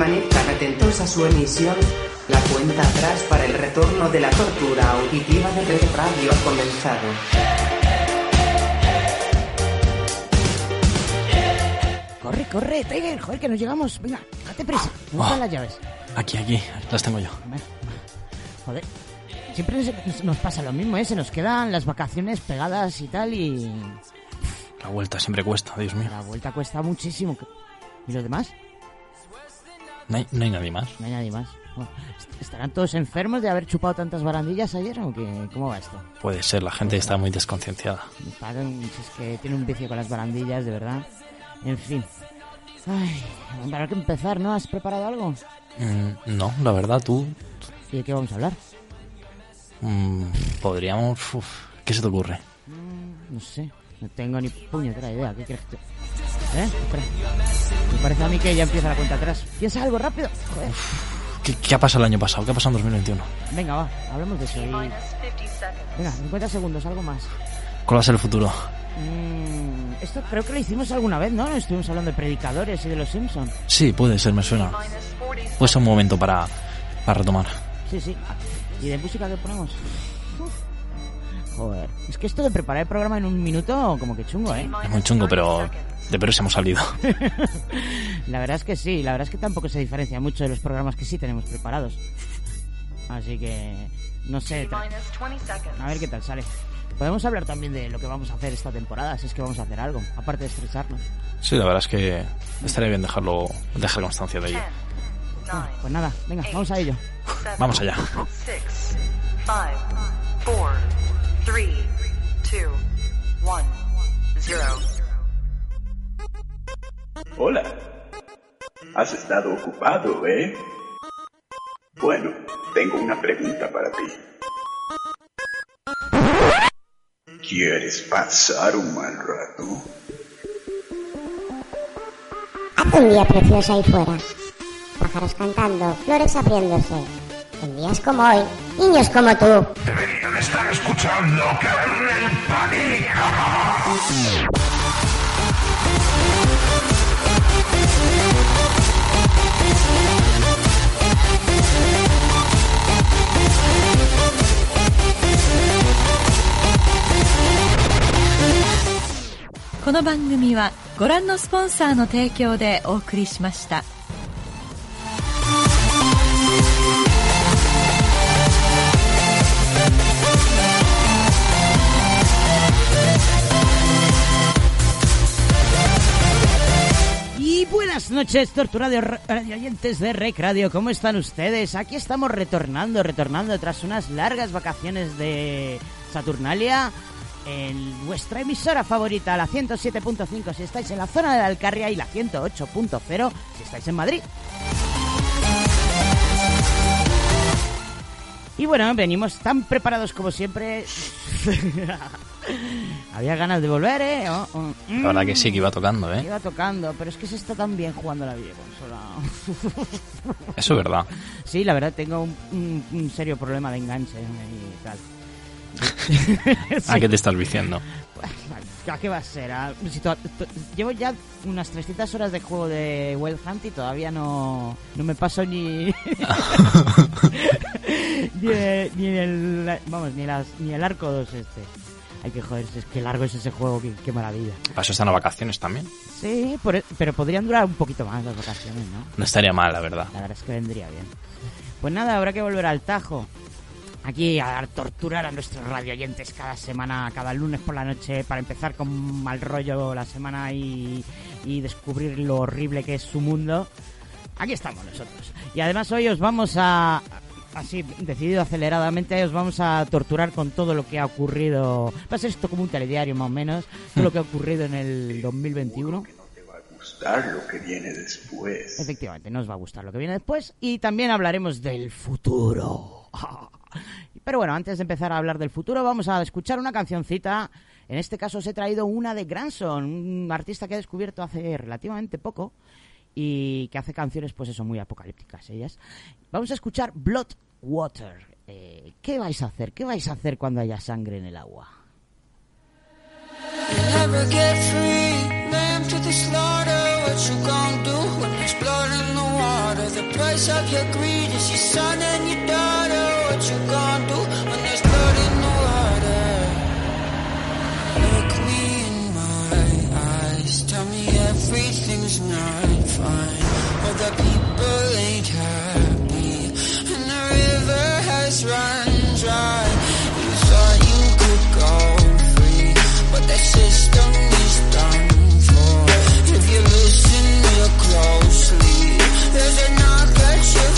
Permanezcan atentos a su emisión. La cuenta atrás para el retorno de la tortura auditiva de Red Radio ha comenzado. Corre, corre, Tiger, joder, que nos llegamos. Venga, date prisa. ¿Dónde están las llaves? Aquí, aquí, las tengo yo. Joder. Siempre nos, nos pasa lo mismo, ¿eh? Se nos quedan las vacaciones pegadas y tal y... La vuelta siempre cuesta, Dios mío. La vuelta cuesta muchísimo. ¿Y los demás? No hay, no hay nadie más. No hay nadie más. ¿Estarán todos enfermos de haber chupado tantas barandillas ayer o qué? ¿Cómo va esto? Puede ser, la gente está muy desconcienciada. Si es que tiene un vicio con las barandillas, de verdad. En fin. Ay, que empezar, ¿no? ¿Has preparado algo? Mm, no, la verdad, tú... ¿Y de qué vamos a hablar? mm, podríamos... uf, ¿Qué se te ocurre? Mm, No sé, no tengo ni puñetera idea. ¿Qué crees que.? ¿Eh? Espera. Me parece a mí que ya empieza la cuenta atrás. Piensa algo rápido. Joder. ¿Qué, qué ha pasado el año pasado? ¿Qué ha pasado en 2021? Venga, va, hablemos de eso. y- Venga, 50 segundos, algo más. ¿Cuál va a ser el futuro? Mm, esto creo que lo hicimos alguna vez, ¿no? Estuvimos hablando de predicadores y de los Simpsons. Sí, puede ser, me suena. Puede ser un momento para, para retomar. Sí, sí. ¿Y de música qué ponemos? Joder. Es que esto de preparar el programa en un minuto, como que chungo, ¿eh? Es muy chungo, pero de Perú hemos salido. La verdad es que sí, la verdad es que tampoco se diferencia mucho de los programas que sí tenemos preparados. Así que, no sé, a ver qué tal sale. Podemos hablar también de lo que vamos a hacer esta temporada, si es que vamos a hacer algo, aparte de estresarnos. Sí, la verdad es que estaría bien dejarlo, dejar constancia de ello. Ah, pues nada, venga, vamos a ello. Vamos allá. Six, five, four, three, two, one, zero. Hola. Has estado ocupado, ¿eh? Bueno, tengo una pregunta para ti. ¿Quieres pasar un mal rato? Hace un día precioso ahí fuera. Pájaros cantando, flores abriéndose. En días como hoy, niños como tú. Deberían estar escuchando Kernel Panic. Podcast この番組はご覧のスポンサーの提供でお送りしました。Noches, torturados radio oyentes de Rec Radio. ¿Cómo están ustedes? Aquí estamos retornando, retornando tras unas largas vacaciones de Saturnalia en vuestra emisora favorita, la 107.5 si estáis en la zona de la Alcarria y la 108.0 si estáis en Madrid. Y bueno, venimos tan preparados como siempre. Había ganas de volver, ¿eh? Oh, oh, La verdad que sí, que iba tocando, ¿eh? Iba tocando, pero es que se está tan bien jugando la videoconsola. Eso es verdad. Sí, la verdad tengo un, un- un serio problema de enganche y tal. ¿A qué te estás viciando? ¿A qué va a ser? Ah, si to- to- llevo ya unas 300 horas de juego de Wild Hunt y todavía no, no me paso ni... ni, ni el... Vamos, ni, las, ni el arco 2 este. Hay que joder, es que largo es ese juego, qué, qué maravilla. Para eso están las vacaciones también. Sí, por e- pero podrían durar un poquito más las vacaciones, ¿no? No estaría mal, la verdad. La verdad es que vendría bien. Pues nada, habrá que volver al Tajo. Aquí a torturar a nuestros radio oyentes cada semana, cada lunes por la noche, para empezar con mal rollo la semana y, y descubrir lo horrible que es su mundo. Aquí estamos nosotros. Y además hoy os vamos a, así, decidido aceleradamente, os vamos a torturar con todo lo que ha ocurrido. Va a ser esto como un telediario más o menos, todo lo que ha ocurrido en el 2021. Te va a gustar lo que viene después. Efectivamente, nos va a gustar lo que viene después y también hablaremos del futuro. Pero bueno, antes de empezar a hablar del futuro, vamos a escuchar una cancioncita. En este caso os he traído una de Granson, un artista que he descubierto hace relativamente poco y que hace canciones, pues eso, muy apocalípticas ellas. Vamos a escuchar Blood Water. Eh, ¿Qué vais a hacer? ¿Qué vais a hacer cuando haya sangre en el agua? everything's not fine. All the people ain't happy, and the river has run dry. You thought you could go free, but that system is done for. If you listen real closely, there's a knock at your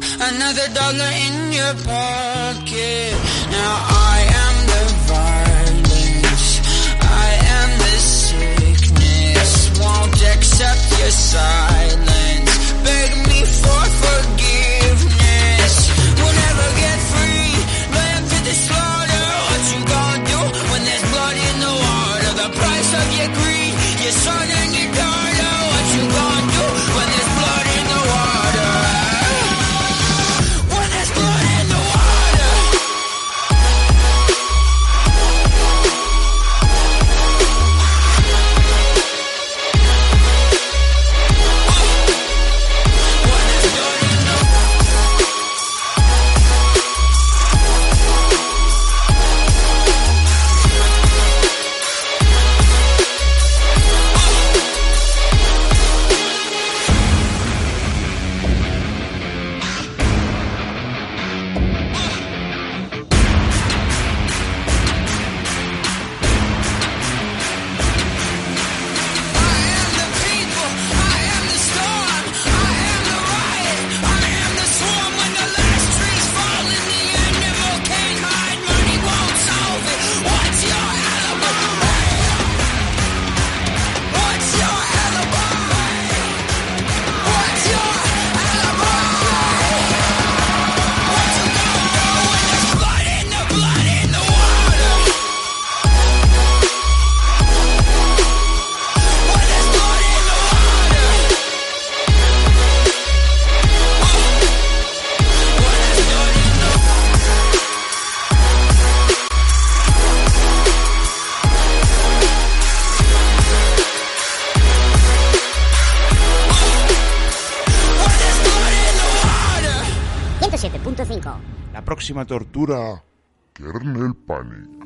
another dollar in your pocket. Now I am the violence. I am the sickness. Won't accept your silence. Beg me for forgiveness. Próxima tortura, Kernel Panic.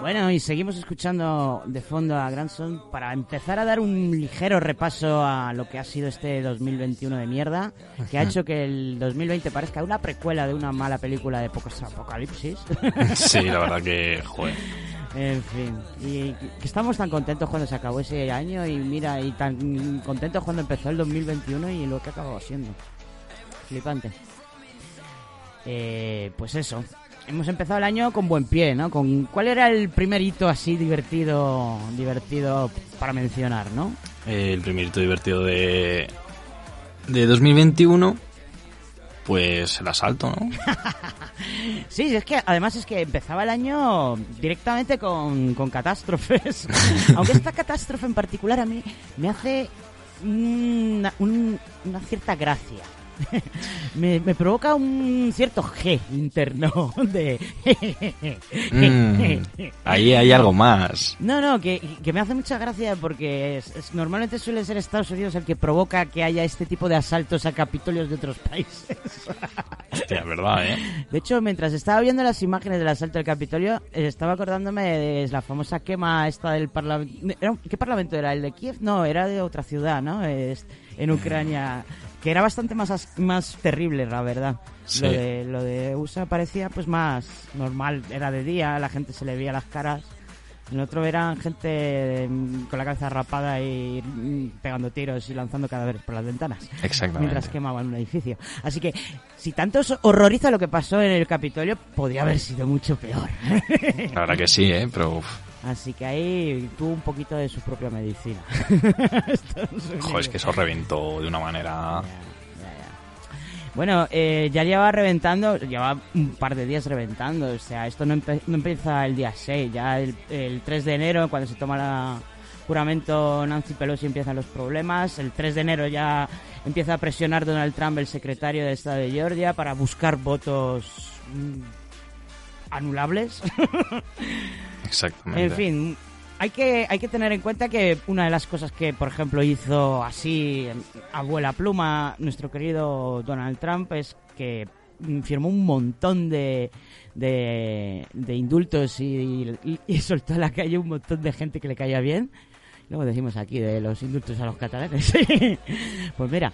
Bueno, y seguimos escuchando de fondo a Grandson para empezar a dar un ligero repaso a lo que ha sido este 2021 de mierda, que ha hecho que el 2020 parezca una precuela de una mala película de pocos apocalipsis. Sí, la verdad que, joder. En fin, y que estamos tan contentos cuando se acabó ese año y mira, y tan contentos cuando empezó el 2021 y lo que ha acabado siendo. Flipante. Eh, pues eso, hemos empezado el año con buen pie, ¿no? Con, ¿Cuál era el primer hito así divertido, divertido para mencionar, no? Eh, el primerito divertido de, de 2021, pues el asalto, ¿no? Sí, es que además es que empezaba el año directamente con, con catástrofes. Aunque esta catástrofe en particular a mí me hace una, un- una cierta gracia. me, me provoca un cierto G interno de... Mm, ahí hay algo más. No, no, que, que me hace mucha gracia porque es- es- normalmente suele ser Estados Unidos el que provoca que haya este tipo de asaltos a capitolios de otros países. Hostia, verdad, ¿eh? De hecho, mientras estaba viendo las imágenes del asalto del Capitolio, eh, estaba acordándome de la famosa quema esta del parlamento. ¿Qué parlamento era? ¿El de Kiev? No, era de otra ciudad, ¿no? Es- en Ucrania. Que era bastante más, más terrible, la verdad. Sí. Lo, de, lo de USA parecía pues más normal, era de día, la gente se le veía las caras. En el otro eran gente mm, con la cabeza rapada y mm, pegando tiros y lanzando cadáveres por las ventanas. Exactamente. Mientras quemaban un edificio. Así que, si tanto os horroriza lo que pasó en el Capitolio, podría haber sido mucho peor. La verdad que sí, ¿eh? Pero, uf, Así que ahí tuvo un poquito de su propia medicina. Joder, es que eso reventó de una manera... Bueno, eh, ya lleva reventando, lleva un par de días reventando. O sea, esto no, empe- no empieza el día 6, ya el, el 3 de enero, cuando se toma la juramento Nancy Pelosi, empiezan los problemas. El 3 de enero ya empieza a presionar Donald Trump, el secretario de Estado de Georgia, para buscar votos mm, anulables. Exactamente. En fin, hay que, hay que tener en cuenta que una de las cosas que, por ejemplo, hizo así abuela pluma nuestro querido Donald Trump es que firmó un montón de, de, indultos y, soltó a la calle un montón de gente que le caía bien. Luego decimos aquí de los indultos a los catalanes. pues mira,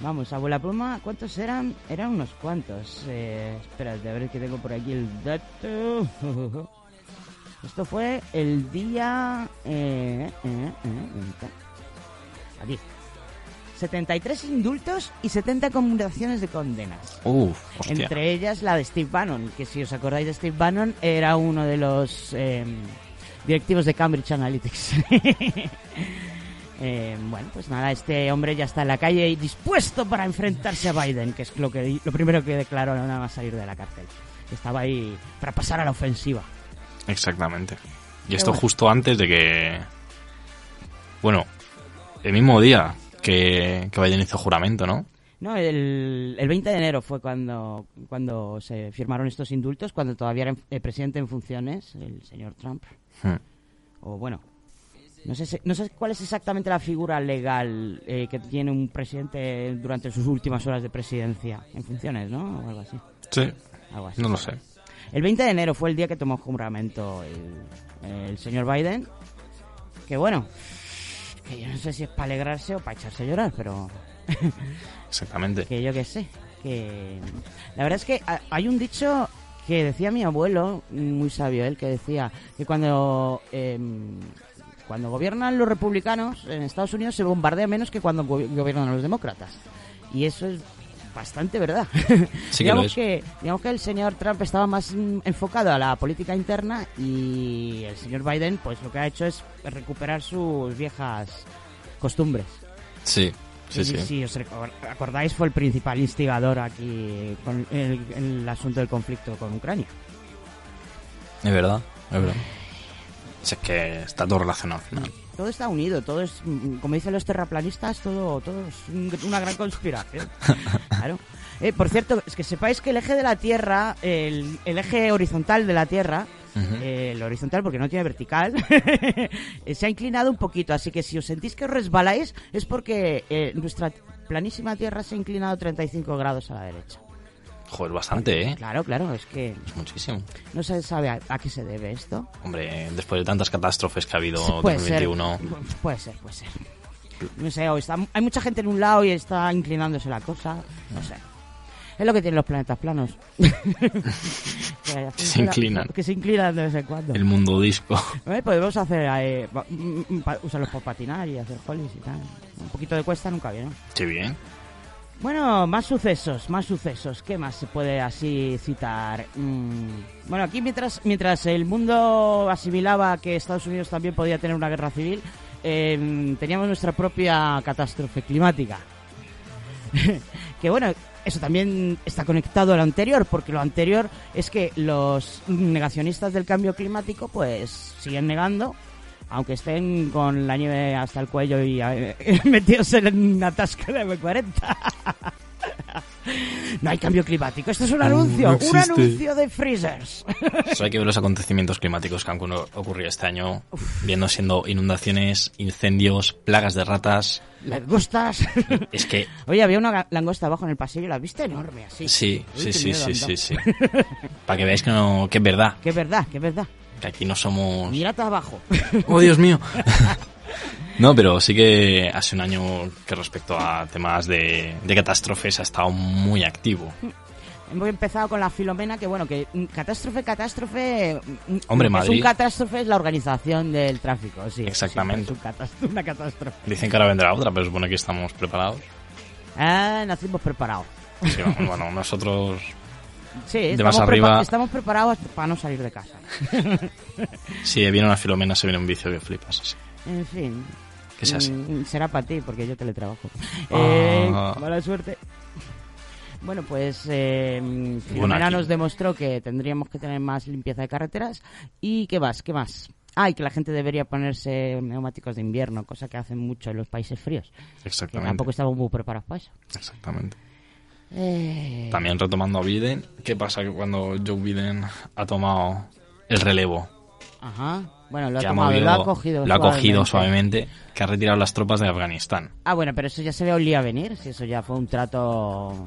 vamos, abuela pluma, ¿cuántos eran? Eran unos cuantos. Eh, espérate, a ver que tengo por aquí el dato. Esto fue el día... Eh, eh, eh. Aquí. 73 indultos y 70 conmutaciones de condenas. Uf, hostia. Entre ellas la de Steve Bannon, que si os acordáis de Steve Bannon, era uno de los eh, directivos de Cambridge Analytics. Eh, bueno, pues nada, este hombre ya está en la calle y dispuesto para enfrentarse a Biden, que es lo, que, lo primero que declaró nada más salir de la cárcel. Estaba ahí para pasar a la ofensiva. Exactamente. Y Qué esto bueno. justo antes de que... Bueno, el mismo día que, que Biden hizo juramento, ¿no? No, el, el 20 de enero fue cuando, cuando se firmaron estos indultos, cuando todavía era el presidente en funciones, el señor Trump. Hmm. O bueno, no sé, no sé cuál es exactamente la figura legal eh, que tiene un presidente durante sus últimas horas de presidencia en funciones, ¿no? O algo así. Sí. Algo así. No lo sé. El 20 de enero fue el día que tomó juramento el, el señor Biden. Que bueno, que yo no sé si es para alegrarse o para echarse a llorar, pero Exactamente. que yo qué sé. Que la verdad es que ha- hay un dicho que decía mi abuelo, muy sabio él, que decía que cuando em, cuando gobiernan los republicanos en Estados Unidos se bombardea menos que cuando go- gobiernan los demócratas. Y eso es bastante verdad. Sí que lo digamos es. que digamos que el señor Trump estaba más enfocado a la política interna y el señor Biden pues lo que ha hecho es recuperar sus viejas costumbres. Sí, sí, Y sí. Si os acordáis, fue el principal instigador aquí con el, el asunto del conflicto con Ucrania. Es verdad, es verdad. Si es que está todo relacionado al final. Todo está unido, todo es, mm, como dicen los terraplanistas, todo, todo es un- una gran conspiración. Claro. Eh, por cierto, es que sepáis que el eje de la Tierra, el, el eje horizontal de la Tierra, eh, el horizontal porque no tiene vertical, eh, se ha inclinado un poquito. Así que si os sentís que os resbaláis, es porque eh, nuestra planísima Tierra se ha inclinado 35 grados a la derecha. Joder, bastante, ¿eh? Claro, claro, es que Es muchísimo. no se sabe a, a qué se debe esto. Hombre, después de tantas catástrofes que ha habido en puede ser, 2021... puede ser, puede ser. No sé, o está, hay mucha gente en un lado y está inclinándose la cosa. No sé. Es lo que tienen los planetas planos. que, se inclinan. Que se inclinan de vez en cuando. El mundo disco. Eh, Podemos hacer, eh, mm, mm, usarlos para patinar y hacer hollies y tal. Un poquito de cuesta nunca viene. Qué bien. Bueno, más sucesos, más sucesos. ¿Qué más se puede así citar? Mm, Bueno, aquí mientras, mientras el mundo asimilaba que Estados Unidos también podía tener una guerra civil, eh, teníamos nuestra propia catástrofe climática. que bueno, eso también está conectado a lo anterior, porque lo anterior es que los negacionistas del cambio climático pues siguen negando, aunque estén con la nieve hasta el cuello y eh, metidos en una tasca de M40. no hay cambio climático. Esto es un No anuncio, un existe. anuncio de freezers. Solo hay que ver los acontecimientos climáticos que han ocurrido- este año, viendo siendo inundaciones, incendios, plagas de ratas. Langostas. Es que Oye, había una langosta abajo en el pasillo, ¿la viste? Enorme, así. sí, Uy, sí, sí, sí, sí, sí. Para que veáis que, no, que es verdad, Que es verdad, que es verdad. Que aquí no somos... Mirad abajo. ¡Oh, Dios mío! No, pero sí que hace un año que respecto a temas de, de catástrofes ha estado muy activo. Hemos empezado con la Filomena, que bueno, que catástrofe, catástrofe... mm, Hombre, que Es Madrid- un catástrofe es la organización del tráfico, sí. Exactamente. es un catás- una catástrofe. Dicen que ahora vendrá otra, pero supone que estamos preparados. Ah, nacimos preparados. Sí, bueno, nosotros Sí, De estamos, más arriba- estamos preparados para no salir de casa. Si viene una filomena, se viene un vicio que flipas. sí. En fin. Que sea así. Mm, Será para ti, porque yo teletrabajo. Ah. Eh, mala suerte. Bueno, pues eh, Filomena nos demostró que tendríamos que tener más limpieza de carreteras. ¿Y qué más? ¿Qué más? Ah, y que la gente debería ponerse neumáticos de invierno, cosa que hacen mucho en los países fríos. Que Exactamente. tampoco estamos muy preparados para eso. Exactamente. Eh, También retomando a Biden, ¿qué pasa que cuando Joe Biden ha tomado el relevo? Ajá. Bueno, lo ha, tomado, movido- lo ha cogido. lo ha cogido suavemente. que ha retirado las tropas de Afganistán. Ah, bueno, pero eso ya se ve olía venir, si eso ya fue un trato...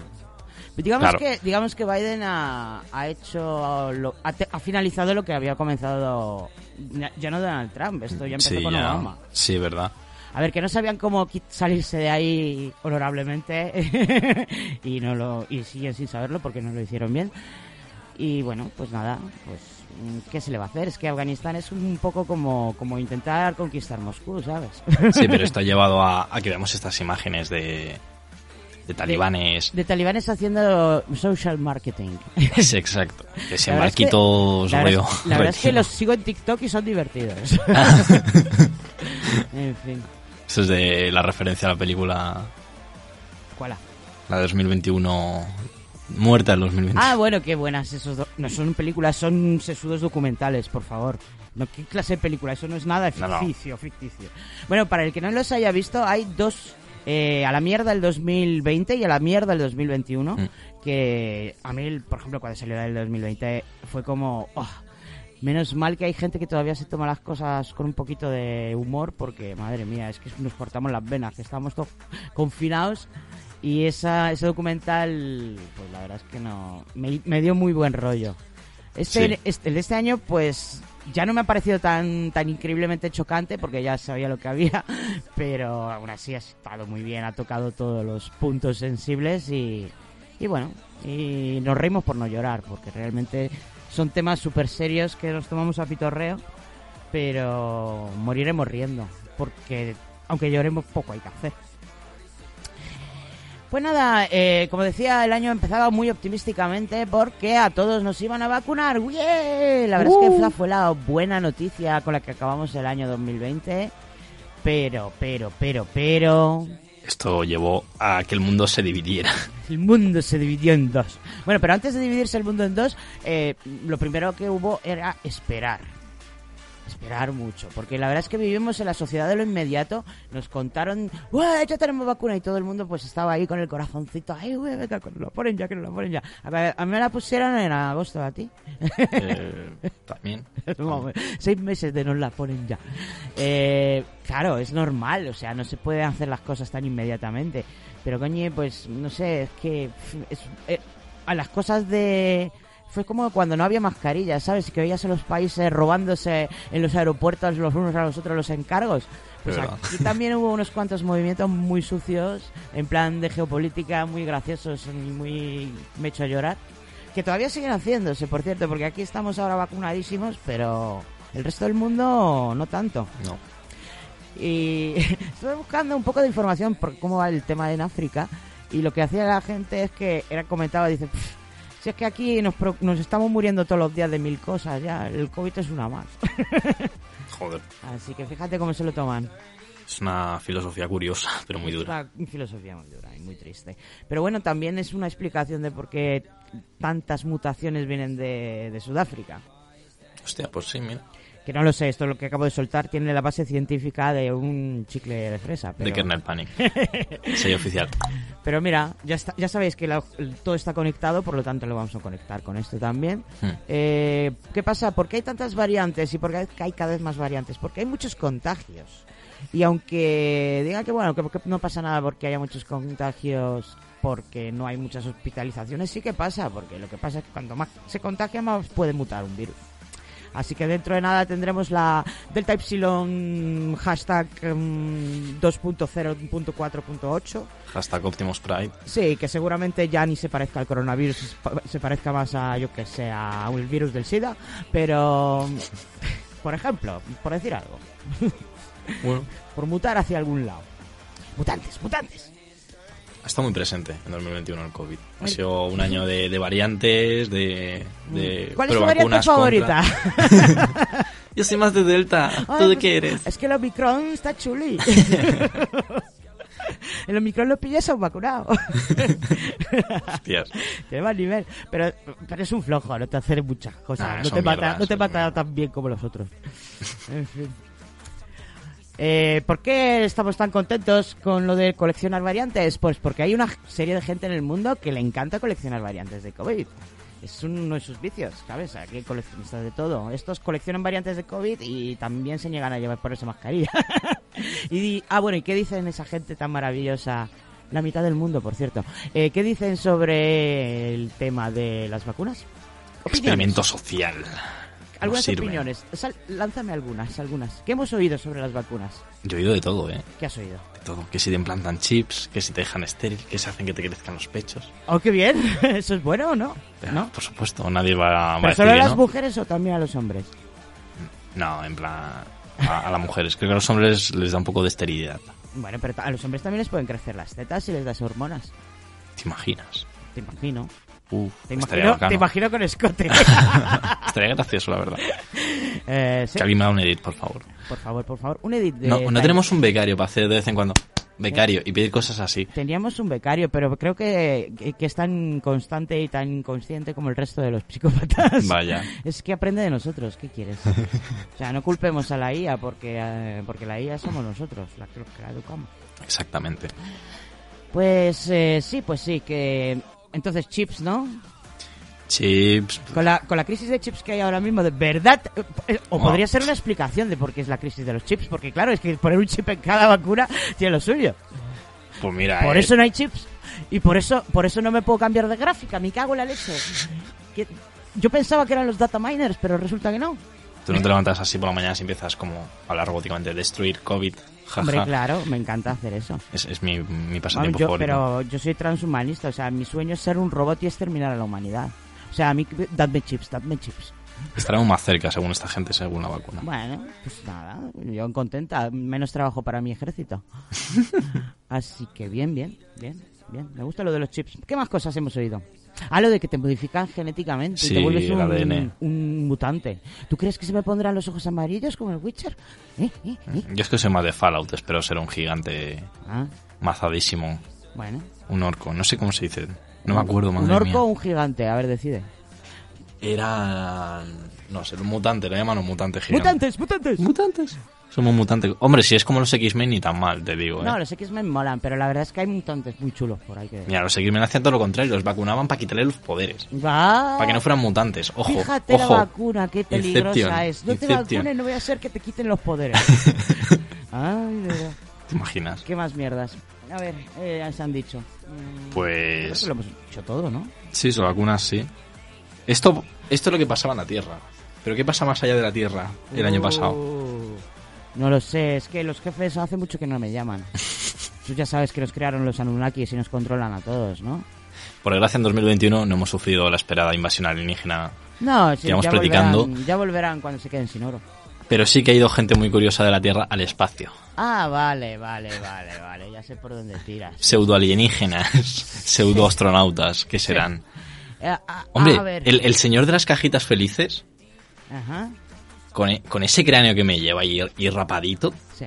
Digamos, Claro. que, digamos que Biden ha, ha hecho, lo- ha, te- ha finalizado lo que había comenzado ya- ya no Donald Trump, esto ya empezó Sí, con ya- Obama. sí, verdad. A ver, que no sabían cómo salirse de ahí honorablemente y no lo y siguen sin saberlo porque no lo hicieron bien. Y bueno, pues nada, pues mm, ¿qué se le va a hacer? Es que Afganistán es un poco como, como intentar conquistar Moscú, ¿sabes? Sí, pero esto ha llevado a, a que veamos estas imágenes de, de talibanes. De talibanes haciendo social marketing. Sí, exacto. Se La verdad es que- la verdad, la verdad es que los sigo en TikTok y son divertidos. en fin, Esto es de la referencia a la película, ¿cuál? la de 2021, muerta en 2021. Ah, bueno, qué buenas esos do- No son películas, son sesudos documentales, por favor. No, ¿Qué clase de película? Eso no es nada No, no. ficticio, ficticio. Bueno, para el que no los haya visto, hay dos... eh, a la mierda el 2020 y a la mierda el 2021. Mm. Que a mí, por ejemplo, cuando salió el 2020 fue como... "Oh, Menos mal que hay gente que todavía se toma las cosas con un poquito de humor porque, madre mía, es que nos cortamos las venas, que estamos todos confinados y esa, ese documental, pues la verdad es que no, me, me dio muy buen rollo. Este, Sí. este, el de este año, pues ya no me ha parecido tan, tan increíblemente chocante porque ya sabía lo que había, pero aún así ha estado muy bien, ha tocado todos los puntos sensibles y, y bueno, y nos reímos por no llorar porque realmente son temas súper serios que nos tomamos a pitorreo, pero moriremos riendo porque aunque lloremos poco hay que hacer. Pues nada, eh, como decía, el año empezaba muy optimísticamente porque a todos nos iban a vacunar. ¡Bien! La verdad es que esa fue la buena noticia con la que acabamos el año 2020. Pero, pero, pero, pero... Esto llevó a que el mundo se dividiera. El mundo se dividió en dos. Bueno, pero antes de dividirse el mundo en dos, eh, lo primero que hubo era esperar. Esperar mucho, porque la verdad es que vivimos en la sociedad de lo inmediato. Nos contaron, ¡Ué, ya tenemos vacuna! Y todo el mundo pues estaba ahí con el corazoncito, ¡ay, güey, que nos la ponen ya, que nos la ponen ya! A, ver, a mí me la pusieron en agosto, ¿a ti? Eh, también. Vamos, seis meses de nos la ponen ya. Eh, claro, es normal, o sea, no se pueden hacer las cosas tan inmediatamente. Pero coño, pues no sé, es que es- eh, a las cosas de... Fue como cuando no había mascarillas, ¿sabes? Que veías a los países robándose en los aeropuertos los unos a los otros los encargos. Pues aquí también hubo unos cuantos movimientos muy sucios, en plan de geopolítica, muy graciosos y muy... me hecho llorar. Que todavía siguen haciéndose, por cierto, porque aquí estamos ahora vacunadísimos, pero el resto del mundo no tanto. No. Y estuve buscando un poco de información por cómo va el tema en África y lo que hacía la gente es que era comentaba, dice, "Pff, si es que aquí nos, pro- nos estamos muriendo todos los días de mil cosas, ya, el COVID es una más. Joder. Así que fíjate cómo se lo toman. Es una filosofía curiosa, pero muy Es dura. una filosofía muy dura y muy triste. Pero bueno, también es una explicación de por qué tantas mutaciones vienen de, de Sudáfrica. Hostia, pues sí, mira. Que no lo sé, esto lo que acabo de soltar tiene la base científica de un chicle de fresa. Pero... De Kernel Panic. Sello oficial. Pero mira, ya, está, ya sabéis que la- todo está conectado, por lo tanto lo vamos a conectar con esto también. Hmm. Eh, ¿Qué pasa? ¿Por qué hay tantas variantes y por qué hay cada vez más variantes? Porque hay muchos contagios. Y aunque digan que bueno, que, que no pasa nada porque haya muchos contagios, porque no hay muchas hospitalizaciones, sí que pasa, porque lo que pasa es que cuanto más se contagia, más puede mutar un virus. Así que dentro de nada tendremos la Delta Epsilon hashtag mm, 2.0.4.8. Hashtag Optimus Pride. Sí, que seguramente ya ni se parezca al coronavirus, se pa- se parezca más a, yo que sé, a el virus del SIDA, pero, por ejemplo, por decir algo, Bueno, por mutar hacia algún lado. Mutantes, mutantes. Está muy presente en 2021 el COVID. Ha sido un año de, de variantes, de, de ¿Cuál es tu variante favorita? Yo soy más de Delta. Ay, ¿Tú de qué eres? Es que el Omicron está chuli. el Omicron lo pillas a un vacunado. Hostias. Tiene más nivel. Pero, pero es un flojo, no te hace muchas cosas. Ah, no, te mata, mierdas, no te mata tan bien como los otros. En fin. Eh, ¿Por qué estamos tan contentos con lo de coleccionar variantes? Pues porque hay una serie de gente en el mundo que le encanta coleccionar variantes de COVID. Es uno de sus vicios, ¿sabes? Aquí hay coleccionistas de todo. Estos coleccionan variantes de COVID y también se niegan a llevar por esa mascarilla. y, ah, bueno, ¿y qué dicen esa gente tan maravillosa? La mitad del mundo, por cierto. Eh, ¿Qué dicen sobre el tema de las vacunas? Experimento social. Algunas opiniones. Sal- lánzame algunas, algunas. ¿Qué hemos oído sobre las vacunas? Yo he oído de todo, ¿eh? ¿Qué has oído? De todo. Que si te implantan chips, que si te dejan estéril, que se hacen que te crezcan los pechos. Oh, qué bien. ¿Eso es bueno o no? ¿No? Por supuesto, nadie va, va a ¿Pero decir solo a las no. mujeres o también a los hombres? No, en plan... A, a las mujeres. Creo que a los hombres les da un poco de esterilidad. Bueno, pero a los hombres también les pueden crecer las tetas si les das hormonas. ¿Te imaginas? Te imagino. Uf, Te imagino, bacano. te imagino con escote. Estaría gracioso, la verdad. Eh, sí. Que alguien me haga un edit, por favor. Por favor, por favor. Un edit de... No, no tenemos un becario para hacer de vez en cuando becario y pedir cosas así. Teníamos un becario, pero creo que, que, que es tan constante y tan inconsciente como el resto de los psicópatas. Vaya. Es que aprende de nosotros, ¿qué quieres? o sea, no culpemos a la IA porque, eh, porque la IA somos nosotros, la que, que la educamos. Exactamente. Pues eh, sí, pues sí, que... Entonces chips, ¿no? Chips. Con la, con la crisis de chips que hay ahora mismo, de verdad, eh, o podría ser una explicación de por qué es la crisis de los chips, porque claro, es que poner un chip en cada vacuna tiene lo suyo. Pues mira, Por eh, eso no hay chips. Y por eso, por eso no me puedo cambiar de gráfica, me cago en la leche. Que- yo pensaba que eran los data miners, pero resulta que no. tú no te levantas así por la mañana y empiezas como a hablar robóticamente, destruir COVID, jaja. Hombre, claro, me encanta hacer eso. Es, es mi, mi Vamos, pasatiempo yo- favorito. pero yo soy transhumanista, o sea, mi sueño es ser un robot y exterminar a la humanidad. O sea, a mí, dadme chips, dadme chips. Estaremos más cerca, según esta gente, según la vacuna. Bueno, pues nada, yo contenta, menos trabajo para mi ejército. Así que bien, bien, bien, bien. Me gusta lo de los chips. ¿Qué más cosas hemos oído? Ah, lo de que te modifican genéticamente y te vuelves el un, ADN. un mutante. ¿Tú crees que se me pondrán los ojos amarillos como el Witcher? ¿Eh? ¿Eh? ¿Eh? Yo es que soy más de Fallout, espero ser un gigante Ah, mazadísimo. bueno. Un orco, no sé cómo se dice. No me acuerdo, madre ¿Un orco mía. o un gigante? A ver, decide. Era... No sé, un mutante, le llaman un mutante gigante. ¡Mutantes, mutantes! ¡Mutantes! Somos mutantes. Hombre, si es como los X-Men, ni tan mal, te digo, ¿eh? No, los X-Men molan, pero la verdad es que hay mutantes muy chulos por ahí que... Mira, los X-Men hacían todo lo contrario, los vacunaban para quitarle los poderes. Va. Para que no fueran mutantes. Ojo, Fíjate ojo. la vacuna, qué peligrosa Inception, es. No te vacunes, no voy a hacer que te quiten los poderes. Ay, de verdad. ¿Te imaginas? ¿Qué más mierdas? A ver, eh, se han dicho. Mm, Pues... lo hemos dicho todo, ¿no? Sí, son vacunas, sí. Esto, esto es lo que pasaba en la Tierra. Pero ¿qué pasa más allá de la Tierra el año pasado? No lo sé, es que los jefes hace mucho que no me llaman. Tú ya sabes que los crearon los Anunnakis y nos controlan a todos, ¿no? Por desgracia, en 2021 no hemos sufrido la esperada invasión alienígena. No, sí, Que vamos ya, volverán, ya volverán cuando se queden sin oro. Pero sí que ha ido gente muy curiosa de la Tierra al espacio. Ah, vale, vale, vale, vale. Ya sé por dónde tiras. Pseudo alienígenas, pseudo astronautas, ¿qué serán? Eh, a- Hombre, a ver. el, el señor de las cajitas felices, Ajá, con, e- con ese cráneo que me lleva y, y rapadito, sí.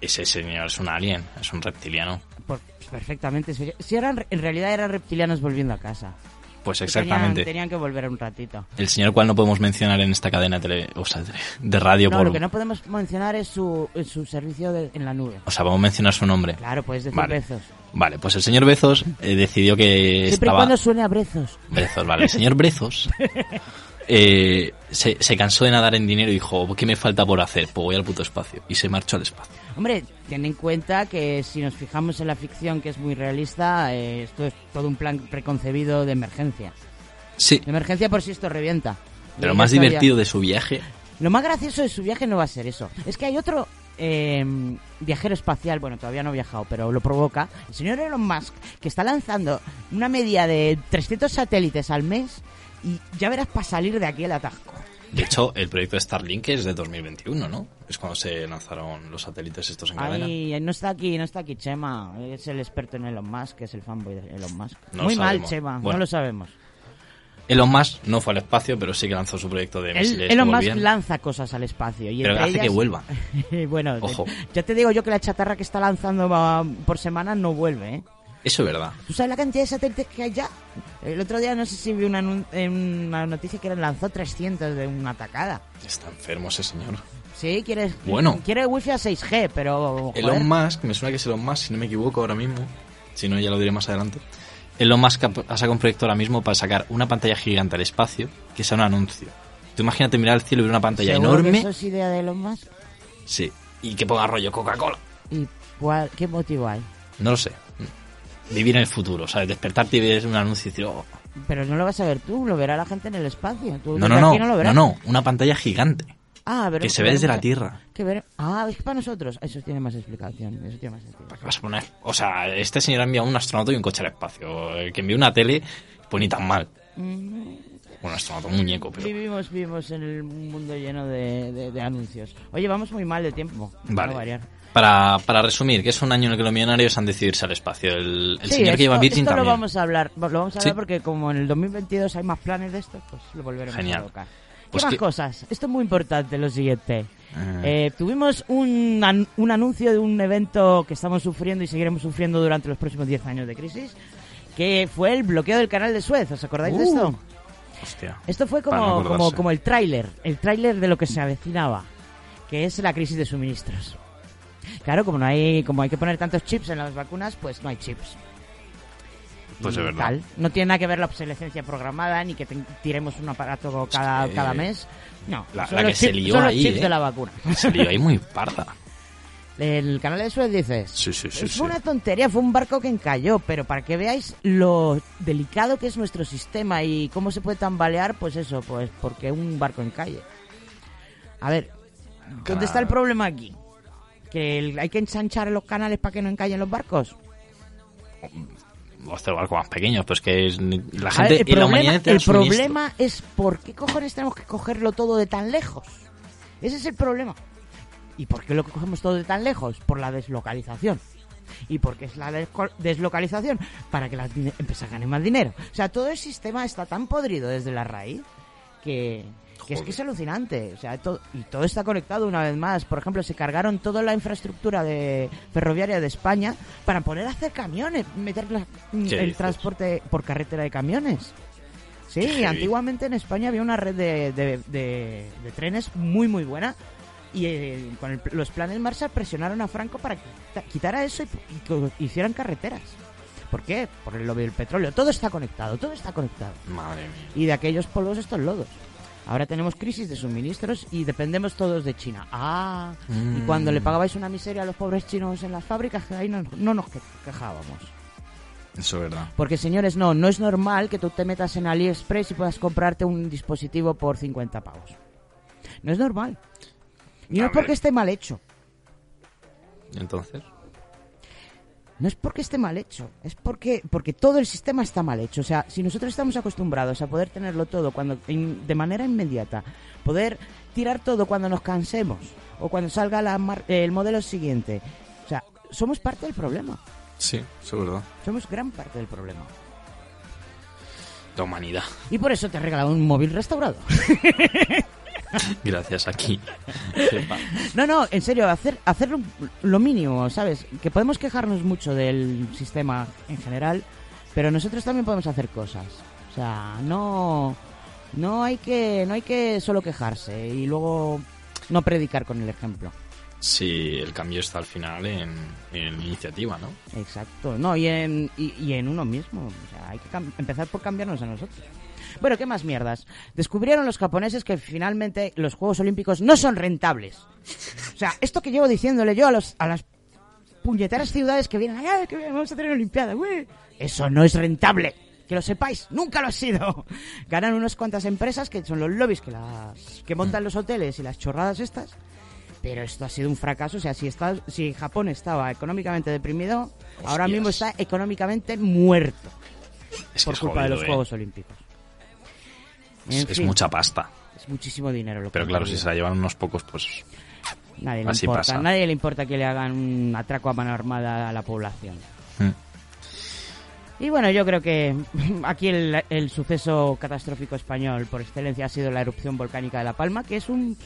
ese señor es un alien, es un reptiliano. Por- perfectamente. Si eran, en realidad eran reptilianos volviendo a casa. Pues exactamente. Tenían, tenían que volver un ratito. El señor cual no podemos mencionar en esta cadena tele, o sea, de, radio No, por... lo que no podemos mencionar es su, su servicio de- en la nube. O sea, vamos a mencionar su nombre. Claro, puedes decir Vale. Bezos. Vale, pues el señor Bezos eh, decidió que Siempre estaba... cuando suene a Brezos. Brezos, vale. El señor Brezos eh, se, se cansó de nadar en dinero y dijo, ¿qué me falta por hacer? Pues voy al puto espacio. Y se marchó al espacio. Hombre, ten en cuenta que si nos fijamos en la ficción, que es muy realista, eh, esto es todo un plan preconcebido de emergencia. Sí, De emergencia por si esto revienta. Pero lo más divertido de su viaje, Lo más gracioso de su viaje no va a ser eso. Es que hay otro eh, viajero espacial, bueno, todavía no ha viajado, pero lo provoca, el señor Elon Musk, que está lanzando una media de 300 satélites al mes y ya verás para salir de aquí el atasco. de hecho, el proyecto de Starlink es de 2021, ¿no? Es cuando se lanzaron los satélites estos en cadena. Ay, no está aquí, no está aquí Chema, es el experto en Elon Musk, es el fanboy de Elon Musk. No Muy mal. Chema, Bueno. no lo sabemos. Elon Musk no fue al espacio, pero sí que lanzó su proyecto de misiles Elon Musk lanza cosas al espacio. Y Pero hace que vuelva. bueno, Ojo. ya te digo yo que la chatarra que está lanzando por semana no vuelve, ¿eh? Eso es verdad. ¿Tú sabes la cantidad de satélites que hay ya? El otro día no sé si vi una, una noticia que lanzó 300 de una atacada. Está enfermo ese señor. Sí, quieres Bueno. quiere wifi a 6G, pero joder, Elon Musk, me suena que es Elon Musk, si no me equivoco ahora mismo. Si no, ya lo diré más adelante. Elon Musk ha sacado un proyecto ahora mismo para sacar una pantalla gigante al espacio que sea un anuncio. Tú imagínate mirar al cielo y ver una pantalla ¿seguro que enorme. eso es idea de Elon Musk? Sí. Y que ponga rollo Coca-Cola. ¿Y cuál, qué motivo hay? No lo sé. Vivir en el futuro, ¿sabes? Despertarte y ver un anuncio y decir, oh, Pero no lo vas a ver tú, lo verá la gente en el espacio. Tú no, no, no, no lo no, verás. no, una pantalla gigante. Ah, pero que se ve desde la Tierra. Que ver... Ah, es que para nosotros. Eso tiene más explicación. Eso tiene más sentido. ¿Qué vas a poner? O sea, este señor ha enviado un astronauta y un coche al espacio. El que envió una tele, pues ni tan mal. Mm, Un astronauta, un muñeco, pero... Vivimos, vivimos en el mundo lleno de, de- de anuncios. Oye, vamos muy mal de tiempo. para Vale. variar. Para, para resumir, que es un año en el que los millonarios han decidido irse al espacio. El, el Sí, señor que lleva esto- Virgin esto también. lo vamos a hablar. Lo vamos a hablar Sí. porque como en el 2022 hay más planes de esto, pues lo volveremos Genial. a tocar. ¿Qué Pues más que- cosas? Esto es muy importante, lo siguiente. Ah. Eh, tuvimos un, an- un anuncio de un evento que estamos sufriendo y seguiremos sufriendo durante los próximos 10 años de crisis, que fue el bloqueo del canal de Suez. ¿Os acordáis de Uh, esto? Hostia. Esto fue no como, acordarse. como, como el tráiler, el tráiler de lo que se avecinaba, que es la crisis de suministros. Claro, como no hay, como hay que poner tantos chips en las vacunas, pues no hay chips. Pues es verdad. tal. No tiene nada que ver la obsolescencia programada, ni que te- tiremos un aparato cada, cada mes. No, La, son la los que se chips- lió son los ahí, chips ¿eh? de la vacuna. Se lió ahí muy parda. El canal de Suez dices. Sí, sí, sí. Sí. una tontería, fue un barco que encalló, pero para que veáis lo delicado que es nuestro sistema y cómo se puede tambalear, pues eso, pues porque un barco encalle. A ver, ¿dónde está el problema aquí? ¿Que el- hay que ensanchar los canales para que no encallen los barcos? O hacer barcos más pequeños, pues que es, la gente ver, el y la problema, humanidad el es por qué cojones tenemos que cogerlo todo de tan lejos. Ese es el problema. ¿Y por qué lo cogemos todo de tan lejos? Por la deslocalización. ¿Y por qué es la deslocalización? Para que las empresas ganen más dinero. O sea, todo el sistema está tan podrido desde la raíz que, que es que es alucinante. O sea, to- y todo está conectado una vez más. Por ejemplo, se cargaron toda la infraestructura de ferroviaria de España para poner a hacer camiones, meter la- el transporte por carretera de camiones. Sí, antiguamente en España había una red de, de- de- de trenes muy, muy buena. Y eh, con el- los planes Marshall presionaron a Franco para que quita- quitara eso y, y hicieran carreteras. ¿Por qué? Por el lobby del petróleo. Todo está conectado, todo está conectado. Madre mía. Y de aquellos polvos estos lodos. Ahora tenemos crisis de suministros y dependemos todos de China. Ah, y Mm. cuando le pagabais una miseria a los pobres chinos en las fábricas, ahí no, no nos que- quejábamos. Eso es verdad. Porque señores, no, no es normal que tú te metas en AliExpress y puedas comprarte un dispositivo por 50 pavos. No es normal. Y no es porque esté mal hecho. Entonces, No es porque esté mal hecho, es porque, porque todo el sistema está mal hecho. O sea, si nosotros estamos acostumbrados a poder tenerlo todo cuando in- de manera inmediata, poder tirar todo cuando nos cansemos o cuando salga la mar- el modelo siguiente, o sea, somos parte del problema. sí, eso es verdad. Somos gran parte del problema. La humanidad. Y por eso te he regalado un móvil restaurado. Gracias aquí. No, no, en serio, hacer, hacer lo, mínimo, ¿sabes? Que podemos quejarnos mucho del sistema en general, pero nosotros también podemos hacer cosas. O sea, no, no hay que, no hay que solo quejarse y luego no predicar con el ejemplo. Sí, el cambio está al final en, en iniciativa, ¿no? Exacto, no, y en, y, y en uno mismo. O sea, hay que empezar por cambiarnos a nosotros. Bueno, ¿qué más mierdas? Descubrieron los japoneses que finalmente los Juegos Olímpicos no son rentables. O sea, esto que llevo diciéndole yo a, los, a las puñeteras ciudades que vienen, ¡ay, que vamos a tener Olimpiadas! ¡ué! Eso no es rentable. Que lo sepáis, nunca lo ha sido. Ganan unas cuantas empresas que son los lobbies que las que montan los hoteles y las chorradas estas. Pero esto ha sido un fracaso. O sea, si, está, si Japón estaba económicamente deprimido, ahora mismo está económicamente muerto. Es por culpa de los ¿eh? Juegos Olímpicos. Es, mucha pasta. Es muchísimo dinero lo Pero claro, si se la llevan unos pocos, pues Nadie le así importa. pasa. Nadie le importa que le hagan un atraco a mano armada a la población. Mm. Y bueno, yo creo que aquí el, el suceso catastrófico español por excelencia ha sido la erupción volcánica de La Palma, que es un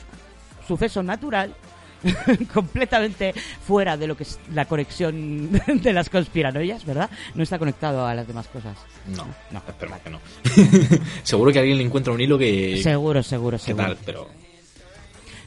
suceso natural completamente fuera de lo que es la conexión de las conspiranoias, ¿verdad? No está conectado a las demás cosas. no, No, espero que no. Seguro que alguien le encuentra un hilo que... Seguro, seguro, ¿Qué seguro. tal? Pero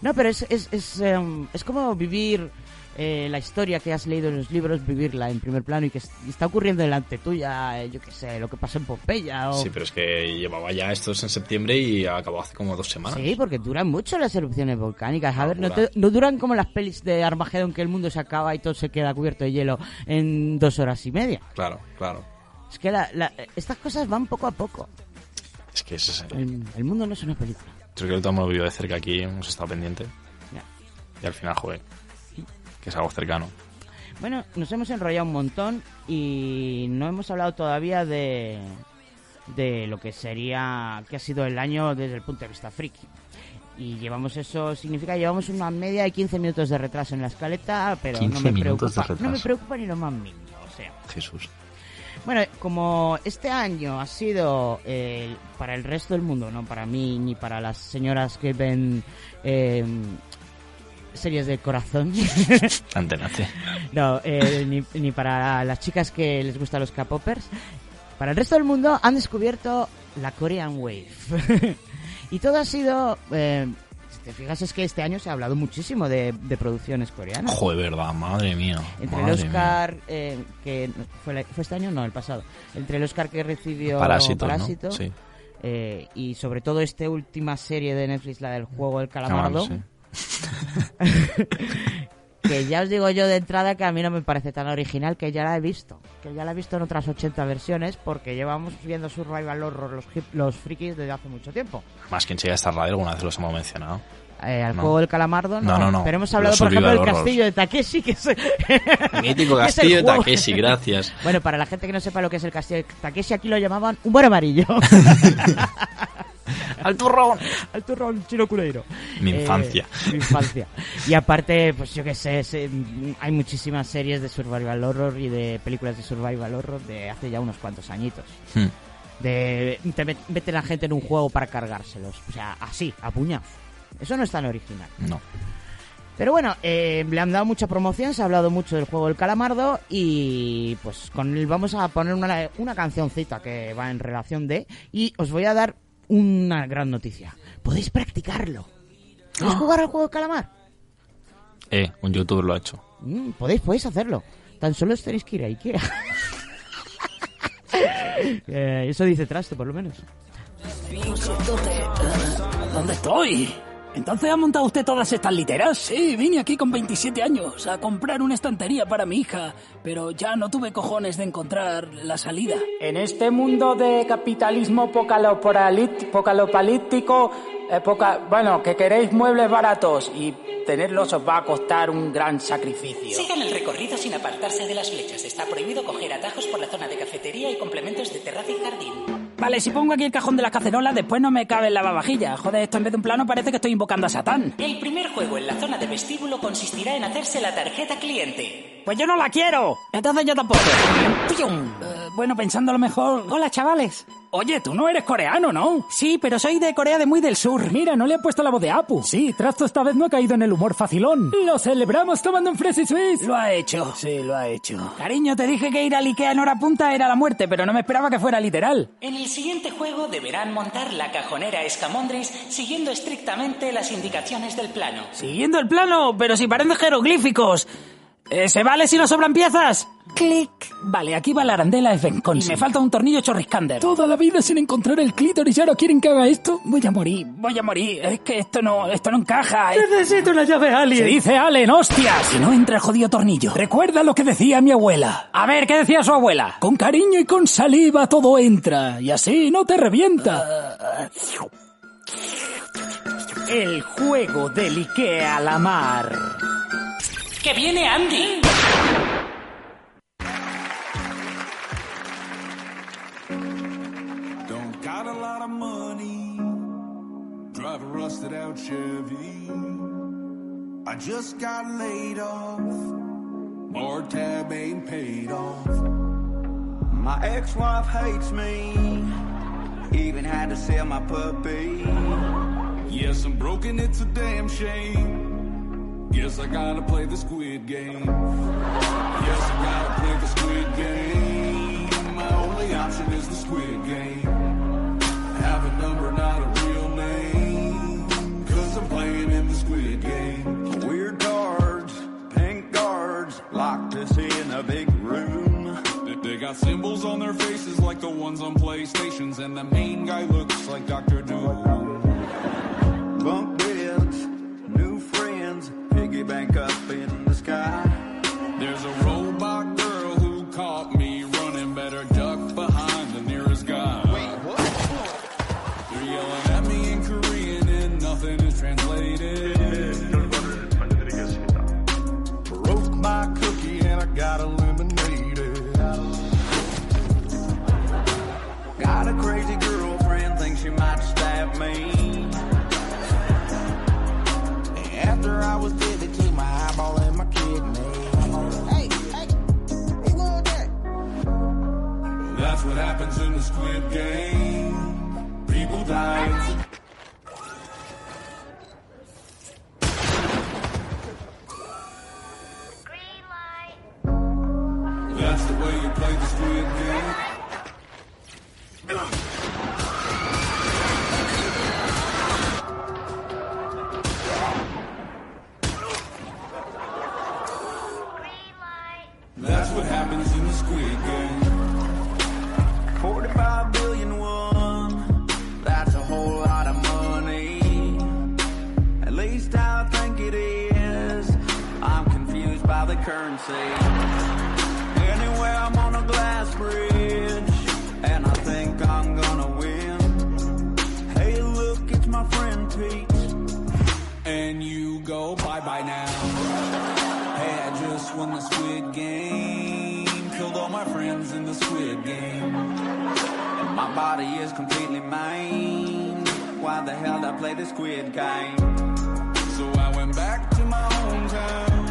No, pero es, es, es, em, es como vivir eh, la historia que has leído en los libros, vivirla en primer plano y que está ocurriendo delante tuya, eh, yo qué sé, lo que pasó en Pompeya o... sí, pero es que llevaba ya estos en septiembre y acabó hace como dos semanas. Sí, porque duran mucho las erupciones volcánicas. A ver, no, te- no duran como las pelis de Armagedón que el mundo se acaba y todo se queda cubierto de hielo en dos horas y media. Claro, claro. Es que la- la- estas cosas van poco a poco. Es que ese es el... El, el mundo no es una película. Creo que lo hemos vivido de cerca aquí, hemos estado pendiente. Ya. Y al final, joder, que es algo cercano. Bueno, nos hemos enrollado un montón y no hemos hablado todavía de, de lo que sería, que ha sido el año desde el punto de vista friki. Y llevamos eso, significa llevamos una media de 15 minutos de retraso en la escaleta, pero no 15 me preocupa, no me preocupa ni lo más mínimo, o sea. Jesús. Bueno, como este año ha sido eh, para el resto del mundo, no para mí ni para las señoras que ven eh, series de corazón, Antenate. no, eh, ni, ni para las chicas que les gustan los K-popers, para el resto del mundo han descubierto la Korean Wave. y todo ha sido... eh, si te fijas es que este año se ha hablado muchísimo de, de producciones coreanas. Joder, verdad, madre mía. Entre madre el mía. Oscar, eh, que fue, la- fue este año, no, el pasado. Entre el Oscar que recibió Parásitos, ¿no? Parásito, Sí. y sobre todo esta última serie de Netflix, la del juego del calamardo, Calamar, que ya os digo yo de entrada que a mí no me parece tan original, que ya la he visto. Que ya la he visto en otras 80 versiones, porque llevamos viendo Survival Horror los, hip- los frikis desde hace mucho tiempo. Más que en Chile esta radio alguna vez los hemos mencionado. Eh, al No. juego del calamardo, no. No, no, no. Pero hemos hablado, Los por ejemplo, del castillo de Takeshi, que es... Mítico castillo de. Takeshi, gracias. Bueno, para la gente que no sepa lo que es el castillo de Takeshi, aquí lo llamaban humor amarillo. ¡Al turrón! Al turrón chino culeiro. Mi Eh, infancia. mi infancia. Y aparte, pues yo qué sé, hay muchísimas series de survival horror y de películas de survival horror de hace ya unos cuantos añitos. Hmm. De te met- meten a gente en un juego para cargárselos. O sea, así, a puñados. Eso no es tan original. No. Pero bueno, eh, le han dado mucha promoción, se ha hablado mucho del juego del calamardo y pues con él vamos a poner una, una cancioncita que va en relación de... Y os voy a dar una gran noticia. Podéis practicarlo. ¿Podéis jugar al juego del calamar? Eh, un youtuber lo ha hecho. Mm, podéis, podéis hacerlo. Tan solo os tenéis que ir a Ikea. Eh, eso dice Trasto, por lo menos. ¿Dónde estoy? ¿Entonces ha montado usted todas estas literas? Sí, vine aquí con 27 años a comprar una estantería para mi hija, pero ya no tuve cojones de encontrar la salida. En este mundo de capitalismo pocalopalítico, eh, poca- bueno, que queréis muebles baratos y tenerlos os va a costar un gran sacrificio. Sigan el recorrido sin apartarse de las flechas. Está prohibido coger atajos por la zona de cafetería y complementos de terraza y jardín. Vale, si pongo aquí el cajón de las cacerolas, después no me cabe en la lavavajilla. Joder, esto en vez de un plano parece que estoy invocando a Satán. El primer juego en la zona de vestíbulo consistirá en hacerse la tarjeta cliente. Pues yo no la quiero. Entonces yo tampoco. Eh, bueno, pensándolo mejor. Hola, chavales. Oye, tú no eres coreano, ¿no? Sí, pero soy de Corea de muy del sur. Mira, no le han puesto la voz de Apu. Sí, Trasto esta vez no ha caído en el humor facilón. Lo celebramos tomando un Fresi Swiss. Lo ha hecho. Sí, lo ha hecho. Cariño, te dije que ir al Ikea en hora punta era la muerte, pero no me esperaba que fuera literal. En el siguiente juego deberán montar la cajonera Escamondris siguiendo estrictamente las indicaciones del plano. Siguiendo el plano, pero si parecen jeroglíficos. Eh, ¿Se vale si no sobran piezas? Clic. Vale, aquí va la arandela. Y me falta un tornillo chorriscander. Toda la vida sin encontrar el clítoris y ahora quieren que haga esto. Voy a morir, voy a morir. Es que esto no, esto no encaja. Necesito una llave Alien. Se dice Allen, hostias. Si no entra el jodido tornillo. Recuerda lo que decía mi abuela. A ver, ¿qué decía su abuela? Con cariño y con saliva todo entra. Y así no te revienta. El juego del Ikea a la mar. ¡Que viene Andy! Don't got a lot of money. Drive a rusted out Chevy. I just got laid off. More tab ain't paid off. My ex-wife hates me. Even had to sell my puppy. Yes, I'm broken, it's a damn shame. Guess I gotta play the squid game. Yes, I gotta play the squid game. My only option is the squid game. Have a number, not a real name. Cause I'm playing in the squid game. Weird cards, pink guards, locked us in a big room. They, got symbols on their faces like the ones on PlayStations, and the main guy looks like Dr. Doom. Bunk bank up in the sky. That's what happens in the Squid Game. People die. Green light. That's the way you play the Squid Game. Why the hell I play the squid game? So I went back to my hometown.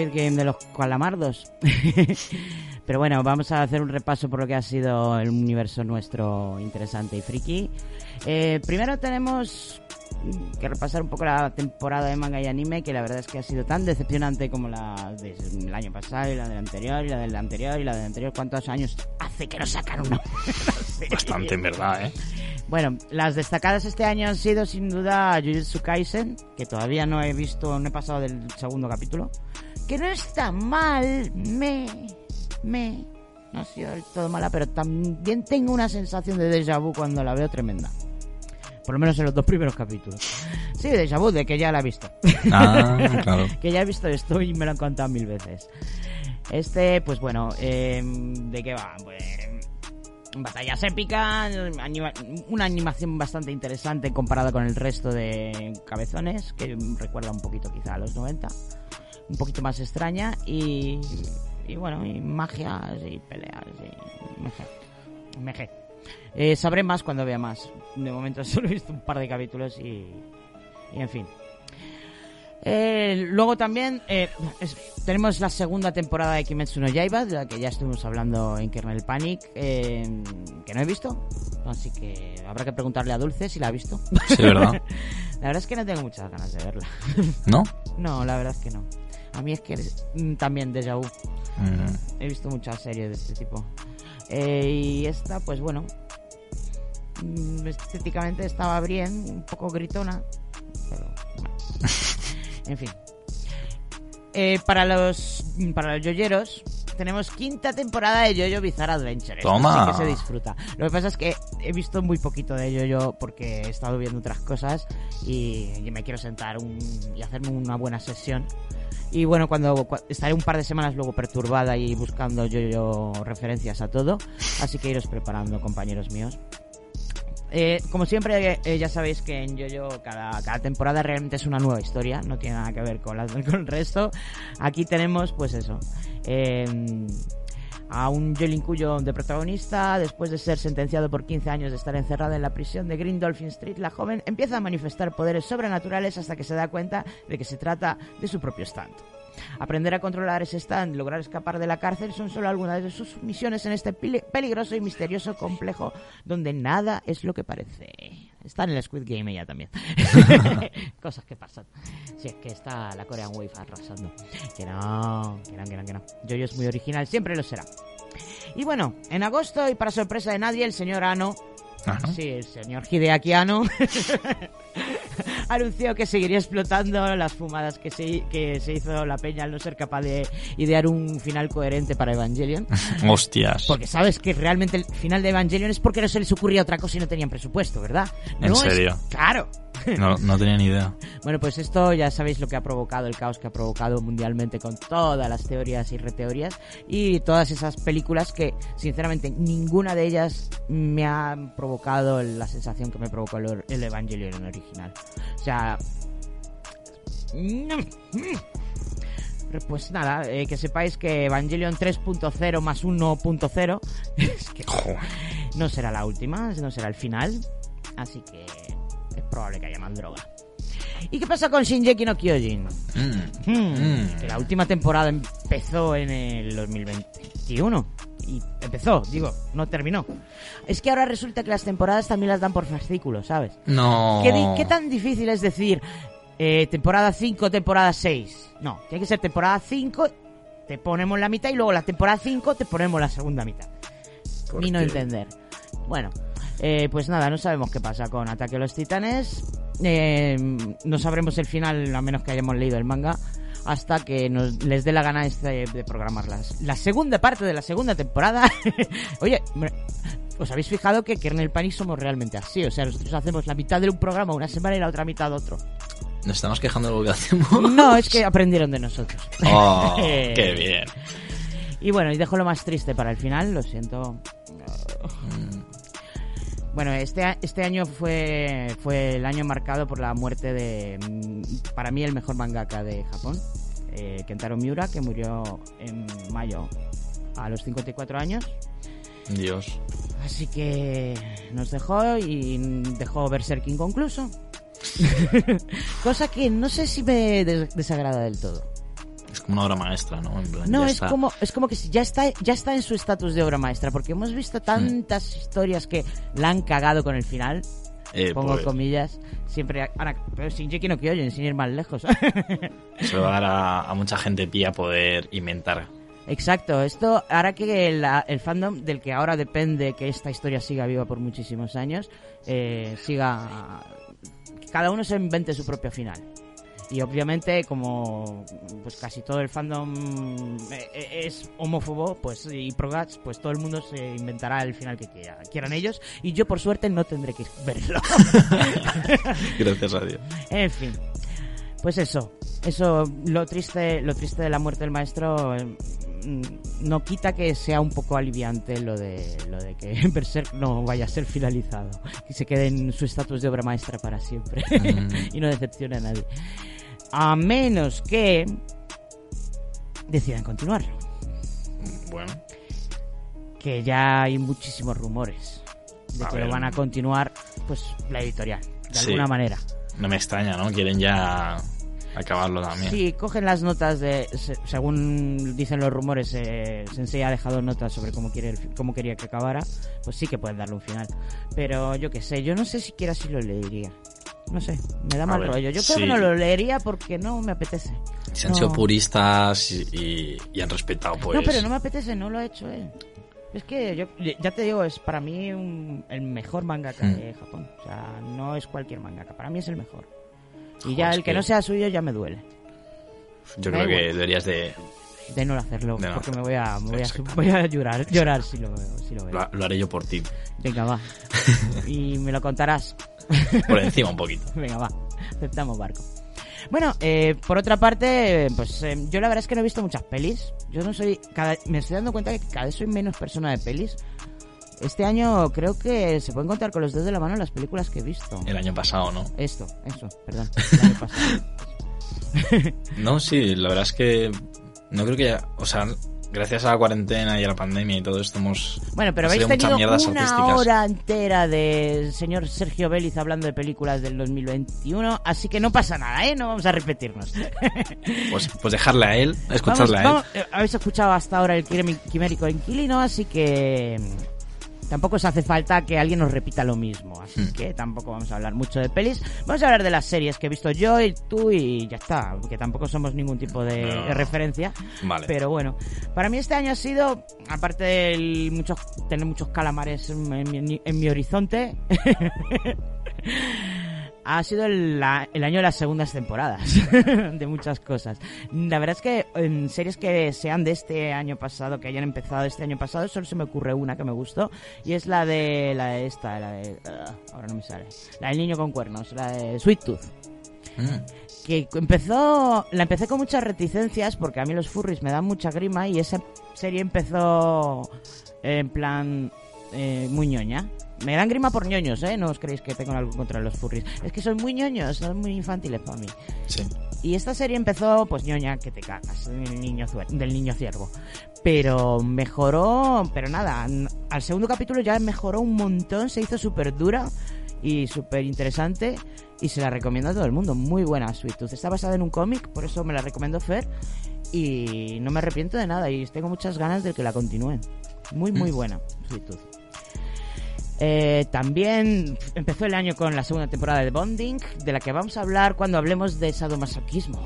Squid Game de los calamardos. Pero bueno, vamos a hacer un repaso por lo que ha sido el universo nuestro interesante y friki. Eh, primero tenemos que repasar un poco la temporada de manga y anime, que la verdad es que ha sido tan decepcionante como la del año pasado y la del anterior y la del anterior y la del anterior. ¿Cuántos años hace que no sacan uno? Bastante, en verdad, ¿eh? Bueno, las destacadas este año han sido sin duda Jujutsu Kaisen, que todavía no he visto, no he pasado del segundo capítulo, que no está mal, me, me, no ha sido del todo mala, pero también tengo una sensación de déjà vu cuando la veo tremenda. Por lo menos en los dos primeros capítulos. Sí, déjà vu, de que ya la he visto. Ah, claro. que ya he visto esto y me lo han contado mil veces. Este, pues bueno, eh, ¿de qué va? Pues batallas épicas, anima- una animación bastante interesante comparada con el resto de cabezones, que recuerda un poquito quizá a los 90. Un poquito más extraña y, y bueno, y magias y peleas y meje. Meje. Eh, sabré más cuando vea más. De momento solo he visto un par de capítulos y, y en fin. Eh, luego también eh, es- tenemos la segunda temporada de Kimetsu no Yaiba, de la que ya estuvimos hablando en Kernel Panic, eh, que no he visto, así que habrá que preguntarle a Dulce si la ha visto. Sí, ¿verdad? la verdad es que no tengo muchas ganas de verla. ¿No? No, la verdad es que no. A mí es que mm, también déjà vu. Mm. He visto muchas series de este tipo. Eh, y esta, pues bueno, mm, estéticamente estaba bien, un poco gritona, pero bueno. En fin. Eh, para los para los yoyeros tenemos quinta temporada de Jojo Bizarre Adventure. Esto Toma. sí que se disfruta. Lo que pasa es que he visto muy poquito de Jojo porque he estado viendo otras cosas y, y me quiero sentar un- y hacerme una buena sesión. Y bueno, cuando cua- estaré un par de semanas luego perturbada y buscando yo referencias a todo, así que iros preparando, compañeros míos. Eh, como siempre, eh, ya sabéis que en Yoyo cada, temporada realmente es una nueva historia, no tiene nada que ver con, el resto. Aquí tenemos, pues eso, eh, a un Jolin Cuyo de protagonista, después de ser sentenciado por 15 años de estar encerrada en la prisión de Green Dolphin Street, la joven empieza a manifestar poderes sobrenaturales hasta que se da cuenta de que se trata de su propio stand. Aprender a controlar ese stand lograr escapar de la cárcel son solo algunas de sus misiones en este peli- peligroso y misterioso complejo donde nada es lo que parece. Está en el Squid Game ella también. Cosas que pasan. Si es que está la Korean Wave arrasando. Que no, que no, que no, que no. Jojo es muy original, siempre lo será. Y bueno, en agosto, y para sorpresa de nadie, el señor Ano, sí, el señor Hideaki Ano, anunció que seguiría explotando las fumadas que se, que se hizo la peña al no ser capaz de idear un final coherente para Evangelion. Hostias. Porque sabes que realmente el final de Evangelion es porque no se les ocurría otra cosa y no tenían presupuesto, ¿verdad? ¿En No es- serio? Claro. No, no tenía ni idea. Bueno, pues esto ya sabéis lo que ha provocado, el caos que ha provocado mundialmente con todas las teorías y reteorías y todas esas películas que, sinceramente, ninguna de ellas me ha provocado la sensación que me provocó el, el Evangelion original. O sea... Pues nada, eh, que sepáis que Evangelion 3.0 más 1.0 es que no será la última, no será el final, así que es probable que haya más droga. ¿Y qué pasa con Shinjeki no Kyojin? Mm. Hmm, Que la última temporada empezó en el 2021. Y empezó, digo, no terminó. Es que ahora resulta que las temporadas también las dan por fascículos, ¿sabes? No. ¿Qué, qué tan difícil es decir eh, temporada 5, temporada 6? No, tiene que ser temporada 5, te ponemos la mitad y luego la temporada 5 te ponemos la segunda mitad. ¿Por Ni no entender. Bueno, eh, pues nada, no sabemos qué pasa con Ataque a los Titanes. Eh, no sabremos el final, a menos que hayamos leído el manga, hasta que nos les dé la gana este de programar las- la segunda parte de la segunda temporada. Oye, ¿os habéis fijado que Kernel Panic somos realmente así? O sea, nosotros hacemos la mitad de un programa una semana y la otra mitad otro. Nos estamos quejando de lo que hacemos. No, es que aprendieron de nosotros. Oh, qué bien. Y bueno, y dejo lo más triste para el final, lo siento. Bueno, este, este año fue, fue el año marcado por la muerte de, mm, para mí, el mejor mangaka de Japón, eh, Kentaro Miura, que murió en mayo a los 54 años. Dios. Así que nos dejó y dejó Berserk inconcluso. Cosa que no sé si me des- desagrada del todo. Es como una obra maestra, ¿no? En plan, No, es está. como, es como que ya está, ya está en su estatus de obra maestra, porque hemos visto tantas historias que la han cagado con el final. Eh, pongo pues. comillas. Siempre, ahora, pero sin Jeki no Kyojin, sin ir más lejos. Se va a dar a, a mucha gente pie a poder inventar. Exacto, esto hará que la- el fandom del que ahora depende que esta historia siga viva por muchísimos años, eh, siga... cada uno se invente su propio final. Y obviamente, como pues casi todo el fandom eh, eh, es homófobo pues y progats, pues todo el mundo se inventará el final que quiera, quieran ellos. Y yo, por suerte, no tendré que verlo. Gracias a Dios. En fin, pues eso, eso, lo triste, lo triste de la muerte del maestro mm, no quita que sea un poco aliviante lo de lo de que Berserk no vaya a ser finalizado, que se quede en su estatus de obra maestra para siempre Mm. y no decepcione a nadie. A menos que deciden continuar. Bueno, Que ya hay muchísimos rumores de A que ver. lo van a continuar, pues, la editorial, de Sí. alguna manera. no me extraña, ¿no? Quieren ya acabarlo también. Sí, cogen las notas de. se- según dicen los rumores, eh, Sensei ha dejado notas sobre cómo, quiere cómo quería que acabara. Pues sí que pueden darle un final. Pero yo qué sé, yo no sé siquiera si lo leería. No sé, me da mal ver, rollo. Yo creo sí. que no lo leería porque no me apetece. Se han No. sido puristas y, y- y han respetado, pues. No, pero no me apetece, no lo ha hecho él. Es que yo ya te digo, es para mí un- el mejor mangaka Hmm. de Japón. O sea, no es cualquier mangaka, para mí es el mejor. Y Joder, ya el que que- no sea suyo ya me duele. Yo creo que deberías de. de no hacerlo, De no porque hacerlo. me voy a, me voy a, voy a llorar, llorar si lo veo. Si lo veo. Lo, lo haré yo por ti. Venga, va. Y me lo contarás. Por encima un poquito. Venga, va. Aceptamos barco. Bueno, eh, por otra parte, pues eh, yo la verdad es que no he visto muchas pelis. Yo no soy. Cada, me estoy dando cuenta que cada vez soy menos persona de pelis. Este año creo que se pueden contar con los dedos de la mano las películas que he visto. El año pasado, ¿no? Esto, eso, perdón. El año pasado. No, sí, la verdad es que no creo que ya, o sea, gracias a la cuarentena y a la pandemia y todo esto hemos Bueno, pero ha habéis tenido una artísticas. hora entera del señor Sergio Vélez hablando de películas del 2021, así que no pasa nada, ¿eh? No vamos a repetirnos. Pues, pues dejarle a él, escucharle a él. vamos- eh, habéis escuchado hasta ahora el quimérico inquilino, así que tampoco os hace falta que alguien nos repita lo mismo. Así Hmm. que tampoco vamos a hablar mucho de pelis. Vamos a hablar de las series que he visto yo y tú y ya está, que tampoco somos ningún tipo de, No. de referencia. Vale. Pero bueno, para mí este año ha sido, aparte de muchos, tener muchos calamares en, en mi- en mi horizonte, ha sido el, año de las segundas temporadas de muchas cosas. La verdad es que en series que sean de este año pasado, que hayan empezado este año pasado, solo se me ocurre una que me gustó y es la de la de esta, la de ah, ahora no me sale, la del niño con cuernos, la de Sweet Tooth Mm. que empezó la empecé con muchas reticencias porque a mí los furries me dan mucha grima y esa serie empezó en plan eh, muy ñoña me dan grima por ñoños eh no os creéis que tengo algo contra los furries es que son muy ñoños son muy infantiles para mí Sí. y esta serie empezó, pues ñoña, que te cagas, del niño, del niño ciervo. Pero mejoró, pero nada, al segundo capítulo ya mejoró un montón, se hizo súper dura y súper interesante y se la recomiendo a todo el mundo. Muy buena Sweet Tooth. Está basada en un cómic, por eso me la recomiendo Fer y no me arrepiento de nada y tengo muchas ganas de que la continúen. Muy, muy Mm. buena Sweet Tooth. Eh, también empezó el año con la segunda temporada de Bonding, de la que vamos a hablar cuando hablemos de sadomasoquismo.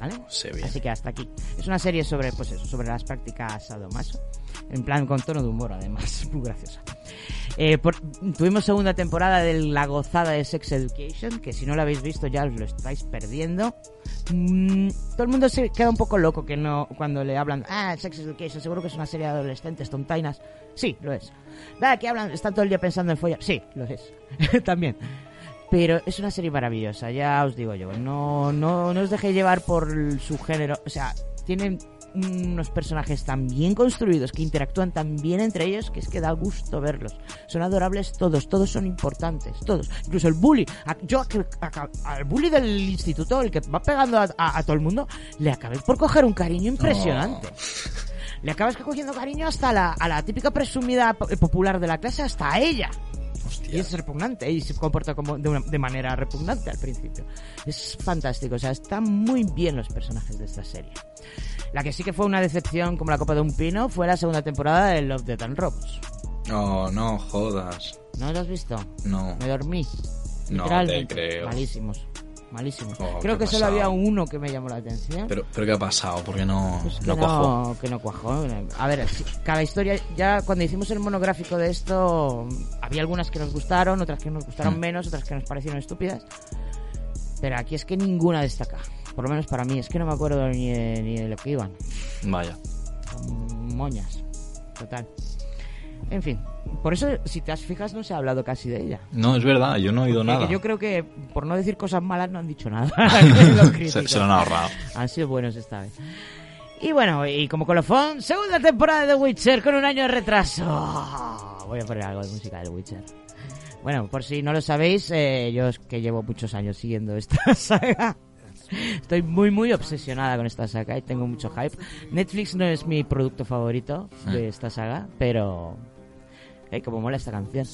¿Vale? se ve. Así que hasta aquí. Es una serie sobre, pues eso, sobre las prácticas sadomaso. En plan, con tono de humor, además. Muy graciosa. Eh, por- tuvimos segunda temporada de La Gozada de Sex Education, que si no la habéis visto ya os lo estáis perdiendo. Mm, todo el mundo se queda un poco loco que no cuando le hablan, ah, Sex Education, seguro que es una serie de adolescentes tontainas. Sí, lo es. Nada, que hablan, están todo el día pensando en follar. Sí, lo es. También. Pero es una serie maravillosa, ya os digo yo. No, no, no os dejéis llevar por su género. O sea, tienen unos personajes tan bien construidos que interactúan tan bien entre ellos que es que da gusto verlos. Son adorables todos, todos son importantes, todos. Incluso el bully. A- Yo a- a- al bully del instituto, el que va pegando a, todo el mundo, le acabé por coger un cariño impresionante. Le acabas cogiendo cariño hasta la, a la típica presumida po- popular de la clase, hasta a ella. Y es repugnante y se comporta como de, una- de manera repugnante al principio. Es fantástico, o sea, están muy bien los personajes de esta serie. La que sí que fue una decepción como la copa de un pino fue la segunda temporada de Love, Death and Robots. No, no jodas. ¿No lo has visto? No. Me dormí. No te creo. Malísimos. Malísimos. Oh, Creo ¿qué que solo había uno que me llamó la atención. Pero, pero ¿qué ha pasado? Porque no, Pues que no cuajó. que no cuajó. A ver, cada historia, ya cuando hicimos el monográfico de esto, había algunas que nos gustaron, otras que nos gustaron Mm. menos, otras que nos parecieron estúpidas. Pero aquí es que ninguna destaca. Por lo menos para mí, es que no me acuerdo ni de, ni de lo que iban. Vaya. Moñas. Total. En fin, por eso, si te has fijas, no se ha hablado casi de ella. No, es verdad, yo no he oído Porque nada. Yo creo que, por no decir cosas malas, no han dicho nada. Se, se lo han ahorrado. Han sido buenos esta vez. Y bueno, y como colofón, segunda temporada de The Witcher con un año de retraso. Voy a poner algo de música del Witcher. Bueno, por si no lo sabéis, eh, yo es que llevo muchos años siguiendo esta saga. Estoy muy, muy obsesionada con esta saga y tengo mucho hype. Netflix no es mi producto favorito de esta saga, pero... Eh, como mola esta canción.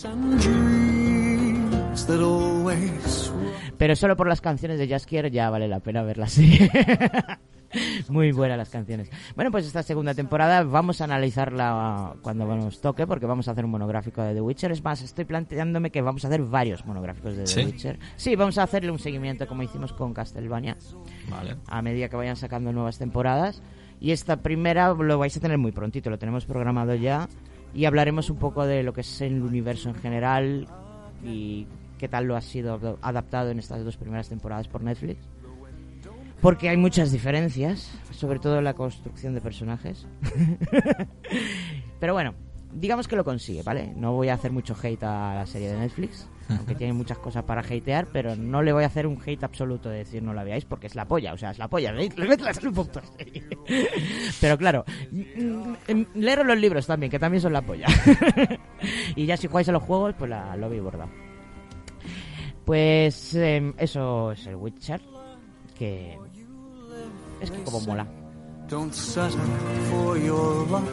Pero solo por las canciones de Jaskier ya vale la pena verla así. Muy buenas las canciones. Bueno, pues esta segunda temporada vamos a analizarla cuando nos toque, porque vamos a hacer un monográfico de The Witcher. Es más, estoy planteándome que vamos a hacer varios monográficos de The ¿Sí? Witcher. Sí, vamos a hacerle un seguimiento como hicimos con Castlevania, Vale. a medida que vayan sacando nuevas temporadas. Y esta primera lo vais a tener muy prontito, lo tenemos programado ya. Y hablaremos un poco de lo que es el universo en general y qué tal lo ha sido adaptado en estas dos primeras temporadas por Netflix. Porque hay muchas diferencias, sobre todo en la construcción de personajes. Pero bueno, digamos que lo consigue, ¿vale? No voy a hacer mucho hate a la serie de Netflix, aunque tiene muchas cosas para hatear, pero no le voy a hacer un hate absoluto de decir no la veáis, porque es la polla, o sea, es la polla. Le meto la sal un poco a la serie. Pero claro, mm, mm, leeros los libros también, que también son la polla. y ya si jugáis a los juegos, pues la, lo habéis bordado. Pues em, eso es el Witcher, que es que como mola.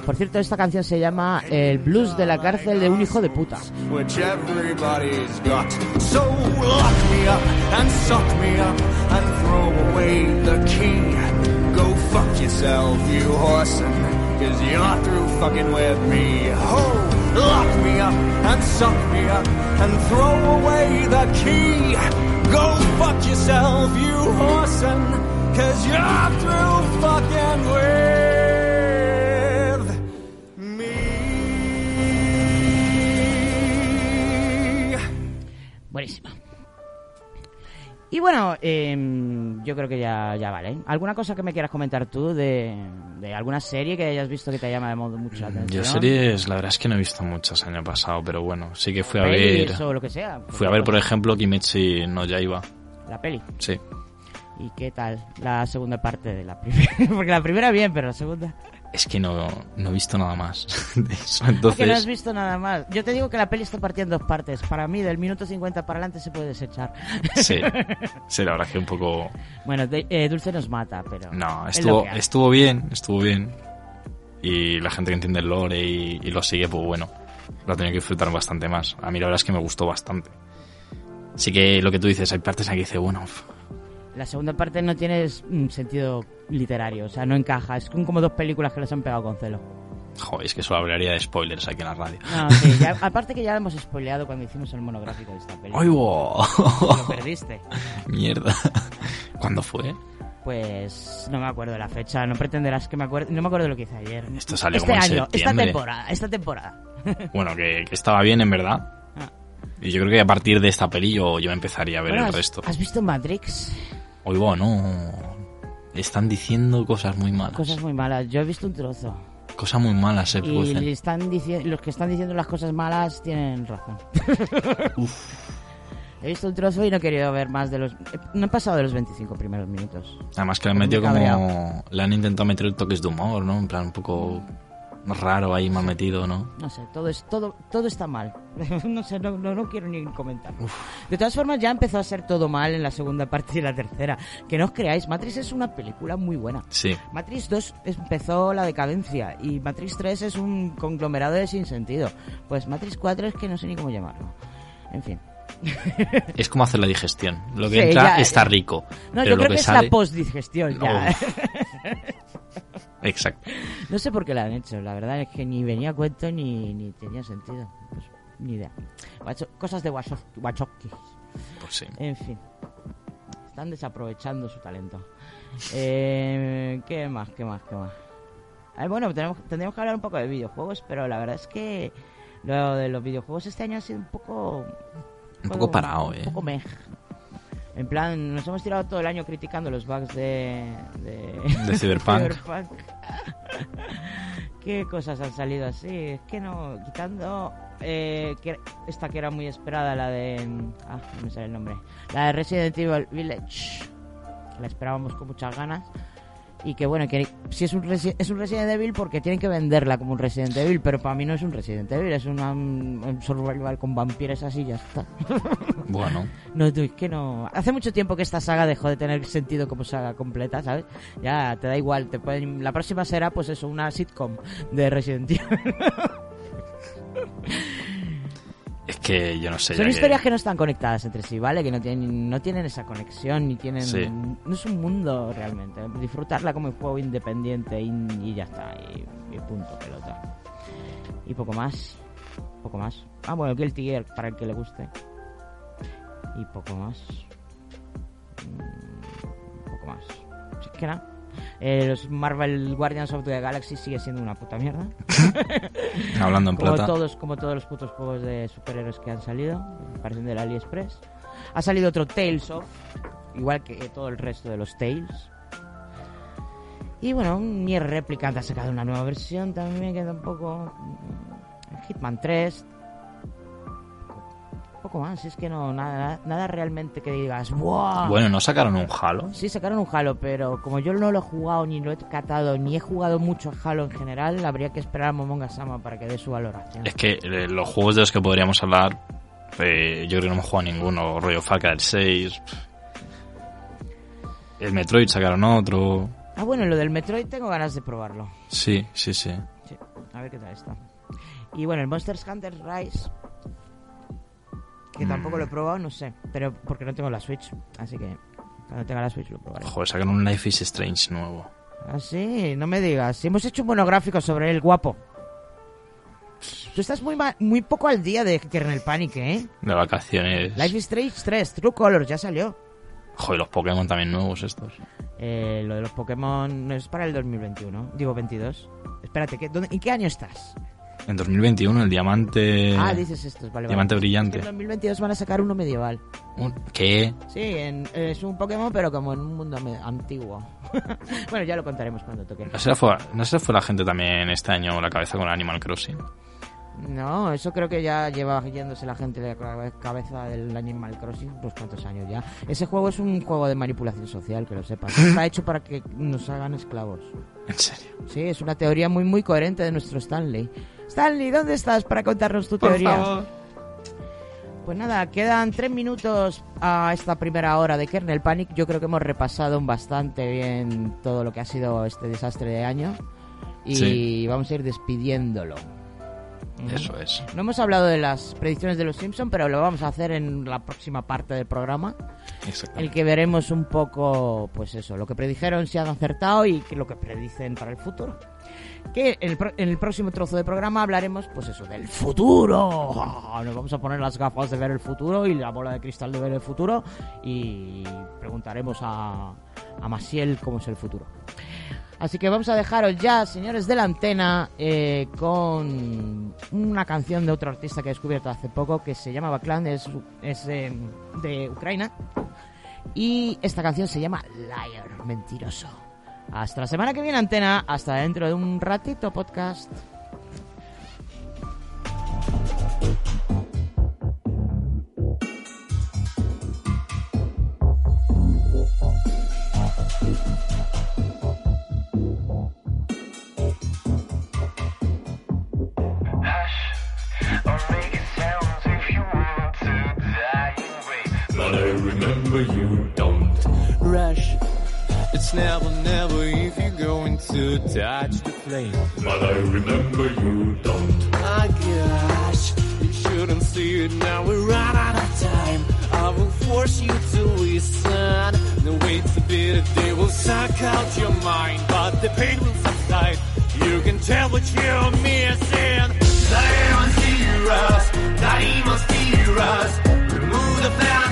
Por cierto, esta canción se llama El blues de la cárcel de un hijo de puta. which everybody's got. So lock me up and suck me up and throw away the key. Go fuck yourself, you horsin', cause you're through fucking with me. Oh, lock me up and suck me up and throw away the key. Go fuck yourself, you horsin', cause you're through fucking with Buenísima. Y bueno, em, yo creo que ya, ya vale. ¿Alguna cosa que me quieras comentar tú de, de alguna serie que hayas visto que te llama de modo mucho la atención? Yo series, la verdad es que no he visto muchas el año pasado, pero bueno, sí que fui a ver... O lo que sea. Fui a ver, por ejemplo, Kimetsu no Yaiba. La peli. Sí. ¿Y qué tal la segunda parte de la primera? Porque la primera bien, pero la segunda... Es que no, no he visto nada más de eso. Es que no has Entonces, visto nada más. Yo te digo que la peli está partida en dos partes. Para mí, del minuto 50 para adelante se puede desechar. sí. Sí, la verdad es que un poco... Bueno, de- eh, Dulce nos mata, pero... No, es estuvo, estuvo bien, estuvo bien. Y la gente que entiende el lore y, y lo sigue, pues bueno, lo ha tenido que disfrutar bastante más. A mí la verdad es que me gustó bastante. Sí que lo que tú dices, hay partes aquí que dice, bueno, La segunda parte no tiene mm, sentido literario, o sea, no encaja. Es como dos películas que les han pegado con celo. joder, es que solo hablaría de spoilers aquí en la radio. No, sí, ya- aparte que ya lo hemos spoileado cuando hicimos el monográfico de esta película. ¡Ay, wow! Lo perdiste. Mierda. ¿Cuándo fue? Pues no me acuerdo de la fecha, no pretenderás que me acuerde. No me acuerdo de lo que hice ayer. Esto salió este como en año, esta septiembre. temporada, esta temporada. Bueno, que, que estaba bien, en verdad. Ah. Y yo creo que a partir de esta peli yo, yo empezaría a ver Bueno, el ¿has- resto. ¿Has visto Matrix? Oigo, no. Están diciendo cosas muy malas. Cosas muy malas. Yo he visto un trozo. Cosas muy malas se Y producen. están dici- los que están diciendo las cosas malas tienen razón. He visto un trozo y no he querido ver más de los... No he pasado de los 25 primeros minutos. Además que le han metido como... Le han intentado meter toques de humor, ¿no? En plan un poco raro ahí, mal metido, ¿no? No sé, todo es todo todo está mal. no sé, no, no, no quiero ni comentar. De todas formas, ya empezó a ser todo mal en la segunda parte y la tercera. Que no os creáis, Matrix es una película muy buena. Sí. Matrix 2 empezó la decadencia y Matrix 3 es un conglomerado de sinsentido. Pues Matrix 4 es que no sé ni cómo llamarlo. En fin. Es como hacer la digestión. Lo que Sí, entra ya- está rico. No, pero yo lo creo que, que, es sale... la postdigestión ya. Exacto. No sé por qué la han hecho, la verdad es que ni venía a cuento ni, ni tenía sentido. Pues, ni idea. Cosas de Wachowski. Wachowski. Pues sí. En fin. Están desaprovechando su talento. Eh, ¿Qué más? ¿Qué más? ¿Qué más? Eh, bueno, tenemos, tendríamos que hablar un poco de videojuegos, pero la verdad es que lo de los videojuegos este año ha sido un poco... Un poco parado, ¿eh? Un poco mej. En plan, nos hemos tirado todo el año criticando los bugs de... De, De Cyberpunk. Cyberpunk. ¿Qué cosas han salido así? Es que no, quitando eh, esta que era muy esperada, la de... Ah, me sale el nombre. La de Resident Evil Village. La esperábamos con muchas ganas. Y que bueno, que si es un, es un Resident Evil porque tienen que venderla como un Resident Evil, pero para mí no es un Resident Evil, es una- un survival con vampiros así y ya está. Bueno. No, tú, es que no. Hace mucho tiempo que esta saga dejó de tener sentido como saga completa, ¿sabes? Ya te da igual. Te pueden... La próxima será, pues eso, una sitcom de Resident Evil. Es que yo no sé. Son que- historias que no están conectadas entre sí, ¿vale? Que no tienen, no tienen esa conexión, ni tienen... Sí. No es un mundo realmente. Disfrutarla como un juego independiente y, y ya está. Y, y punto, pelota. Y poco más. Poco más. Ah, bueno, Guilty Gear, para el que le guste. Y poco más. Mm, poco más. Si es que nada. Eh, los Marvel Guardians of the Galaxy sigue siendo una puta mierda. Hablando en como plata. Todos, como todos los putos juegos de superhéroes que han salido, parecen del AliExpress. Ha salido otro Tales of, igual que todo el resto de los Tales. Y bueno, un Nier Replicant ha sacado una nueva versión también que tampoco... Hitman 3. Poco más, es que no, nada, nada realmente que digas, ¡wow! Bueno, ¿no sacaron un Halo? Sí, sacaron un Halo, pero como yo no lo he jugado, ni lo he catado, ni he jugado mucho a Halo en general, habría que esperar a Momonga Sama para que dé su valoración. Es que eh, los juegos de los que podríamos hablar, eh, yo creo que no hemos jugado ninguno. Rollo Far Cry 6. pff. El Metroid sacaron otro. Ah, bueno, lo del Metroid tengo ganas de probarlo. Sí, sí, sí. Sí, a ver qué tal está. Y bueno, el Monster Hunter Rise, que Mm. tampoco lo he probado, no sé, pero porque no tengo la Switch, así que cuando tenga la Switch lo probaré. Joder, sacaron un Life is Strange nuevo. Ah, sí, no me digas. Hemos hecho un monográfico sobre el guapo. Tú estás muy, muy poco al día de Kernel Panic, ¿eh? De vacaciones. Life is Strange 3, True Colors, ya salió. Joder, los Pokémon también nuevos estos. Eh, lo de los Pokémon es para el 2021, digo 22. Espérate, ¿qué, dónde- ¿en qué año estás? En 2021 el diamante... ah, dices estos, vale, vale. Diamante Es que brillante. en 2022 van a sacar uno medieval. ¿Qué? Sí, en- es un Pokémon, pero como en un mundo antiguo. bueno, ya lo contaremos cuando toque. ¿No se, fue, ¿No se fue la gente también este año la cabeza con Animal Crossing? No, eso creo que ya lleva yéndose la gente de la cabe- cabeza del Animal Crossing unos cuantos años ya. Ese juego es un juego de manipulación social, que lo sepas. Está hecho para que nos hagan esclavos. ¿En serio? Sí, es una teoría muy muy coherente de nuestro Stanley. Stanley, ¿dónde estás para contarnos tu Por teoría? favor. Pues nada, quedan tres minutos a esta primera hora de Kernel Panic. Yo creo que hemos repasado bastante bien todo lo que ha sido este desastre de año. Y Sí. vamos a ir despidiéndolo. Eso es. No hemos hablado de las predicciones de los Simpson, pero lo vamos a hacer en la próxima parte del programa. Exacto. El que veremos un poco, pues eso, lo que predijeron si han acertado y lo que predicen para el futuro. Que en el, en el próximo trozo de programa hablaremos, pues eso, del futuro. Nos vamos a poner las gafas de ver el futuro y la bola de cristal de ver el futuro y preguntaremos a, a Maciel cómo es el futuro. Así que vamos a dejaros ya, señores de la antena, eh, con una canción de otro artista que he descubierto hace poco que se llama Baklan, es, eh, de Ucrania. Y esta canción se llama Liar, mentiroso. Hasta la semana que viene, antena. Hasta dentro de un ratito, podcast. It's never, never if you're going to touch the flame. But I remember you don't. My gosh, you shouldn't see it now. We're run out of time. I will force you to listen. The wait a bit, they will suck out your mind, but the pain will subside. You can tell what you're missing. Diamonds hear us, diamonds hear us. Remove the fence,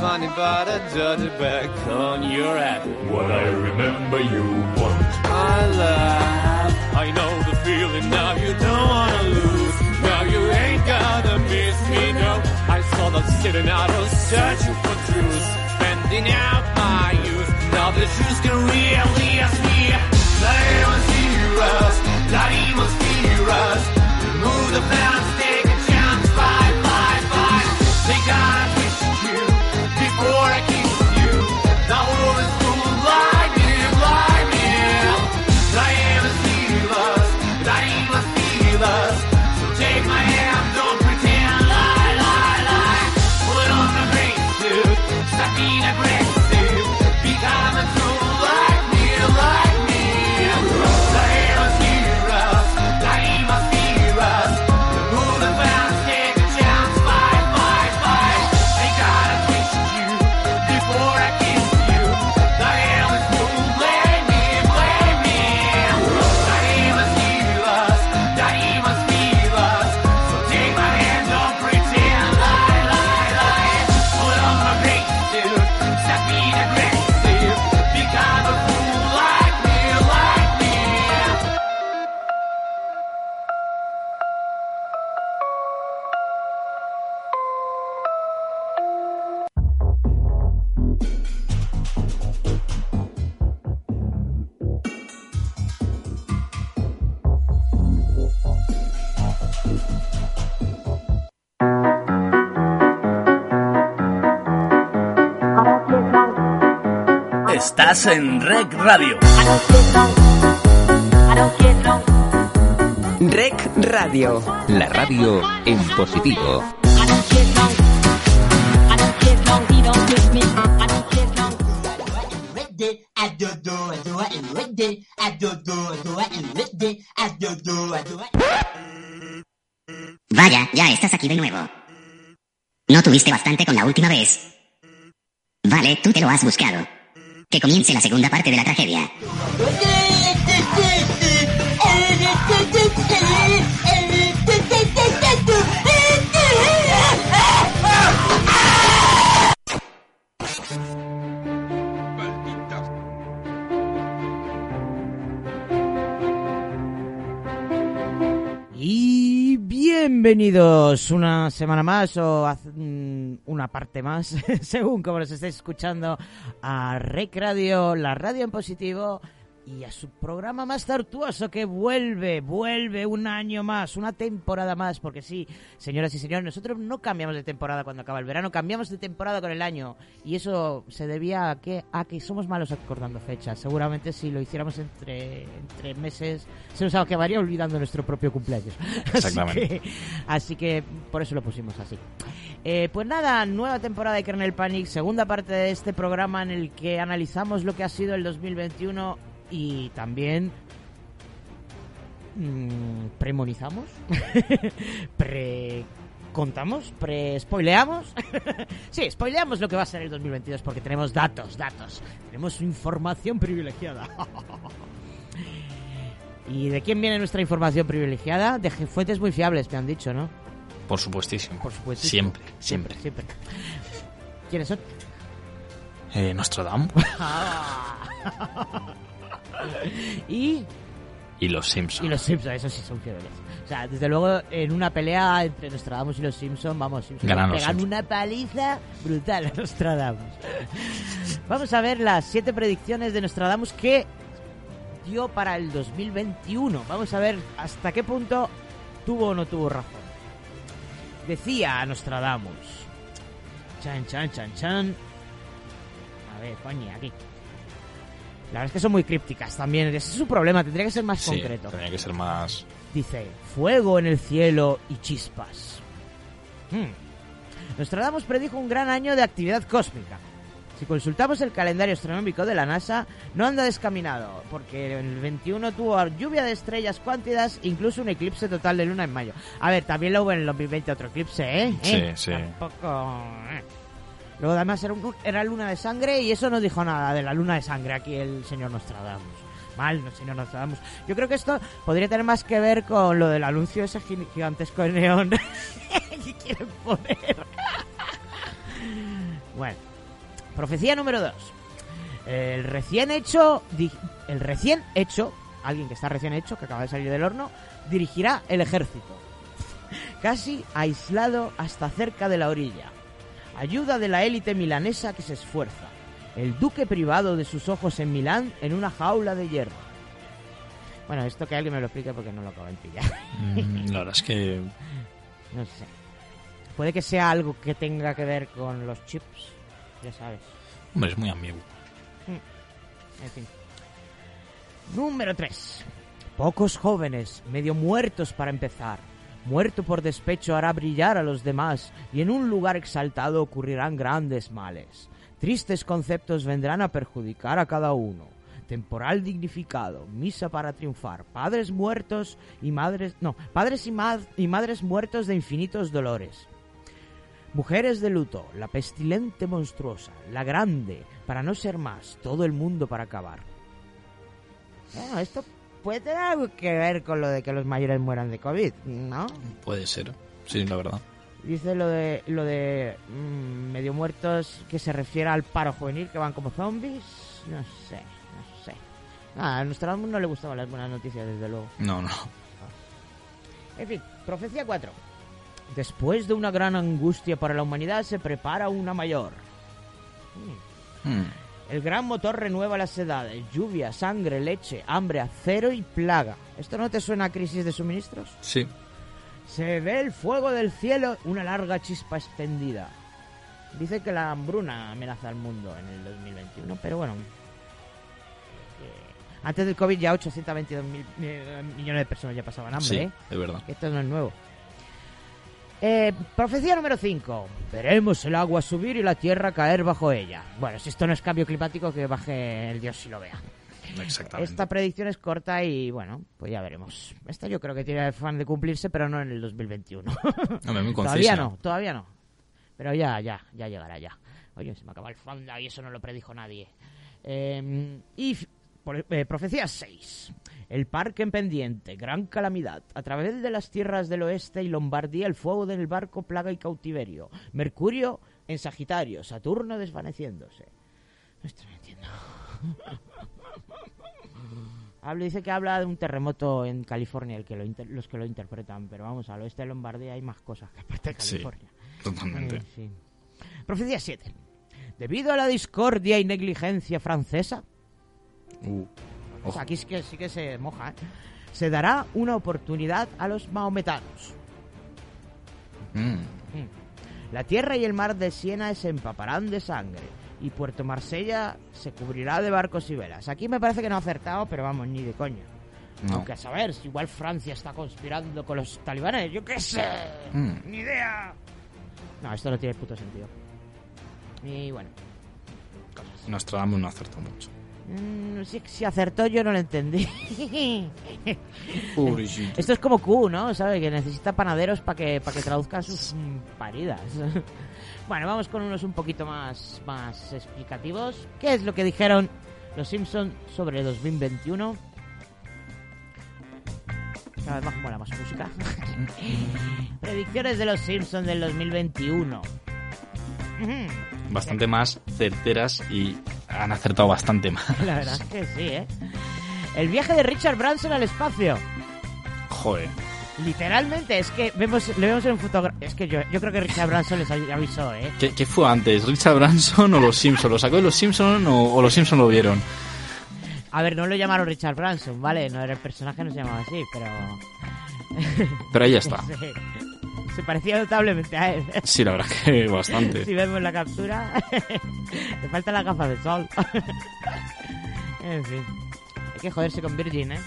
Funny about a dirty back on your head. What I remember you want. I love. I know the feeling now you don't wanna lose. Now you ain't gonna miss me, no. I saw that sitting out of searching for truth, spending out my youth. Now the truth can really ask me. They must hear us, they must hear us. Remove the fence, Estás en Rec Radio. Rec Radio. La radio en positivo. Vaya, ya estás aquí de nuevo. ¿No tuviste bastante con la última vez? Vale, tú te lo has buscado. Que comience la segunda parte de la tragedia. Bienvenidos una semana más o mm, una parte más, según como nos estéis escuchando, a Rec Radio, la radio en positivo y a su programa más tortuoso que vuelve, vuelve un año más, una temporada más, porque sí, señoras y señores, nosotros no cambiamos de temporada cuando acaba el verano, cambiamos de temporada con el año y eso se debía a que, a que somos malos acordando fechas. Seguramente si lo hiciéramos entre, entre meses se nos acabaría olvidando nuestro propio cumpleaños. Así Exactamente. que- Así que por eso lo pusimos así. Eh, pues nada, nueva temporada de Kernel Panic, segunda parte de este programa en el que analizamos lo que ha sido el 2021 y también mm, premonizamos, pre contamos, pre spoileamos. sí, spoileamos lo que va a ser el 2022 porque tenemos datos, datos, tenemos información privilegiada. ¿Y de quién viene nuestra información privilegiada? De fuentes muy fiables, me han dicho, ¿no? Por supuestísimo. Por supuestísimo. Siempre, siempre. Siempre. ¿Quiénes son? Eh, Nostradamus y, y los Simpsons. y los Simpsons, esos sí son fieles. O sea, desde luego, en una pelea entre Nostradamus y los Simpsons, vamos, Simpsons Ganan le los pegan Simpsons. una paliza brutal a Nostradamus. vamos a ver las siete predicciones de Nostradamus que dio para el 2021. Vamos a ver hasta qué punto tuvo o no tuvo razón. Decía Nostradamus. Chan, chan, chan, chan. A ver, coño, aquí. La verdad es que son muy crípticas también. Ese es su problema, tendría que ser más Sí, concreto. Tenía que ser más. Dice, fuego en el cielo y chispas. Hmm. Nostradamus predijo un gran año de actividad cósmica. Si consultamos el calendario astronómico de la NASA, no anda descaminado, porque en el 21 tuvo lluvia de estrellas cuántidas, incluso un eclipse total de luna en mayo. A ver, también lo hubo en el 2020 otro eclipse, ¿eh? Sí, ¿Eh? sí. Tampoco... Luego además era, un- era luna de sangre y eso no dijo nada de la luna de sangre aquí el señor Nostradamus. normal, no sé, no nos damos. Yo creo que esto podría tener más que ver con lo del anuncio ese gi- gigantesco neón que quieren poner. bueno, profecía número 2. El recién hecho, el recién hecho, alguien que está recién hecho, que acaba de salir del horno, dirigirá el ejército. Casi aislado hasta cerca de la orilla. Ayuda de la élite milanesa que se esfuerza. El duque privado de sus ojos en Milán en una jaula de hierro. Bueno, esto que alguien me lo explique porque no lo acabo de pillar. Mm, La verdad es que No sé. Puede que sea algo que tenga que ver con los chips, ya sabes. hombre, es muy ambiguo. Mm. En fin. Número 3. Pocos jóvenes, medio muertos para empezar. Muerto por despecho hará brillar a los demás y en un lugar exaltado ocurrirán grandes males. Tristes conceptos vendrán a perjudicar a cada uno. Temporal dignificado, misa para triunfar, padres muertos y madres... No, padres y, ma- y madres muertos de infinitos dolores. Mujeres de luto, la pestilente monstruosa, la grande, para no ser más, todo el mundo para acabar. Bueno, esto puede tener algo que ver con lo de que los mayores mueran de COVID, ¿no? Puede ser, sí, la verdad. Dice lo de lo de mm, medio muertos que se refiere al paro juvenil que van como zombies. No sé, no sé. Nada, a nuestro no le gustaban las buenas noticias, desde luego. No, no. En fin, profecía 4. Después de una gran angustia para la humanidad se prepara una mayor. Mm. Hmm. El gran motor renueva las edades, lluvia, sangre, leche, hambre, acero y plaga. ¿Esto no te suena a crisis de suministros? Sí. Se ve el fuego del cielo, una larga chispa extendida. Dice que la hambruna amenaza al mundo en el 2021, pero bueno. eh, antes del COVID ya 822 mil, eh, millones de personas ya pasaban hambre, Sí, ¿eh? es verdad. Esto no es nuevo. Eh, profecía número 5. Veremos el agua subir y la tierra caer bajo ella. Bueno, si esto no es cambio climático, que baje el dios si lo vea. Exactamente. Esta predicción es corta y bueno, pues ya veremos. Esta yo creo que tiene afán de cumplirse, pero no en el 2021. Hombre, muy concisa. todavía no, todavía no. Pero ya, ya, ya llegará ya. Oye, se me acaba el fanda y eso no lo predijo nadie. Eh, y por- eh, profecía 6. El parque en pendiente, gran calamidad. A través de las tierras del oeste y Lombardía, el fuego del barco, plaga y cautiverio. Mercurio en Sagitario, Saturno desvaneciéndose. No entiendo. Habla, dice que habla de un terremoto en California, el que lo inter- los que lo interpretan, pero vamos, al oeste de Lombardía hay más cosas que aparte de Sí, California. totalmente. En fin. Profecía 7. Debido a la discordia y negligencia francesa, Uh, o sea, aquí sí que, sí que se moja, ¿eh? se dará una oportunidad a los maometanos. mm. Mm. La tierra y el mar de Siena se empaparán de sangre y Puerto Marsella se cubrirá de barcos y velas. Aquí me parece que no ha acertado, pero vamos, ni de coña. No. Aunque a saber, si igual Francia está conspirando con los talibanes, yo qué sé, Mm. ni idea. No, esto no tiene puto sentido. Y bueno, Nostradamus no acertó mucho. Mm, si, si acertó yo no lo entendí. Pobrecito. Esto es como Q, ¿no? ¿Sabe? Que necesita panaderos para que, para que traduzcan sus paridas. bueno, vamos con unos un poquito más, más explicativos. ¿Qué es lo que dijeron los Simpsons sobre 2021? Cada vez más mola más música. Predicciones de los Simpsons del 2021. Bastante más certeras y han acertado bastante más. La verdad es que sí, ¿eh? El viaje de Richard Branson al espacio. Joder. Literalmente, es que vemos, le vemos en un fotograma. Es que yo, yo creo que Richard Branson les avisó, ¿eh? ¿Qué, qué fue antes? ¿Richard Branson o los Simpsons? ¿Lo sacó de los Simpsons o, o los Simpsons lo vieron? A ver, no lo llamaron Richard Branson, ¿vale? No era el personaje, no se llamaba así, pero. Pero ahí está. Sí. Se parecía notablemente a él. Sí, la verdad que bastante. si vemos la captura, le falta la gafa de sol. en fin. Hay que joderse con Virgin, ¿eh?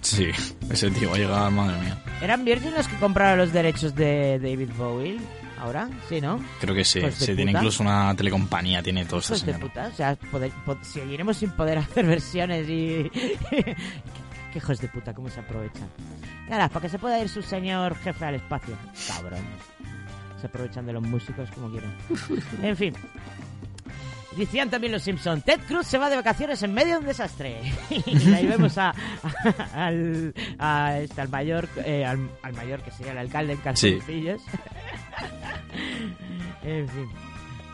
Sí, ese tío va a llegar, madre mía. ¿Eran Virgin los que compraron los derechos de David Bowie? ¿Ahora? Sí, ¿no? Creo que sí. De Se tiene puta. incluso una telecompañía, tiene todo este Hijos de puta. O sea, poder- po- seguiremos sin poder hacer versiones y... qué, qué hijos de puta, cómo se aprovechan. Nada, para que se pueda ir su señor jefe al espacio. Cabrón. Se aprovechan de los músicos como quieren. En fin. Decían también los Simpson, Ted Cruz se va de vacaciones en medio de un desastre. y ahí vemos a, a- al, a este, al mayor, eh, al, al mayor que sería el alcalde en calzoncillos. en fin.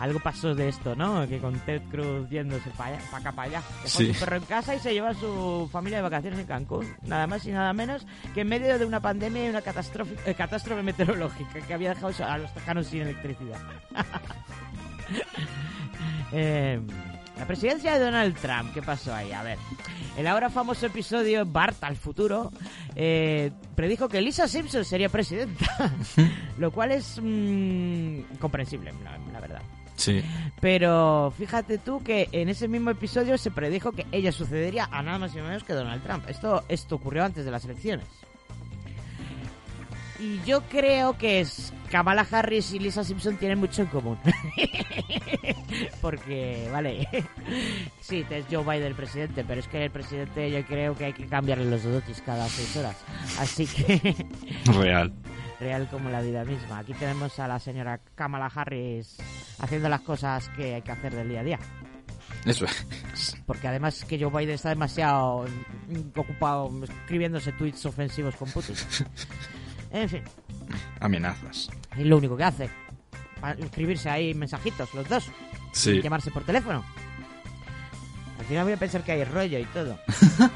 Algo pasó de esto, ¿no? Que con Ted Cruz yéndose para acá para allá. Dejó Sí. su perro en casa y se lleva a su familia de vacaciones en Cancún. Nada más y nada menos que en medio de una pandemia y una catástrofe, eh, catástrofe meteorológica que había dejado a los tejanos sin electricidad. Eh, la presidencia de Donald Trump, ¿qué pasó ahí? A ver, el ahora famoso episodio Bart al futuro eh, predijo que Lisa Simpson sería presidenta, lo cual es mm, comprensible, la, la verdad. Sí. Pero fíjate tú que en ese mismo episodio se predijo que ella sucedería a nada más y menos que Donald Trump. Esto, esto ocurrió antes de las elecciones. Y yo creo que es Kamala Harris y Lisa Simpson tienen mucho en común. Porque, vale, sí, es Joe Biden el presidente, pero es que el presidente yo creo que hay que cambiarle los dotis cada seis horas. Así que, Real. Real como la vida misma. Aquí tenemos a la señora Kamala Harris haciendo las cosas que hay que hacer del día a día. Eso es. Porque además que Joe Biden está demasiado ocupado escribiéndose tweets ofensivos con Putin. En fin, Amenazas. es lo único que hace. Escribirse ahí mensajitos, los dos. Sí. Y llamarse por teléfono. Al final voy a pensar que hay rollo y todo.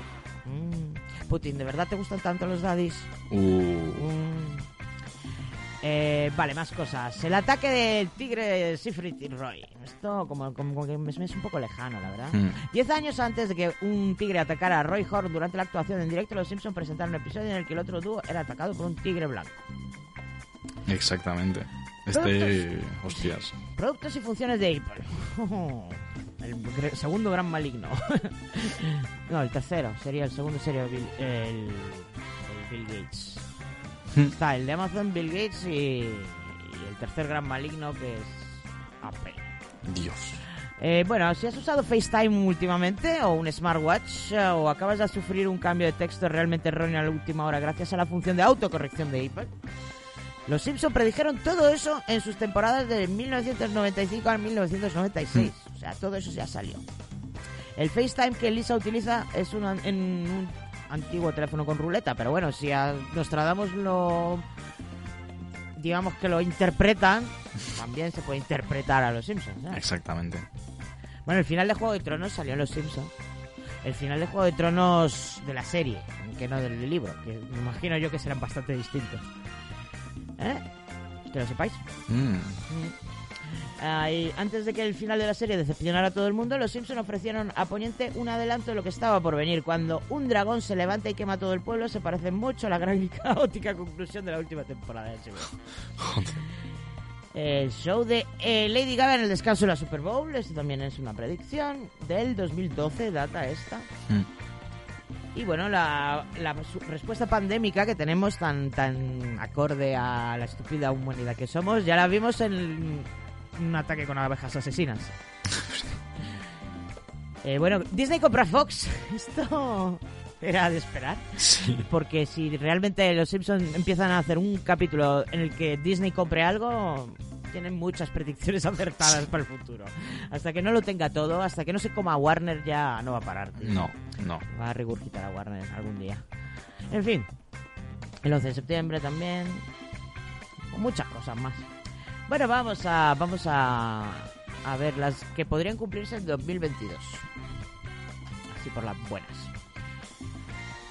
Mm. Putin, ¿de verdad te gustan tanto los daddies? Uh. Mm. Eh, vale, más cosas. El ataque del tigre Siegfried y Roy. Esto como, como- como que me es un poco lejano, la verdad. Hmm. Diez años antes de que un tigre atacara a Roy Horn durante la actuación en directo, los Simpsons presentaron un episodio en el que el otro dúo era atacado por un tigre blanco. Exactamente. Este. Hostias. Productos y funciones de Apple. El segundo gran maligno. no, el tercero. Sería el segundo sería Bill, el, el Bill Gates. Está el de Amazon, Bill Gates y, y el tercer gran maligno que es Apple. Dios. Eh, bueno, si has usado FaceTime últimamente o un smartwatch eh, o acabas de sufrir un cambio de texto realmente erróneo a la última hora gracias a la función de autocorrección de Apple, los Simpson predijeron todo eso en sus temporadas de 1995 a 1996. O sea, todo eso ya salió. El FaceTime que Lisa utiliza es un, an- en un antiguo teléfono con ruleta, pero bueno, si a Nostradamus lo... digamos que lo interpretan, también se puede interpretar a los Simpsons. ¿eh? Exactamente. Bueno, el final de Juego de Tronos salió en Los Simpsons. El final de Juego de Tronos de la serie, que no del libro, que me imagino yo que serán bastante distintos. ¿Eh? Que lo sepáis. Mm. Ah, antes de que el final de la serie decepcionara a todo el mundo, los Simpson ofrecieron a Poniente un adelanto de lo que estaba por venir. Cuando un dragón se levanta y quema a todo el pueblo, se parece mucho a la gran y caótica conclusión de la última temporada de. El show de eh, Lady Gaga en el descanso de la Super Bowl, esto también es una predicción del 2012, data esta. Y bueno, la, la respuesta pandémica que tenemos tan, tan acorde a la estúpida humanidad que somos, ya la vimos en un ataque con abejas asesinas. Eh, bueno, Disney compra Fox. Esto era de esperar. Porque si realmente los Simpsons empiezan a hacer un capítulo en el que Disney compre algo, tienen muchas predicciones acertadas para el futuro. Hasta que no lo tenga todo, hasta que no se coma a Warner, ya no va a parar. tío. No, no. Va a regurgitar a Warner algún día. En fin, el 11 de septiembre también. Muchas cosas más. Bueno, vamos a vamos a, a ver las que podrían cumplirse en 2022. Así por las buenas.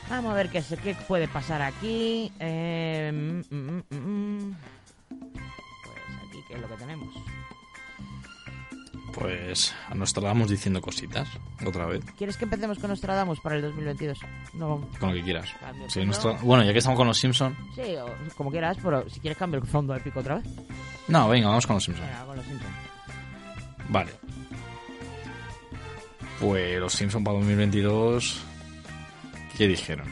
Vamos a ver qué, se- qué puede pasar aquí. Eh, mm, mm, mm. Pues aquí, ¿qué es lo que tenemos? Pues a Nostradamus diciendo cositas. Otra vez. ¿Quieres que empecemos con Nostradamus para el 2022? No, Con lo que quieras. Sí, Nostra-. Bueno, ya que estamos con los Simpsons. Sí, o como quieras, pero si quieres cambio el fondo épico otra vez. No, venga, vamos con los Simpsons. Venga, con los Simpsons. Vale. Pues los Simpsons para 2022. ¿Qué dijeron?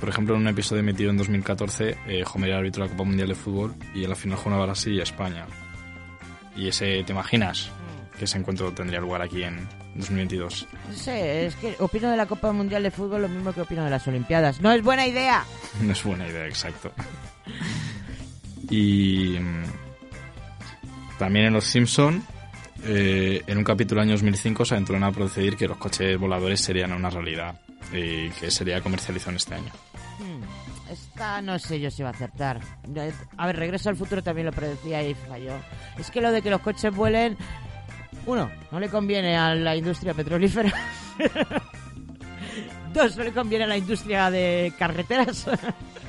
Por ejemplo, en un episodio emitido en 2014, eh, Homer era árbitro de la Copa Mundial de Fútbol y en la final jugaba Brasil y España. Y ese, ¿te imaginas que ese encuentro tendría lugar aquí en 2022? No sé, es que opino de la Copa Mundial de Fútbol lo mismo que opino de las Olimpiadas. ¡No es buena idea! No es buena idea, exacto. Y mm, también en Los Simpson eh, en un capítulo año 2005 se aventuraron a proceder que los coches voladores serían una realidad y que sería comercializado en este año. Esta no sé yo si va a acertar. A ver, Regreso al Futuro también lo predecía y falló. Es que lo de que los coches vuelen... Uno, no le conviene a la industria petrolífera. Dos, no le conviene a la industria de carreteras.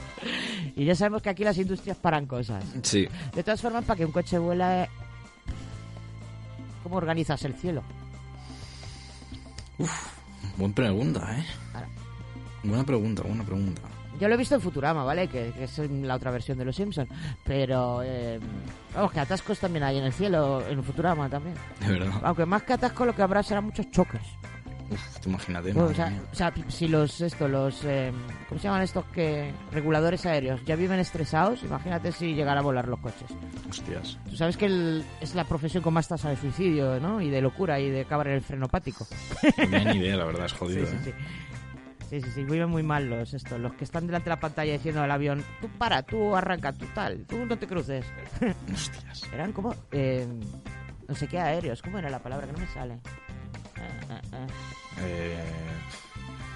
y ya sabemos que aquí las industrias paran cosas. Sí. De todas formas, para que un coche vuela... ¿Cómo organizas el cielo? Buena pregunta, ¿eh? Ahora. Buena pregunta, buena pregunta. Yo lo he visto en Futurama, ¿vale? Que, que es la otra versión de Los Simpsons. Pero, eh, vamos, que atascos también hay en el cielo, en Futurama también. De verdad. Aunque más que atascos lo que habrá serán muchos choques. Uf, te imagínate. Bueno, o, sea, mía. o sea, si los, esto, los, eh, ¿cómo se llaman estos que reguladores aéreos ya viven estresados? Imagínate si llegara a volar los coches. Hostias. Tú sabes que el- es la profesión con más tasa de suicidio, ¿no? Y de locura y de caber el frenopático. No tenía ni idea, la verdad, es jodido. Sí, sí, ¿eh? sí. Sí, sí, sí, viven muy mal los estos, los que están delante de la pantalla diciendo al avión, tú para, tú arranca, tú tal, tú no te cruces. Hostias. Eran como, eh, no sé qué aéreos, ¿cómo era la palabra? Que no me sale. Ah, ah, ah. Eh,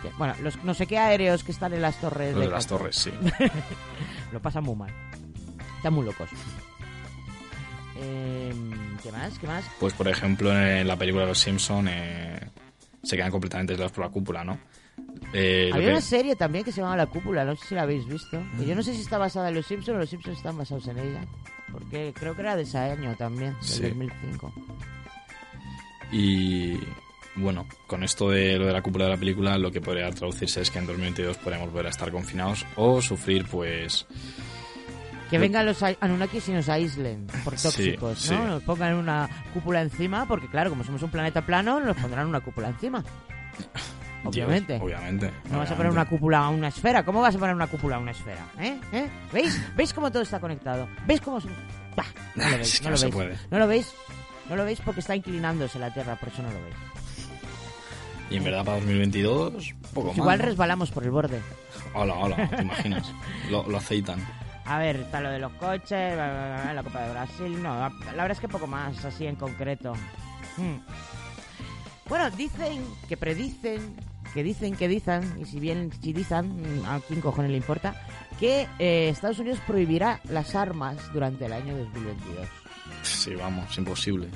Sí, Bueno, los no sé qué aéreos que están en las torres. Lo de las torres, sí. Lo pasan muy mal. Están muy locos. Eh, ¿Qué más? ¿Qué más? Pues, por ejemplo, en la película de Los Simpson eh, se quedan completamente aislados por la cúpula, ¿no? Eh, Había que- una serie también que se llamaba La Cúpula, no sé si la habéis visto. Mm. yo no sé si está basada en Los Simpsons o Los Simpsons están basados en ella. Porque creo que era de ese año también, del Sí. 2005. Y bueno, con esto de lo de la cúpula de la película, lo que podría traducirse es que en 2022 podremos volver a estar confinados o sufrir, pues. Que vengan los a- Anunnakis y nos aíslen por tóxicos, sí. ¿no? Nos pongan una cúpula encima, porque claro, como somos un planeta plano, nos pondrán una cúpula encima. Obviamente. Dios, obviamente. No vas a poner una cúpula a una esfera. ¿Cómo vas a poner una cúpula a una esfera? ¿Eh? ¿Eh? ¿Veis? ¿Veis cómo todo está conectado? ¿Veis cómo... se- Bah, no lo veis, no lo se veis. puede. ¿No lo veis? No lo veis porque está inclinándose la Tierra, por eso no lo veis. Y en verdad para 2022, poco más. Igual resbalamos por el borde. Hola, hola, ¿te imaginas? lo, lo aceitan. A ver, está lo de los coches, la Copa de Brasil. No, la la verdad es que poco más, así en concreto. Hmm. Bueno, dicen que predicen, que dicen que dicen, y si bien si dicen, mm, a quién cojones le importa, que eh, Estados Unidos prohibirá las armas durante el año 2022. Sí, vamos, imposible.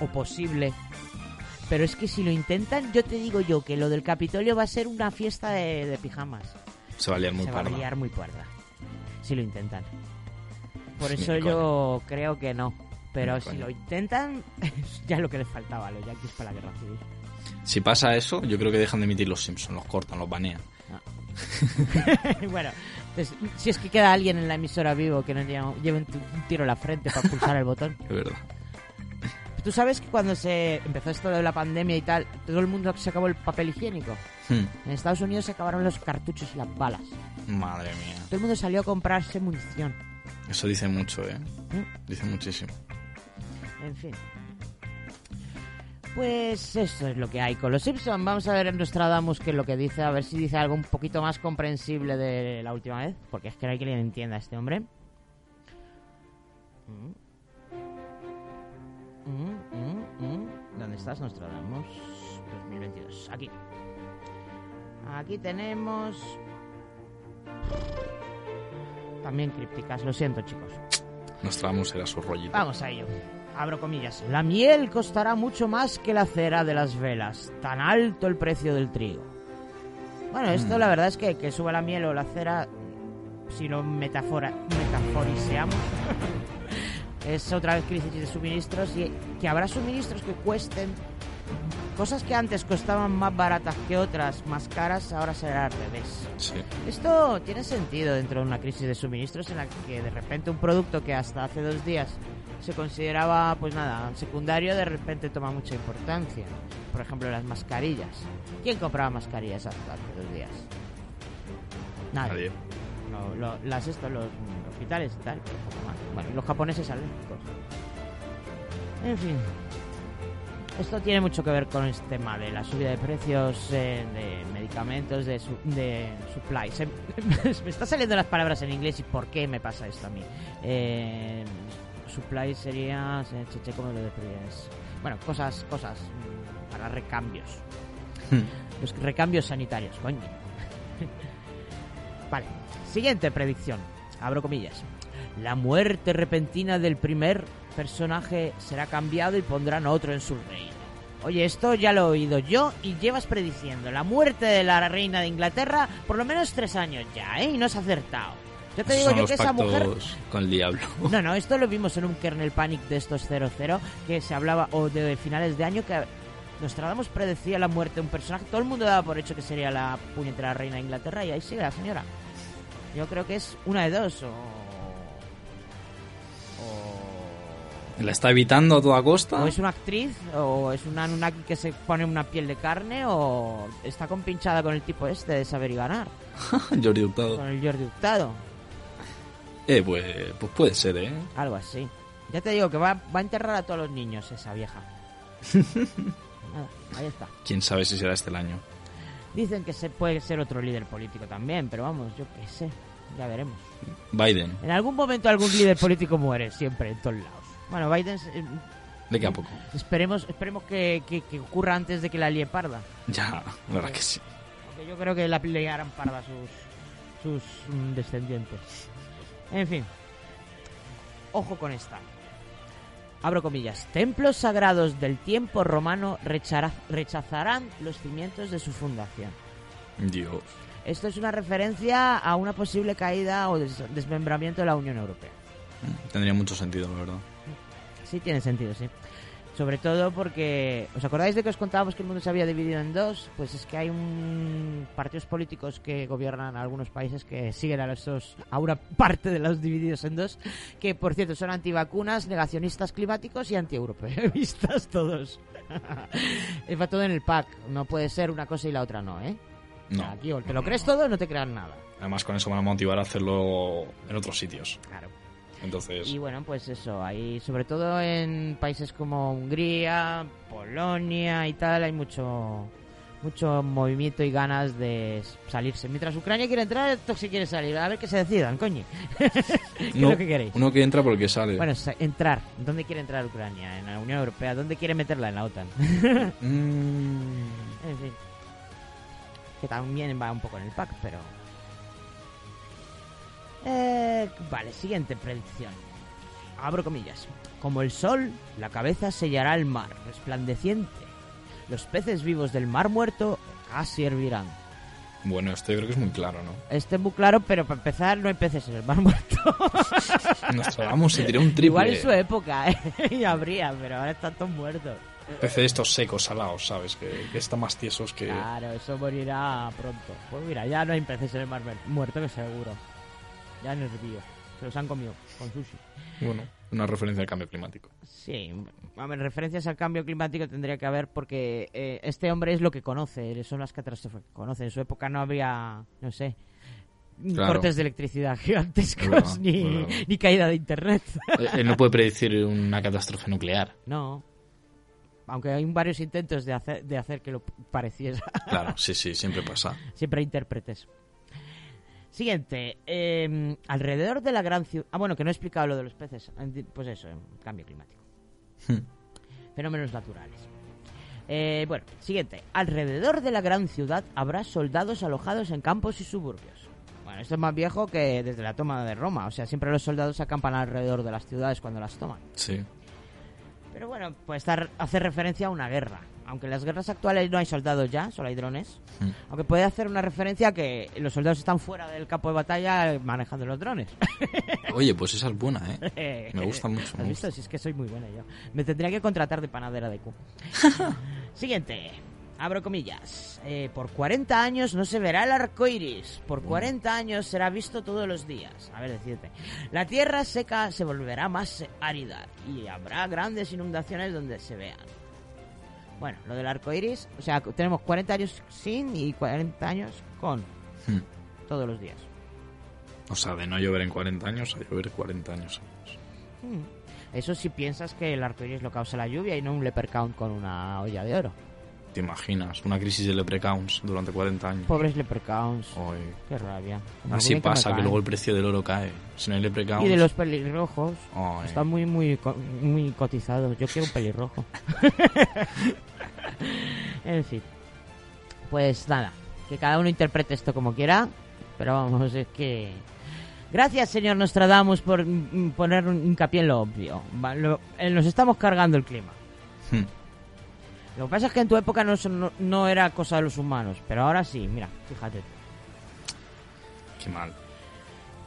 O posible. Pero es que si lo intentan, yo te digo yo que lo del Capitolio va a ser una fiesta de, de pijamas. Se va a liar muy Se va a liar muy parda. Si lo intentan. Por eso yo creo que no. Pero si lo intentan, es ya lo que les faltaba a los yankees para la guerra civil. Si pasa eso, yo creo que dejan de emitir los Simpsons, los cortan, los banean. bueno, pues, si es que queda alguien en la emisora vivo que no lleve un, tiro en la frente para pulsar el botón. Es verdad. Tú sabes que cuando se empezó esto de la pandemia y tal, todo el mundo se acabó el papel higiénico. Hmm, En Estados Unidos se acabaron los cartuchos y las balas. Madre mía. Todo el mundo salió a comprarse munición. Eso dice mucho, ¿eh? ¿Mm? Dice muchísimo. En fin. Pues eso es lo que hay con los Simpsons. Vamos a ver en Nostradamus qué es lo que dice, a ver si dice algo un poquito más comprensible de la última vez, porque es que no hay quien le entienda a este hombre. Mm, mm, mm. ¿Dónde estás, Nostradamus? 2022. Aquí. Aquí tenemos... También crípticas, lo siento, chicos. Nostradamus era su rollito. Vamos a ello. Abro comillas. La miel costará mucho más que la cera de las velas. Tan alto el precio del trigo. Bueno, esto Mm. la verdad es que que suba la miel o la cera, si lo metafora, metaforiseamos, es otra vez crisis de suministros y que habrá suministros que cuesten cosas que antes costaban más baratas que otras, más caras, ahora será al revés. Sí. Esto tiene sentido dentro de una crisis de suministros en la que de repente un producto que hasta hace dos días se consideraba, pues nada, secundario, de repente toma mucha importancia. Por ejemplo, las mascarillas. ¿Quién compraba mascarillas hasta hace dos días? Nadie. Nadie. No, lo- las estos, los hospitales y tal, pero poco más. Bueno, los japoneses alérgicos. En fin. Esto tiene mucho que ver con este tema de la subida de precios eh, de medicamentos, de, su, de supply. Se- me está saliendo las palabras en inglés y por qué me pasa esto a mí. Eh, supply sería... se- che, che, ¿Cómo lo describes? Bueno, cosas, cosas mm, para recambios. Los recambios sanitarios, coño. vale, siguiente predicción. Abro comillas. La muerte repentina del primer personaje será cambiado y pondrán otro en su reino. Oye, esto ya lo he oído yo y llevas prediciendo la muerte de la reina de Inglaterra por lo menos tres años ya, ¿eh? Y no has acertado. Yo te digo Son yo los que esa mujer... con el diablo. No, no, esto lo vimos en un kernel panic de estos 00 que se hablaba, o de finales de año, que Nostradamus predecía la muerte de un personaje. Todo el mundo daba por hecho que sería la puñetera reina de Inglaterra y ahí sigue la señora. Yo creo que es una de dos, o... ¿La está evitando a toda costa? O es una actriz, o es una Anunnaki que se pone una piel de carne, o está compinchada con el tipo este de saber y ganar. Jordi Hurtado. Con el Jordi Hurtado. Eh, pues, pues puede ser, ¿eh? Algo así. Ya te digo que va, va a enterrar a todos los niños esa vieja. Nada, ahí está. Quién sabe si será este el año. Dicen que se puede ser otro líder político también, pero vamos, yo qué sé. Ya veremos. Biden. En algún momento algún líder político muere, siempre, en todos lados. Bueno, Biden... eh, ¿De qué a poco? Esperemos, esperemos que, que- que ocurra antes de que la lie parda. Ya, la verdad que sí. Porque yo creo que la liarán parda sus, sus mm, descendientes. En fin. Ojo con esta. Abro comillas. Templos sagrados del tiempo romano rechazarán los cimientos de su fundación. Dios. Esto es una referencia a una posible caída o des- desmembramiento de la Unión Europea. Tendría mucho sentido, la verdad. Sí, tiene sentido, sí. Sobre todo porque, ¿os acordáis de que os contábamos que el mundo se había dividido en dos? Pues es que hay un partidos políticos que gobiernan algunos países que siguen a esos, a una parte de los divididos en dos, que por cierto son antivacunas, negacionistas climáticos y antieuropeístas todos. Va todo en el pack, no puede ser una cosa y la otra no, ¿eh? No. Aquí o te lo crees todo o no te creas nada. Además, con eso van a motivar a hacerlo en otros sitios. Claro. Entonces, Y bueno, pues eso, hay sobre todo en países como Hungría, Polonia y tal, hay mucho mucho movimiento y ganas de salirse. Mientras Ucrania quiere entrar, esto sí quiere salir. A ver que se decidan, coño. ¿Qué es lo que queréis? uno que entra porque sale. Bueno, entrar. ¿Dónde quiere entrar Ucrania? ¿En la Unión Europea? ¿Dónde quiere meterla? En la OTAN. Mm, En fin. Que también va un poco en el pack, pero... Eh, vale, siguiente predicción. Abro comillas. Como el sol, la cabeza sellará el mar, resplandeciente. Los peces vivos del mar muerto casi hervirán. bueno, esto yo creo que es muy claro, ¿no? Este es muy claro, pero para empezar no hay peces en el mar muerto. Nostradamus se tiró un triple. Igual en su época, ¿eh? y habría, pero ahora están todos muertos. Pece de estos secos, salados, ¿sabes? Que, que están más tiesos que... Claro, eso morirá pronto. Pues mira, ya no hay peces en el mar muerto, que seguro. Ya en el río. Se los han comido con sushi. Bueno, una referencia al cambio climático. Sí, a ver, referencias al cambio climático tendría que haber porque eh, este hombre es lo que conoce, son las catástrofes que conoce. En su época no había, no sé, Claro. cortes de electricidad Es gigantescos verdad, ni, es caída de internet. Él él no puede predecir una catástrofe nuclear. no. Aunque hay varios intentos de hacer, de hacer que lo pareciera. Claro, sí, sí, siempre pasa. Siempre hay intérpretes. Siguiente. eh, alrededor de la gran ciudad... Ah, bueno, que no he explicado lo de los peces. Pues eso, cambio climático. Fenómenos naturales. Eh, bueno, siguiente. Alrededor de la gran ciudad habrá soldados alojados en campos y suburbios. Bueno, esto es más viejo que desde la toma de Roma. O sea, siempre los soldados acampan alrededor de las ciudades cuando las toman. Sí. Pero bueno, puede estar, hacer referencia a una guerra. Aunque en las guerras actuales no hay soldados ya, solo hay drones. Mm. Aunque puede hacer una referencia a que los soldados están fuera del campo de batalla manejando los drones. Oye, pues esa es buena, ¿eh? Me gusta mucho. ¿Has me visto? Si es que soy muy buena yo. Me tendría que contratar de panadera de Q. Siguiente. Abro comillas. Eh, por 40 años no se verá el arco iris. Por 40 años será visto todos los días. A ver, decirte. La tierra seca se volverá más árida y habrá grandes inundaciones donde se vean. Bueno, lo del arco iris. O sea, tenemos 40 años sin y 40 años con. Hmm. Todos los días. O sea, de no llover en 40 años a llover 40 años. Hmm. Eso si piensas que el arco iris lo causa la lluvia y no un leper count con una olla de oro. ¿Te imaginas? Una crisis de leprechauns durante 40 años. Pobres leprechauns. Ay. Qué rabia. Como Así que pasa, que luego el precio del oro cae. Si no hay leprechauns... Y de los pelirrojos. Ay. Están muy, muy, muy cotizados. Yo quiero un pelirrojo. en fin. Pues nada. Que cada uno interprete esto como quiera. Pero vamos, es que... Gracias, señor Nostradamus, por poner un hincapié en lo obvio. Eh, nos estamos cargando el clima. Hmm. Lo que pasa es que en tu época no, no, no era cosa de los humanos. Pero ahora sí, mira, fíjate. Qué mal.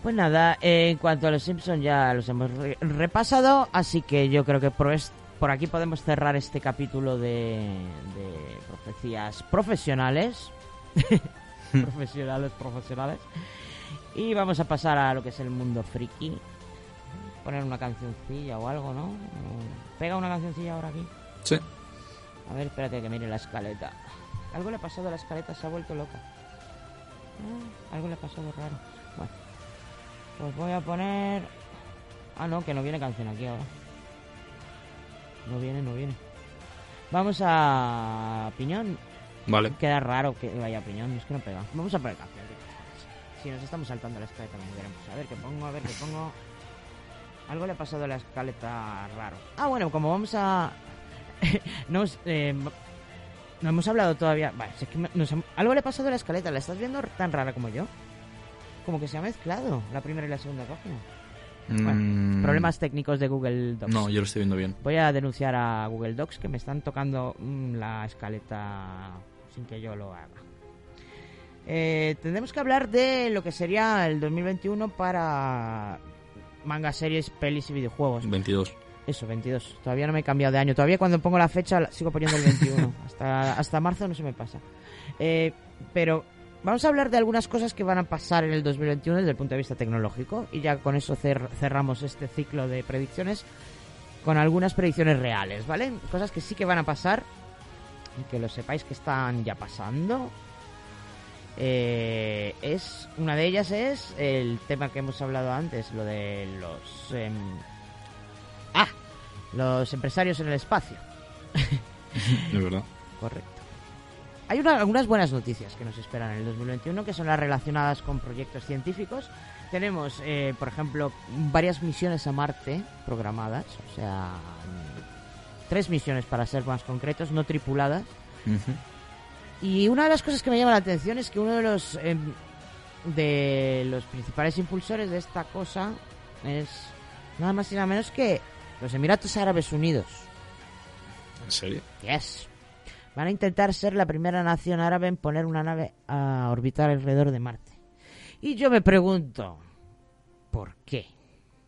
Pues nada, eh, en cuanto a los Simpsons ya los hemos re- repasado, así que yo creo que por, por aquí podemos cerrar este capítulo de, de profecías profesionales. profesionales, profesionales. Y vamos a pasar a lo que es el mundo friki. Poner una cancioncilla o algo, ¿no? Pega una cancioncilla ahora aquí. Sí. A ver, espérate que mire la escaleta. Algo le ha pasado a la escaleta, se ha vuelto loca. Ah, algo le ha pasado raro. Bueno, pues voy a poner. Ah, no, que no viene canción aquí ahora. No viene, no viene. Vamos a. Piñón. Vale. Queda raro que vaya piñón, es que no pega. Vamos a poner canción. Si nos estamos saltando la escaleta como queremos. A ver qué pongo, a ver qué pongo. Algo le ha pasado a la escaleta raro. Ah, bueno, como vamos a. nos, eh, no hemos hablado todavía. Vale, si es que nos algo le ha pasado a la escaleta. ¿La estás viendo tan rara como yo? Como que se ha mezclado la primera y la segunda página. Bueno, Mm, problemas técnicos de Google Docs. No, yo lo estoy viendo bien. Voy a denunciar a Google Docs que me están tocando mm, la escaleta sin que yo lo haga. Eh, tendremos que hablar de lo que sería el 2021 para manga, series, pelis y videojuegos. 22. Eso, 22. Todavía no me he cambiado de año. Todavía cuando pongo la fecha sigo poniendo el 21. hasta, hasta marzo no se me pasa. Eh, pero vamos a hablar de algunas cosas que van a pasar en el 2021 desde el punto de vista tecnológico. Y ya con eso cer- cerramos este ciclo de predicciones con algunas predicciones reales, ¿vale? Cosas que sí que van a pasar y que lo sepáis que están ya pasando. Eh, es una de ellas es el tema que hemos hablado antes, lo de los em, los empresarios en el espacio. De verdad. Correcto. Hay una- algunas buenas noticias que nos esperan en el 2021, que son las relacionadas con proyectos científicos. Tenemos, eh, por ejemplo, varias misiones a Marte programadas, o sea, tres misiones para ser más concretos, no tripuladas. Y una de las cosas que me llama la atención es que uno de los em, de los principales impulsores de esta cosa es nada más y nada menos que los Emiratos Árabes Unidos. ¿En serio? Yes. Van a intentar ser la primera nación árabe en poner una nave a orbitar alrededor de Marte. Y yo me pregunto, ¿por qué?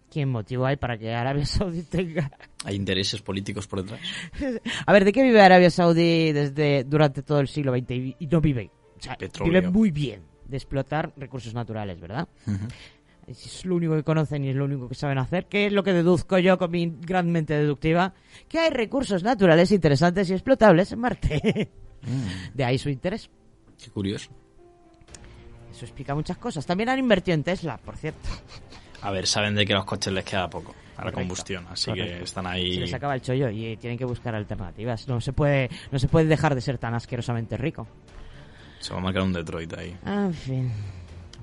¿Qué motivo hay para que Arabia Saudí tenga... ¿Hay intereses políticos por detrás? A ver, ¿de qué vive Arabia Saudí desde durante todo el siglo XX y, no vive? O sea, Petróleo. vive muy bien de explotar recursos naturales, ¿verdad? Es lo único que conocen y es lo único que saben hacer, que es lo que deduzco yo con mi gran mente deductiva, que hay recursos naturales interesantes y explotables en Marte. De ahí su interés. Qué curioso. Eso explica muchas cosas. También han invertido en Tesla, por cierto. A ver, saben de que a los coches les queda poco a la combustión, así que correcto. están Se ahí. les acaba el chollo y tienen que buscar alternativas. No se puede, no se puede dejar de ser tan asquerosamente rico. Se va a marcar un Detroit ahí. En fin.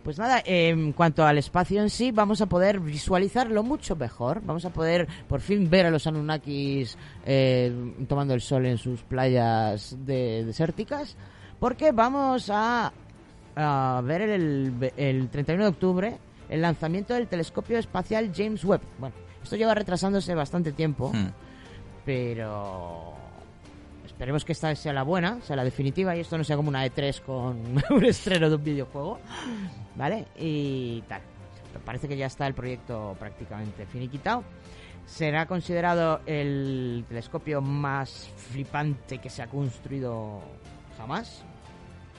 Pues nada, eh, en cuanto al espacio en sí, vamos a poder visualizarlo mucho mejor. Vamos a poder por fin ver a los Anunnakis eh, tomando el sol en sus playas de- desérticas. Porque vamos a, a ver el, el 31 de octubre el lanzamiento del telescopio espacial James Webb. Bueno, esto lleva retrasándose bastante tiempo, Hmm. pero esperemos que esta sea la buena, sea la definitiva y esto no sea como una E3 con un estreno de un videojuego, ¿vale? Y tal. Parece que ya está el proyecto prácticamente finiquitado. Será considerado el telescopio más flipante que se ha construido jamás.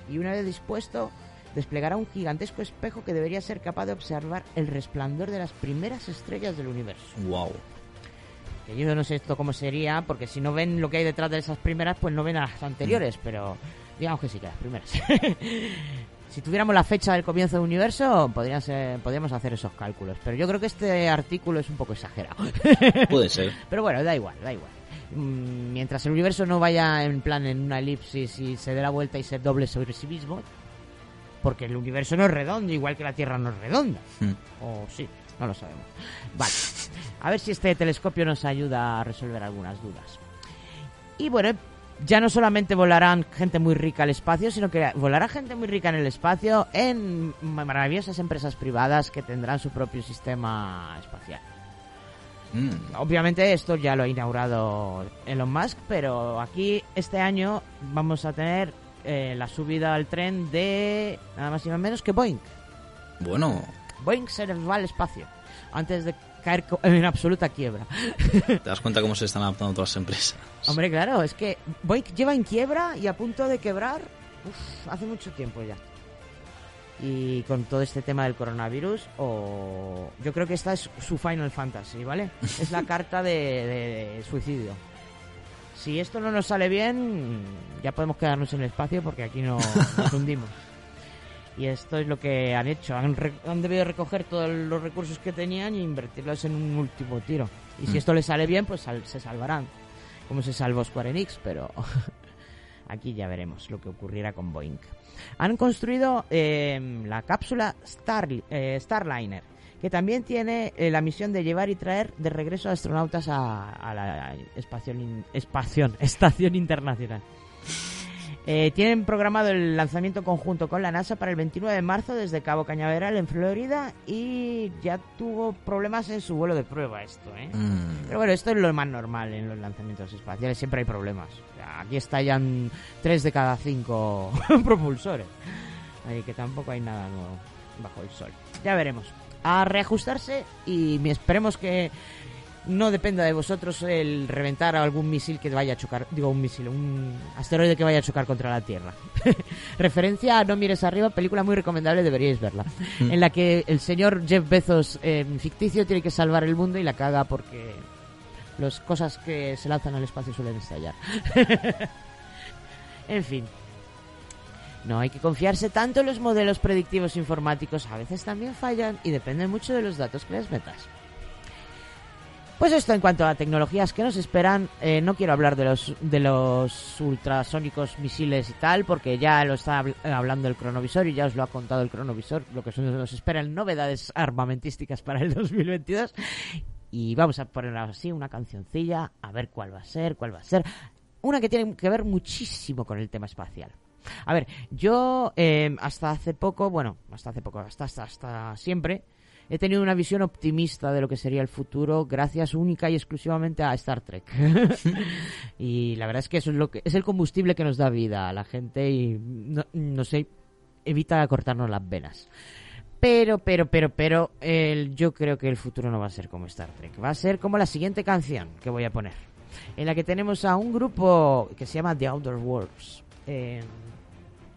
Y una vez dispuesto, desplegará un gigantesco espejo que debería ser capaz de observar el resplandor de las primeras estrellas del universo. Wow. Que yo no sé esto cómo sería, porque si no ven lo que hay detrás de esas primeras, pues no ven a las anteriores, pero digamos que sí, que las primeras. si tuviéramos la fecha del comienzo del universo, podrían ser, podríamos hacer esos cálculos. Pero yo creo que este artículo es un poco exagerado. Puede ser. Pero bueno, da igual, da igual. mm, mientras el universo no vaya en plan en una elipsis y se dé la vuelta y se doble sobre sí mismo, porque el universo no es redondo, igual que la Tierra no es redonda. Hmm. O sí, no lo sabemos. Vale, a ver si este telescopio nos ayuda a resolver algunas dudas. Y bueno, ya no solamente volarán gente muy rica al espacio, sino que volará gente muy rica en el espacio en maravillosas empresas privadas que tendrán su propio sistema espacial. Mm. Obviamente esto ya lo ha inaugurado Elon Musk, pero aquí este año vamos a tener eh, la subida al tren de nada más y nada menos que Boeing. Bueno, Boeing se va al espacio antes de caer en absoluta quiebra. te das cuenta cómo se están adaptando todas las empresas. Hombre, claro, es que Boeing lleva en quiebra y a punto de quebrar uf, hace mucho tiempo ya. Y con todo este tema del coronavirus, o yo creo que esta es su Final Fantasy, ¿vale? Es la carta de, de- de suicidio. Si esto no nos sale bien, ya podemos quedarnos en el espacio porque aquí no nos hundimos. Y esto es lo que han hecho. Han, han debido recoger todos los recursos que tenían e invertirlos en un último tiro. Y si Mm. esto les sale bien, pues sal- se salvarán. Como se salvó Square Enix, pero aquí ya veremos lo que ocurrirá con Boeing. Han construido eh, la cápsula Star, eh, Starliner, que también tiene eh, la misión de llevar y traer de regreso a astronautas a, a la espación, espación, estación internacional. Eh, tienen programado el lanzamiento conjunto con la NASA para el 29 de marzo desde Cabo Cañaveral en Florida y ya tuvo problemas en su vuelo de prueba esto, ¿eh? Mm. Pero bueno, esto es lo más normal en los lanzamientos espaciales, siempre hay problemas. O sea, aquí estallan 3 de cada 5 propulsores. Así que tampoco hay nada nuevo bajo el sol. Ya veremos. A reajustarse y esperemos que no dependa de vosotros el reventar a algún misil que vaya a chocar, digo un misil, un asteroide que vaya a chocar contra la Tierra. Referencia a No mires arriba, película muy recomendable, deberíais verla. Mm. En la que el señor Jeff Bezos eh, ficticio tiene que salvar el mundo y la caga porque las cosas que se lanzan al espacio suelen estallar. en fin. No hay que confiarse tanto en los modelos predictivos informáticos, a veces también fallan y depende mucho de los datos que les metas. Pues esto en cuanto a tecnologías que nos esperan, eh, no quiero hablar de los de los ultrasónicos misiles y tal, porque ya lo está eh, hablando el cronovisor y ya os lo ha contado el cronovisor, lo que nos espera en novedades armamentísticas para el 2022. Y vamos a poner así una cancioncilla, a ver cuál va a ser, cuál va a ser. Una que tiene que ver muchísimo con el tema espacial. A ver, yo eh, hasta hace poco, bueno, hasta hace poco, hasta, hasta, hasta siempre, he tenido una visión optimista de lo que sería el futuro gracias única y exclusivamente a Star Trek. y la verdad es que eso es lo que es el combustible que nos da vida a la gente y no, no sé, evita cortarnos las venas. Pero, pero, pero, pero, el- yo creo que el futuro no va a ser como Star Trek. Va a ser como la siguiente canción que voy a poner. En la que tenemos a un grupo que se llama The Outer Worlds. Eh,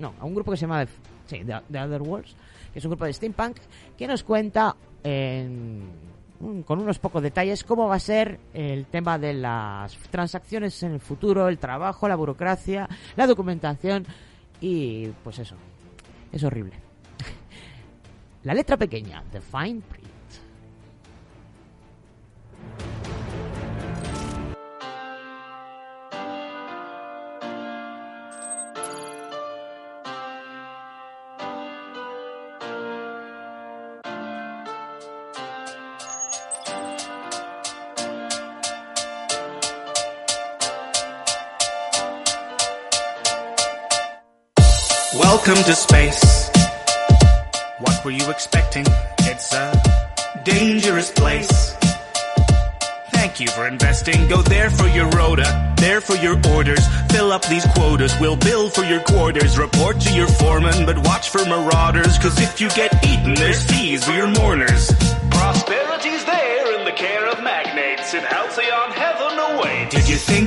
no, a un grupo que se llama The, sí, The, The Outer Worlds, que es un grupo de steampunk, que nos cuenta en- un- con unos pocos detalles cómo va a ser el tema de las transacciones en el futuro, el trabajo, la burocracia, la documentación y pues eso, es horrible. La letra pequeña, The Fine Print. Space. What were you expecting? It's a dangerous place. Thank you for investing. Go there for your rota, there for your orders. Fill up these quotas. We'll bill for your quarters. Report to your foreman, but watch for marauders. Cause if you get eaten, there's fees for your mourners. Prosperity's there in the care of magnates. In halcyon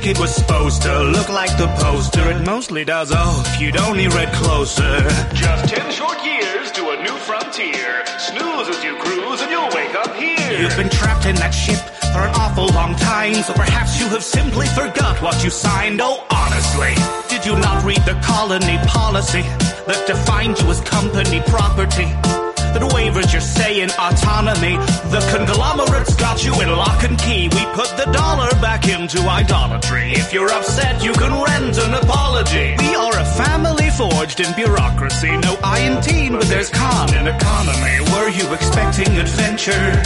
think it was supposed to look like the poster? It mostly does. Oh, if you'd only read closer. Just ten short years to a new frontier. Snooze as you cruise and you'll wake up here. You've been trapped in that ship for an awful long time, so perhaps you have simply forgot what you signed. Oh, honestly, did you not read the colony policy that defined you as company property? Stupid waivers, you're saying autonomy. The conglomerate's got you in lock and key. We put the dollar back into idolatry. If you're upset, you can rent an apology. We are a family forged in bureaucracy. No I in teen, but there's con in economy. Were you expecting adventure?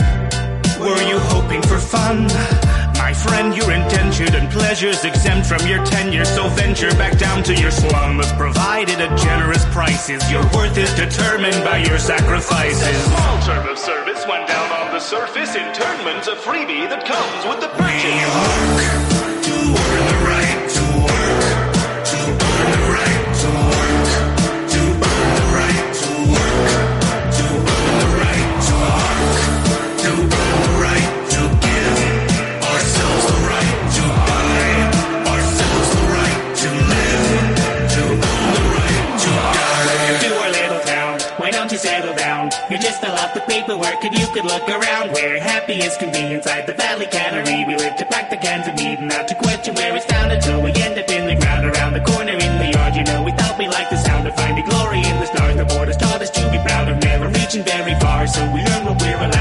Were you hoping for fun? My friend, you're indentured and pleasures exempt from your tenure, so venture back down to your slums. Provided at generous prices, your worth is determined by your sacrifices. Small term of service went down on the surface. Internment's a freebie that comes with the purchase. to out the paperwork and you could look around. We're happy as can be inside the Valley Cannery. We live to pack the cans of meat and not to question where it's found until we end up in the ground around the corner in the yard. You know, we thought we liked the sound of finding glory in the stars. The board has taught us to be proud of never reaching very far. So we learn what we're allowed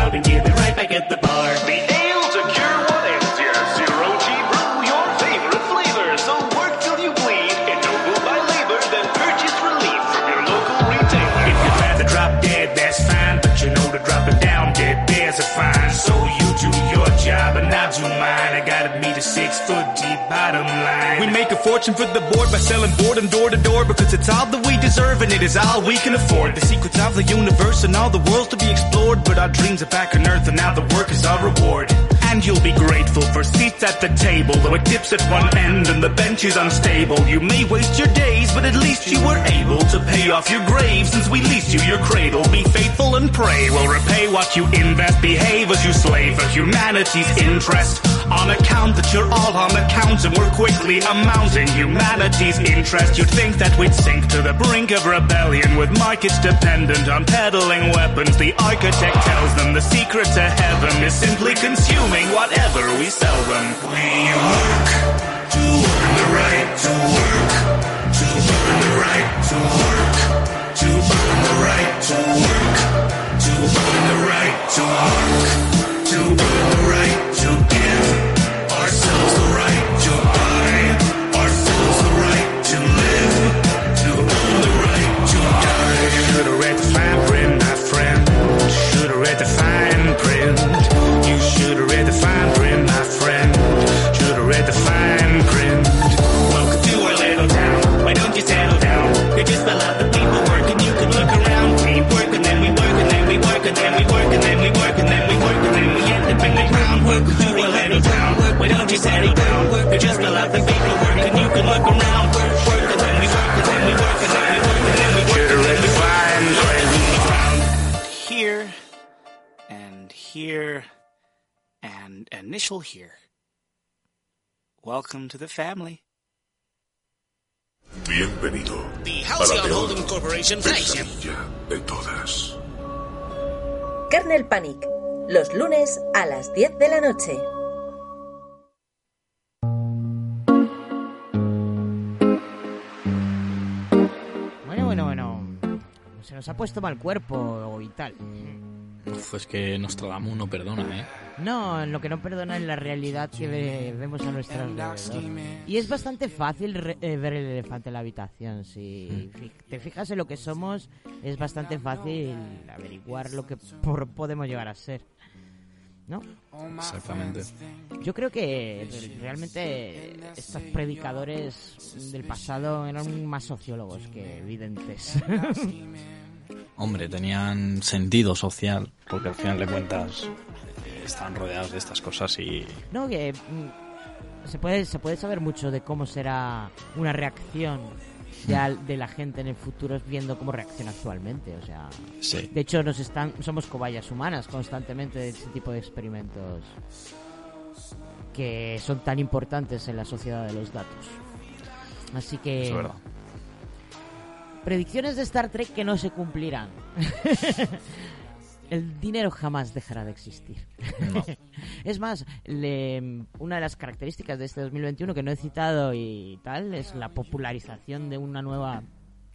bottom line. We make a fortune for the board by selling boredom door to door because it's all that we deserve and it is all we can afford. The secrets of the universe and all the worlds to be explored, but our dreams are back on earth and now the work is our reward. And you'll be grateful for seats at the table, though it dips at one end and the bench is unstable. You may waste your days, but at least you were able to pay off your grave since we leased you your cradle. Be faithful and pray we'll repay what you invest. Behave as you slave for humanity's interest. On account that you're all on account and we're quickly amounting humanity's interest. You'd think that we'd sink to the brink of rebellion with markets dependent on peddling weapons. The architect tells them the secret to heaven is simply consuming whatever we sell them. We work to earn the right to work, to earn the right to work, to earn the right to work, to earn the right to work, just fill out the paperwork and you can look around. Work, work and then we work and then we work and then we work and then we work and then we find Here and here and initial here. Welcome to the family. Bienvenido The Halcyon la peor Holding Corporation Flagship. pesadilla de todas. Kernel Panic, los lunes a las 10 de la noche. Se nos ha puesto mal cuerpo y tal. Uf, es que Nostradamus no perdona, ¿eh? No, lo que no perdona es la realidad que ve- vemos a nuestro alrededor. Y es bastante fácil re- eh, ver el elefante en la habitación. Si fi- te fijas en lo que somos, es bastante fácil averiguar lo que por- podemos llegar a ser. ¿No? Exactamente. Yo creo que re- realmente estos predicadores del pasado eran más sociólogos que videntes. Hombre, tenían sentido social, porque al final de cuentas eh, estaban rodeados de estas cosas y... No, que mm, se puede, se puede saber mucho de cómo será una reacción de, la gente en el futuro viendo cómo reacciona actualmente. O sea, Sí. de hecho nos están, somos cobayas humanas constantemente de ese tipo de experimentos que son tan importantes en la sociedad de los datos. Así que es verdad. Predicciones de Star Trek que no se cumplirán. El dinero jamás dejará de existir. No. es más, le- una de las características de este 2021 que no he citado y tal es la popularización de una nueva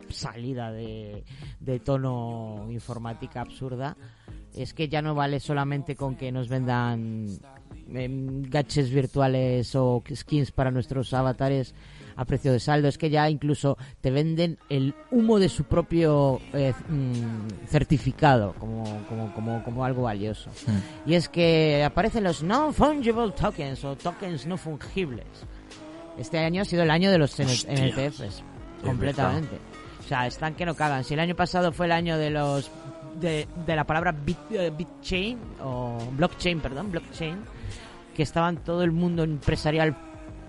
salida de, de tono informática absurda es que ya no vale solamente con que nos vendan em, gadgets virtuales o skins para nuestros avatares a precio de saldo, es que ya incluso te venden el humo de su propio eh, mm, certificado como, como, como, como algo valioso. Y es que aparecen los non-fungible tokens o tokens no fungibles. Este año ha sido el año de los. NFTs, completamente. O sea, están que no cagan. Si el año pasado fue el año de los de, de la palabra bit, eh, bitchain o blockchain, perdón, blockchain, que estaban todo el mundo empresarial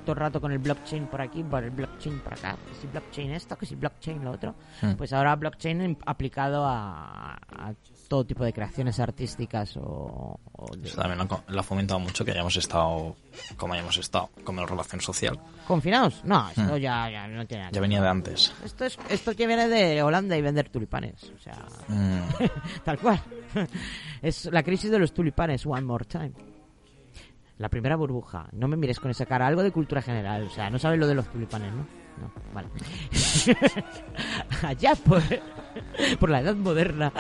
todo el rato con el blockchain por aquí, por el blockchain por acá, que si blockchain esto, que si blockchain lo otro. Hmm. Pues ahora blockchain aplicado a, a todo tipo de creaciones artísticas o, o de- Eso también lo, lo ha fomentado mucho que hayamos estado como hayamos estado, con menos relación social. confinados. No, esto Hmm. ya, ya no tiene nada. Ya venía de antes. Esto es esto que viene de Holanda y vender tulipanes, o sea, Mm. tal cual. es la crisis de los tulipanes, one more time. La primera burbuja. No me mires con esa cara. Algo de cultura general. O sea, no sabes lo de los tulipanes, ¿no? No, vale. Allá por, por la edad moderna.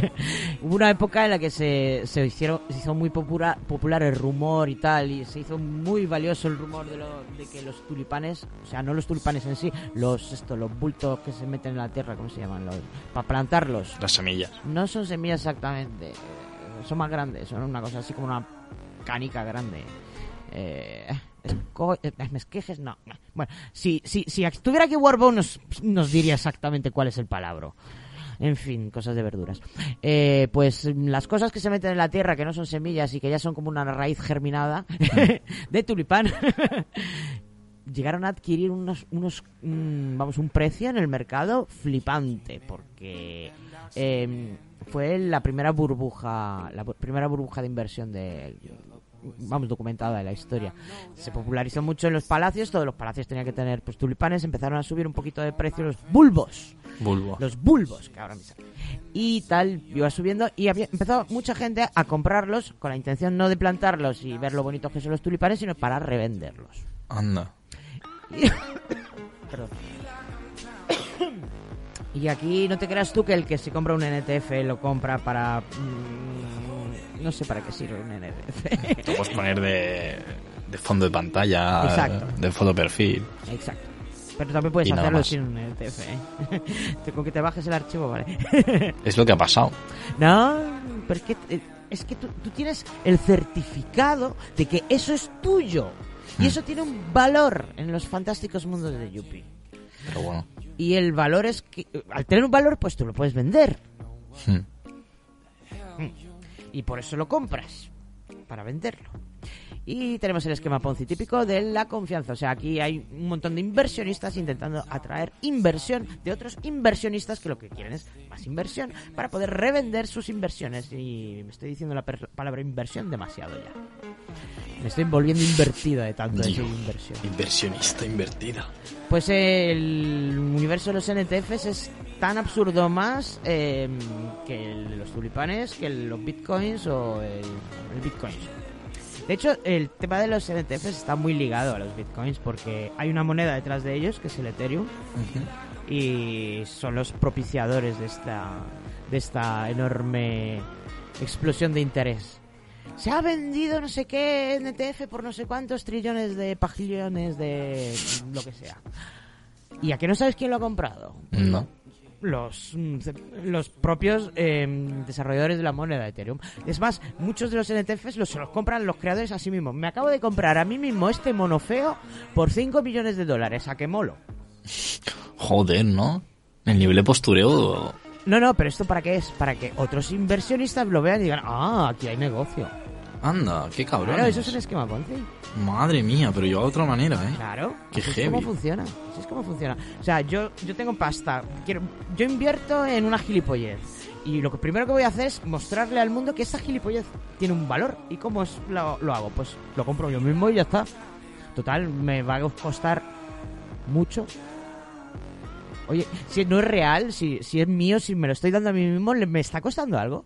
Hubo una época en la que se, se hicieron, se hizo muy popular, popular el rumor y tal. Y se hizo muy valioso el rumor de, lo, de que los tulipanes, o sea, no los tulipanes en sí, los, esto, los bultos que se meten en la tierra, ¿cómo se llaman? Los, para plantarlos. Las semillas. No son semillas exactamente. eh, Son más grandes. Son una cosa así como una canica grande. Eh, esco- eh, esquejes, no. no. Bueno, si, si, si estuviera aquí Warbow nos, nos diría exactamente cuál es el palabra. En fin, cosas de verduras. Eh, pues las cosas que se meten en la tierra, que no son semillas y que ya son como una raíz germinada de tulipán, llegaron a adquirir unos, unos mm, vamos, un precio en el mercado flipante, porque eh, fue la primera burbuja, la primera burbuja de inversión de vamos documentada de la historia. Se popularizó mucho en los palacios, todos los palacios tenían que tener pues tulipanes, empezaron a subir un poquito de precio los bulbos. Bulbo. Los bulbos, que ahora me sale. Y tal, iba subiendo y había empezó mucha gente a comprarlos con la intención no de plantarlos y ver lo bonitos que son los tulipanes, sino para revenderlos. Anda. Perdón. Y aquí no te creas tú que el que se compra un NTF lo compra para... mm, no sé para qué sirve un NTF. Lo puedes poner de, de fondo de pantalla, Exacto. de foto perfil. Exacto. Pero también puedes hacerlo más. sin un NTF, ¿eh? Con que te bajes el archivo, vale. Es lo que ha pasado. No, pero es que, eh, tú, tú tienes el certificado de que eso es tuyo. Y eso tiene un valor en los fantásticos mundos de Yuppie. Pero bueno. Y el valor es que, eh, al tener un valor, pues tú lo puedes vender. Hmm. Y por eso lo compras, para venderlo. Y tenemos el esquema Ponzi típico de la confianza. O sea, aquí hay un montón de inversionistas intentando atraer inversión de otros inversionistas que lo que quieren es más inversión para poder revender sus inversiones. Y me estoy diciendo la palabra inversión demasiado ya. Me estoy volviendo invertido de tanto decir inversión. Inversionista invertida. Pues el universo de los NTFs es tan absurdo más eh, que el de los tulipanes, que el- los bitcoins o el, el bitcoins. De hecho, el tema de los NTFs está muy ligado a los bitcoins porque hay una moneda detrás de ellos que es el Ethereum y son los propiciadores de esta de esta enorme explosión de interés. Se ha vendido no sé qué NTF por no sé cuántos trillones de pagillones de lo que sea. ¿Y a qué no sabes quién lo ha comprado? No. Los, los propios eh, desarrolladores de la moneda de Ethereum. Es más, muchos de los NTFs los, se los compran los creadores a sí mismos. Me acabo de comprar a mí mismo este mono feo por 5 millones de dólares. ¿A qué molo? Joder, ¿no? El nivel de postureo. No, no, pero ¿esto para qué es? Para que otros inversionistas lo vean y digan, ah, aquí hay negocio. Anda, qué cabrón. Claro, eso es un esquema Ponzi. Madre mía, pero yo a otra manera, ¿eh? Claro. Qué así es heavy. como funciona. Así es como funciona. O sea, yo, yo tengo pasta. Quiero, yo invierto en una gilipollez. Y lo que primero que voy a hacer es mostrarle al mundo que esa gilipollez tiene un valor. ¿Y cómo es- lo, lo hago? Pues lo compro yo mismo y ya está. Total, me va a costar mucho. Oye, si no es real, si, si es mío, si me lo estoy dando a mí mismo, ¿le- ¿me está costando algo?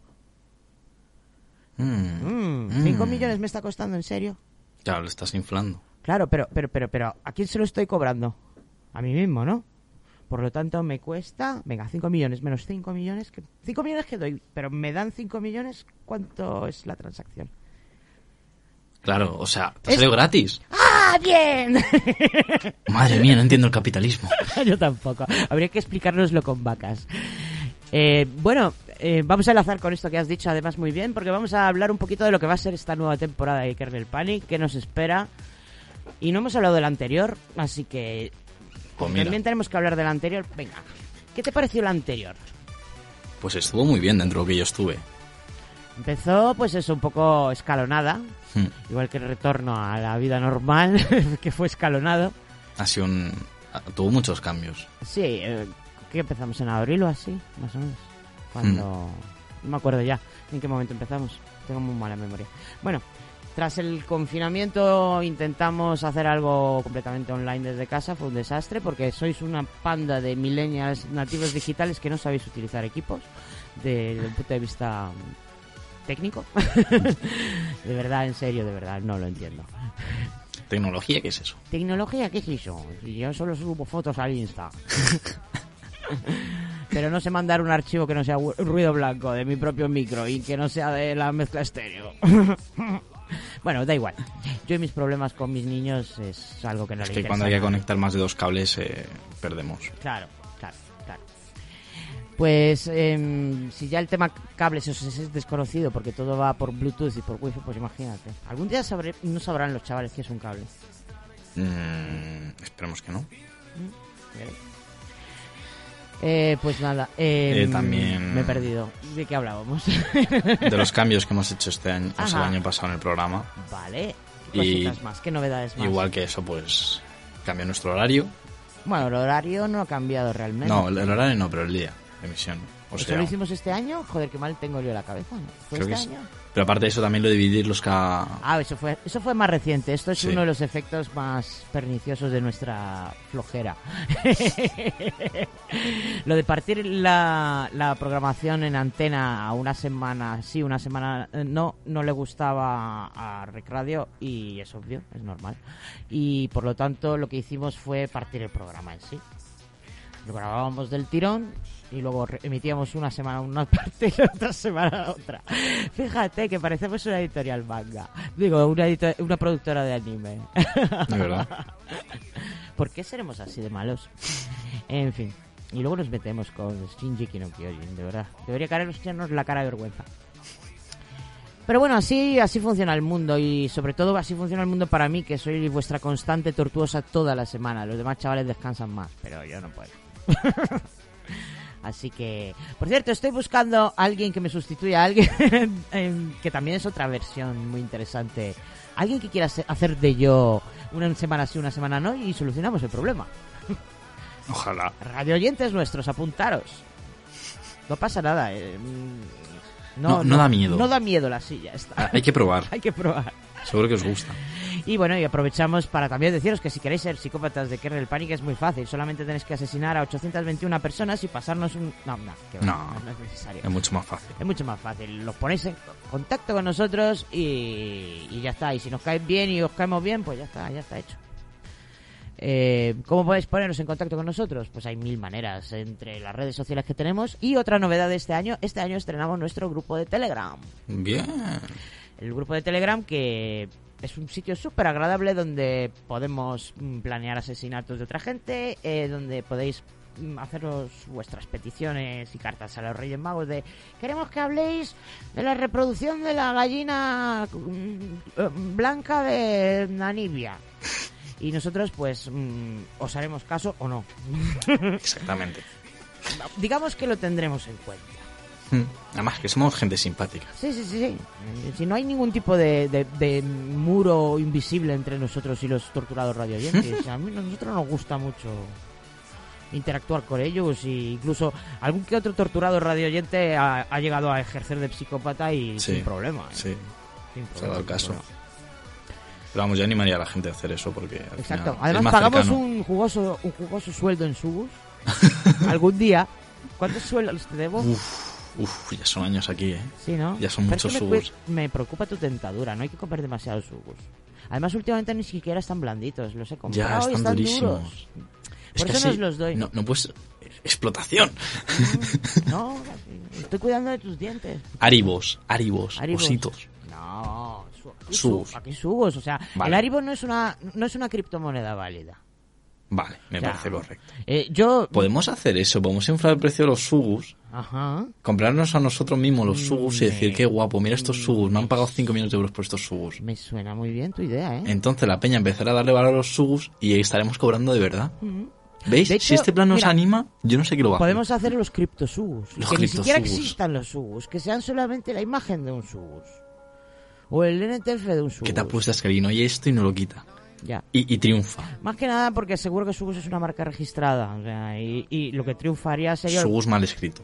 Mm. Mm, ¿Cinco Mm. millones me está costando, en serio? Claro, lo estás inflando. Claro, pero, pero, pero, pero, ¿a quién se lo estoy cobrando? A mí mismo, ¿no? Por lo tanto, me cuesta, venga, 5 millones menos 5 millones. Que, 5 millones que doy, pero me dan 5 millones, ¿cuánto es la transacción? Claro, o sea, te Es- salido gratis. ¡Ah, bien! Madre mía, no entiendo el capitalismo. Yo tampoco. Habría que explicárnoslo con vacas. Eh, bueno, eh, vamos a enlazar con esto que has dicho además muy bien, porque vamos a hablar un poquito de lo que va a ser esta nueva temporada de Kernel Panic, qué nos espera. Y no hemos hablado del anterior, así que Pues mira. también tenemos que hablar del anterior. Venga, ¿qué te pareció el anterior? Pues estuvo muy bien dentro de lo que yo estuve. Empezó, pues eso, un poco escalonada, Hmm. igual que el retorno a la vida normal, que fue escalonado. Ha sido un... Tuvo muchos cambios. Sí, eh, ¿qué empezamos en abril o así? Más o menos. Cuando. No me acuerdo ya en qué momento empezamos. Tengo muy mala memoria. Bueno, tras el confinamiento intentamos hacer algo completamente online desde casa. Fue un desastre porque sois una panda de millennials nativos digitales que no sabéis utilizar equipos desde el punto de vista mm, técnico. de verdad, en serio, de verdad, no lo entiendo. ¿Tecnología qué es eso? ¿Tecnología qué es eso? Yo solo subo fotos al Insta. Pero no sé mandar un archivo que no sea ru- ruido blanco de mi propio micro y que no sea de la mezcla estéreo. bueno, da igual. Yo y mis problemas con mis niños es algo que no Es le que cuando hay que conectar más de dos cables eh, perdemos. Claro, claro, claro. Pues em, si ya el tema cables os es desconocido porque todo va por Bluetooth y por Wi-Fi, pues imagínate. Algún día sabré- no sabrán los chavales qué es un cable. Mm, esperemos que no. Eh, pues nada, em, Eh, también- me he perdido. ¿De qué hablábamos? De los cambios que hemos hecho este año, o sea, el año pasado en el programa. Vale. ¿Qué Y más? ¿Qué novedades más? igual que eso, pues cambió nuestro horario. Bueno, el horario no ha cambiado realmente. No, el, el horario no, pero el día de emisión. O ¿Eso sea, lo hicimos este año? Joder, qué mal tengo yo la cabeza. ¿no? ¿Fue creo que este año? Pero aparte de eso, también lo de dividirlos cada... Ah, eso fue, eso fue más reciente. Esto es Sí. uno de los efectos más perniciosos de nuestra flojera. Lo de partir la, la programación en antena a una semana sí, una semana eh, no, no le gustaba a Rec Radio y es obvio, es normal. Y por lo tanto lo que hicimos fue partir el programa en sí. Lo grabábamos del tirón y luego emitíamos una semana una parte y otra semana otra. Fíjate que parecemos una editorial manga. Digo, una, una productora de anime. De verdad. ¿Por qué seremos así de malos? En fin. Y luego nos metemos con Shinji no Kyojin, de verdad. Debería caernos la cara de vergüenza. Pero bueno, así, así funciona el mundo y sobre todo así funciona el mundo para mí, que soy vuestra constante tortuosa toda la semana. Los demás chavales descansan más, pero yo no puedo. Así que, por cierto, estoy buscando a alguien que me sustituya a alguien que también es otra versión muy interesante. Alguien que quiera hacer de yo una semana sí, una semana no y solucionamos el problema. Ojalá. Radio oyentes nuestros, apuntaros. No pasa nada. eh, mm, No- no da miedo. No da miedo la silla. Está. Ah, hay que probar. Hay que probar. Seguro que os gusta. Y bueno, y aprovechamos para también deciros que si queréis ser psicópatas de Kernel Panic es muy fácil. Solamente tenéis que asesinar a 821 personas y pasarnos un... No, no, que No, no es necesario. es mucho más fácil. Es mucho más fácil. Los ponéis en contacto con nosotros y, y ya está. Y si nos caen bien y os caemos bien, pues ya está, ya está hecho. Eh, ¿Cómo podéis poneros en contacto con nosotros? Pues hay mil maneras entre las redes sociales que tenemos. Y otra novedad de este año, este año estrenamos nuestro grupo de Telegram. Bien. El grupo de Telegram que es un sitio súper agradable donde podemos mm, planear asesinatos de otra gente, eh, donde podéis mm, haceros vuestras peticiones y cartas a los Reyes Magos de queremos que habléis de la reproducción de la gallina mm, eh, blanca de Namibia. Y nosotros pues os haremos caso o no. Exactamente. Digamos que lo tendremos en cuenta. Además, que somos gente simpática. Sí, sí, sí, sí. Si no hay ningún tipo de, de- de muro invisible entre nosotros y los torturados radioyentes. A mí a nosotros nos gusta mucho interactuar con ellos y incluso algún que otro torturado radioyente ha, ha llegado a ejercer de psicópata y Sí, sin problema. ¿eh? Sí. Sin Se ha dado el problema, caso. problema. Pero vamos, yo animaría a la gente a hacer eso porque al Exacto. final es Además más pagamos cercano. un jugoso, un jugoso sueldo en Subus. algún día. ¿Cuántos sueldos te debo? Uf, uf, ya son años aquí, ¿eh? Sí, ¿no? Ya son muchos me, subos. me preocupa tu tentadura, no hay que comer demasiados subos. Además, últimamente ni siquiera están blanditos, los he comprado y están están durísimos. duros. Es Por que eso así nos los doy. No, no puedes... Explotación. No, estoy cuidando de tus dientes. Aribos, aribos, Aribos. ositos. No, su- aquí Subos. su- aquí subos. O sea, Vale. el Aribo no es una no es una criptomoneda válida. Vale, me sea, parece correcto. Eh, yo Podemos hacer eso, podemos inflar el precio de los sugus, Ajá. comprarnos a nosotros mismos los Mm, sugus y decir, qué guapo, mira estos sugus, me han pagado 5 millones de euros por estos sugus. Me suena muy bien tu idea, ¿eh? Entonces la peña empezará a darle valor a los sugus y estaremos cobrando de verdad. Ujú. ¿Veis? Hecho, si este plan nos mira, anima, yo no sé qué lo va a hacer. Podemos hacer los criptosugus. Los que ni siquiera existan los sugus. Que sean solamente la imagen de un sugus. O el NTF de un sugus. Que te apuestas que alguien oye esto y no lo quita. Ya. Y, y triunfa. Más que nada porque seguro que Sugus es una marca registrada. O sea, y, y lo que triunfaría sería... Sugus mal escrito.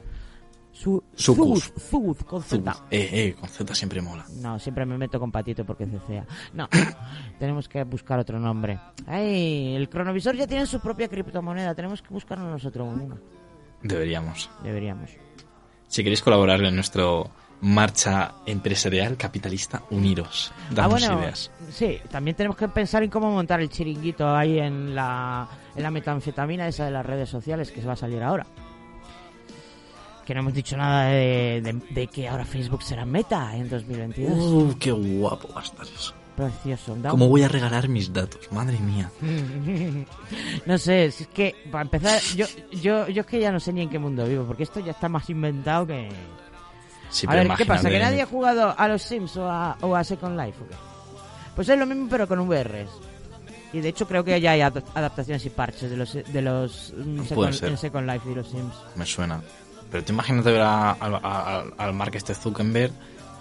Su. Sugus. Sugus, con Z. Eh, eh, con Z siempre mola. No, siempre me meto con patito porque cecea. No, tenemos que buscar otro nombre. Ay, el cronovisor ya tiene su propia criptomoneda. Tenemos que buscarnos nosotros una. Deberíamos. Deberíamos. Si queréis colaborar en nuestro marcha empresarial capitalista, uniros. Ah, Damos bueno, ideas. sí, también tenemos que pensar en cómo montar el chiringuito ahí en la, en la metanfetamina esa de las redes sociales que se va a salir ahora. Que no hemos dicho nada de, de- de que ahora Facebook será meta en 2022. Uh, qué guapo va a estar eso. Precioso. ¿Cómo voy a regalar mis datos? Madre mía. no sé, si es que para empezar, yo, yo, yo es que ya no sé ni en qué mundo vivo, porque esto ya está más inventado que... Sí, a ver, ¿qué pasa? ¿Que nadie ha jugado a los Sims o a, o a Second Life? o qué? Pues es lo mismo, pero con VRs. Y de hecho creo que ya hay ad- adaptaciones y parches de los, de los mm, Second, en Second Life y los Sims. Me suena. Pero tú imagínate ver a- a- al Mark este Zuckerberg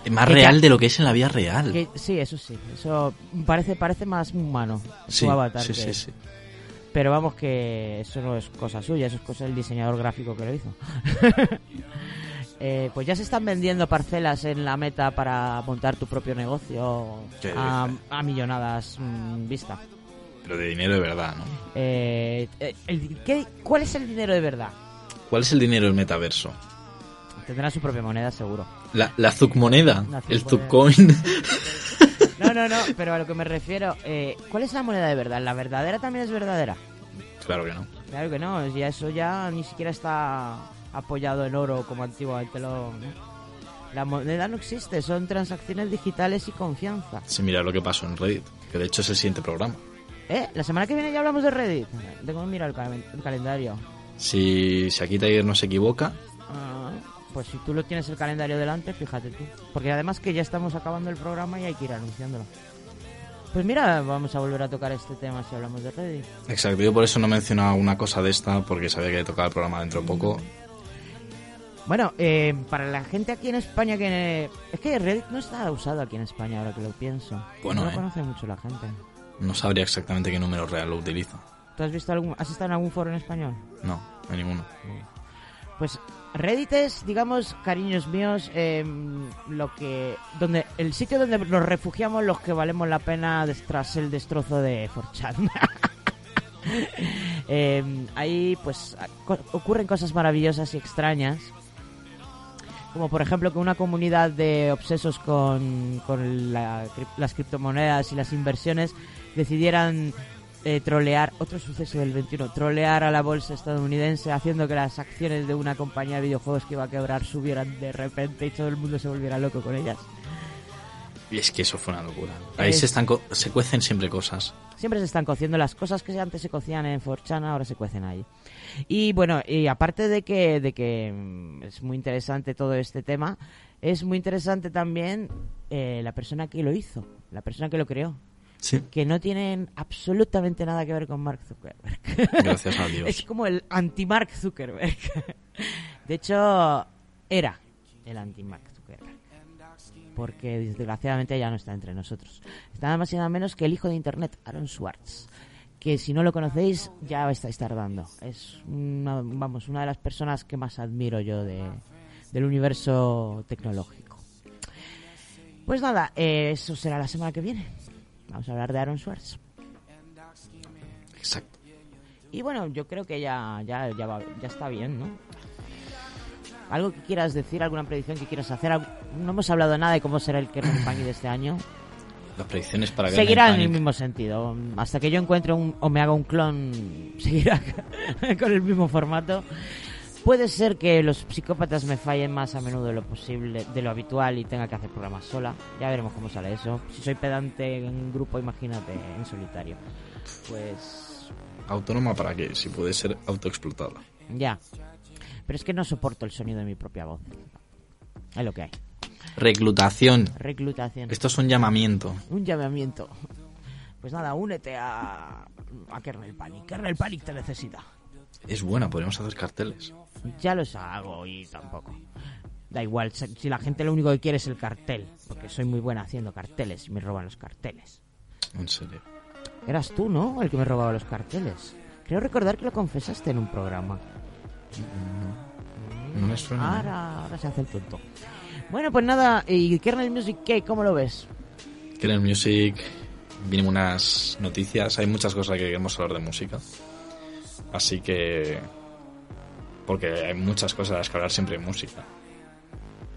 eh, más Que real de lo que es en la vida real. Que- sí, eso sí. Eso parece, parece más humano, Sí, su avatar. sí, sí, sí. Pero vamos que eso no es cosa suya, eso es cosa del diseñador gráfico que lo hizo. Eh, pues ya se están vendiendo parcelas en la meta para montar tu propio negocio ¿Qué a, a millonadas mm, vista. Pero de dinero de verdad, ¿no? Eh, eh, el- ¿qué- ¿Cuál es el dinero de verdad? ¿Cuál es el dinero del metaverso? Tendrá su propia moneda, seguro. La, la Zucmoneda, La el. Zuccoin. No, no, no, pero a lo que me refiero, eh, ¿cuál es la moneda de verdad? ¿La verdadera también es verdadera? claro que no. Claro que no, ya eso ya ni siquiera está apoyado en oro como antiguamente lo... La moneda no existe, son transacciones digitales y confianza. Sí, mira lo que pasó en Reddit, que de hecho es el siguiente programa. ¿Eh? La semana que viene ya hablamos de Reddit. Tengo que mirar el, cal- el calendario. Si, si aquí Tiger no se equivoca, Ah, pues si tú lo tienes el calendario delante, fíjate tú. Porque además que ya estamos acabando el programa y hay que ir anunciándolo. Pues mira, vamos a volver a tocar este tema si hablamos de Reddit. exacto, yo por eso no mencionaba una cosa de esta, porque sabía que tocaba el programa dentro de poco. Bueno, eh, para la gente aquí en España que... Es que Reddit no está usado aquí en España ahora que lo pienso. Bueno, no lo eh. conoce mucho la gente. No sabría exactamente qué número real lo utiliza. ¿Tú has visto algún... ¿Has estado en algún foro en español? No, hay ninguno. Pues Reddit es, digamos, cariños míos, eh, lo que, donde, el sitio donde nos refugiamos los que valemos la pena tras el destrozo de 4chan. Eh, ahí, pues, ocurren cosas maravillosas y extrañas. Como por ejemplo que una comunidad de obsesos con, con la las criptomonedas y las inversiones decidieran eh, trolear, otro suceso del 21, trolear a la bolsa estadounidense haciendo que las acciones de una compañía de videojuegos que iba a quebrar subieran de repente y todo el mundo se volviera loco con ellas. Y es que eso fue una locura. Ahí Es- se, están co- se cuecen siempre cosas. Siempre se están cociendo las cosas que antes se cocían en 4chan, ahora se cuecen ahí. Y bueno, y aparte de que, de que mm, es muy interesante todo este tema, es muy interesante también eh, la persona que lo hizo, la persona que lo creó. Sí. Que no tienen absolutamente nada que ver con Mark Zuckerberg. Gracias a Dios. Es como el anti-Mark Zuckerberg. De hecho, era el anti-Mark Zuckerberg. Porque desgraciadamente ya no está entre nosotros. Está nada más y nada menos que el hijo de Internet, Aaron Swartz. Que si no lo conocéis, ya estáis tardando. Es una, vamos, una de las personas que más admiro yo de, del universo tecnológico. Pues nada, eh, eso será la semana que viene. Vamos a hablar de Aaron Swartz. Exacto. Y bueno, yo creo que ya, ya, ya, va- ya está bien, ¿no? ¿Algo que quieras decir? ¿Alguna predicción que quieras hacer? No hemos hablado nada de cómo será el Panic de este año. Las predicciones para que Seguirá en el mismo sentido. Hasta que yo encuentre un, o me haga un clon, seguirá con el mismo formato. Puede ser que los psicópatas me fallen más a menudo de lo posible, de lo habitual y tenga que hacer programas sola. Ya veremos cómo sale eso. Si soy pedante en grupo, imagínate en solitario. Pues Autónoma para qué, si puede ser autoexplotada. ya. Pero es que no soporto el sonido de mi propia voz. Es lo que hay. Reclutación. Reclutación. Esto es un llamamiento. Un llamamiento. Pues nada, únete a, a Kernel Panic. Kernel Panic te necesita. Es buena, podemos hacer carteles. Ya los hago y tampoco. Da igual, si la gente lo único que quiere es el cartel. Porque soy muy buena haciendo carteles y me roban los carteles. En serio. Eras tú, ¿no? El que me robaba los carteles. Creo recordar que lo confesaste en un programa. No me suena. Ahora, ahora se hace el tonto. Bueno, pues nada, ¿y Kernel Music qué? ¿Cómo lo ves? Kernel Music, vienen unas noticias. Hay muchas cosas que queremos hablar de música. Así que. Porque hay muchas cosas las que hablar siempre de música.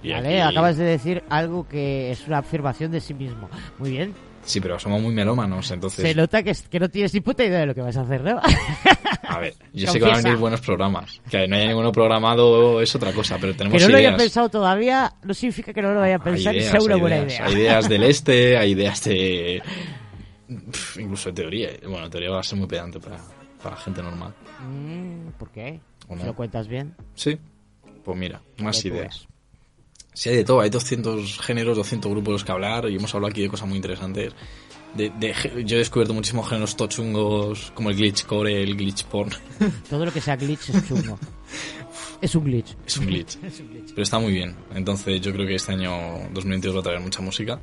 Y Vale, aquí- acabas de decir algo que es una afirmación de sí mismo. Muy bien. Sí, pero somos muy melómanos, entonces. Se nota que, es- que no tienes ni puta idea de lo que vas a hacer, ¿no? A ver, yo sé que van a venir buenos programas. Que no haya ninguno programado es otra cosa, pero que tenemos no lo haya ideas. pensado todavía no significa que no lo vaya a Hay pensar y ideas, sea una buena ideas. idea. Hay ideas del este, hay ideas de. Incluso de teoría. Bueno, teoría va a ser muy pedante para, para gente normal. Mm, ¿Por qué? ¿O no? Lo cuentas bien. Sí. Pues mira, más Que ideas. Sí, hay de todo. Hay 200 géneros, 200 grupos de los que hablar. Y hemos hablado aquí de cosas muy interesantes. De, de yo he descubierto muchísimos géneros tochungos, como el glitchcore, el glitch porn. Todo lo que sea glitch es chungo. es un glitch. Es un glitch. Es un glitch. Pero está muy bien. Entonces yo creo que este año 2022 va a traer mucha música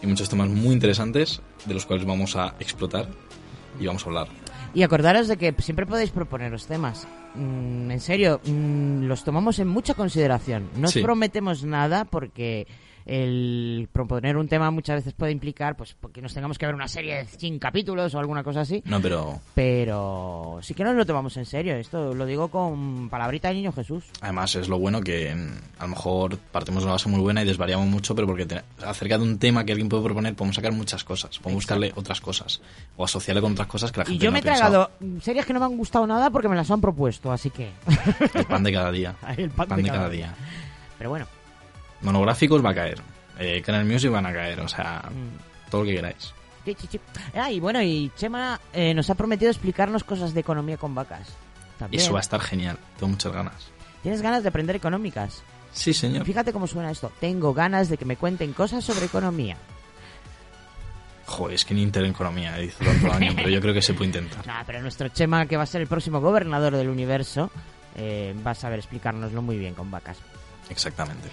y muchos temas muy interesantes de los cuales vamos a explotar y vamos a hablar. Y acordaros de que siempre podéis proponeros temas. Mm, en serio, mm, los tomamos en mucha consideración. No os prometemos nada porque el proponer un tema muchas veces puede implicar pues porque nos tengamos que ver una serie de 100 capítulos o alguna cosa así. No, pero Pero sí que nos lo tomamos en serio. Esto lo digo con palabrita de niño Jesús. además es lo bueno que mm, a lo mejor partimos de una base muy buena y desvariamos mucho, pero porque te- acerca de un tema que alguien puede proponer podemos sacar muchas cosas, podemos buscarle otras cosas o asociarle con otras cosas que la gente Y yo no me he tragado series que no me han gustado nada porque me las han propuesto, así que... El pan de cada día. El pan de cada día. Pero bueno, Monográficos va a caer. Eh, Canal Music van a caer, o sea, Mm. todo lo que queráis. Ah, y bueno, y Chema eh, nos ha prometido explicarnos cosas de economía con vacas. También. Eso va a estar genial, tengo muchas ganas. ¿Tienes ganas de aprender económicas? Sí, señor. Fíjate cómo suena esto. Tengo ganas de que me cuenten cosas sobre economía. Joder, es que ni Intereconomía hizo tanto daño, pero yo creo que se puede intentar. Nah, pero nuestro Chema, que va a ser el próximo gobernador del universo, eh, va a saber explicárnoslo muy bien con vacas. Exactamente.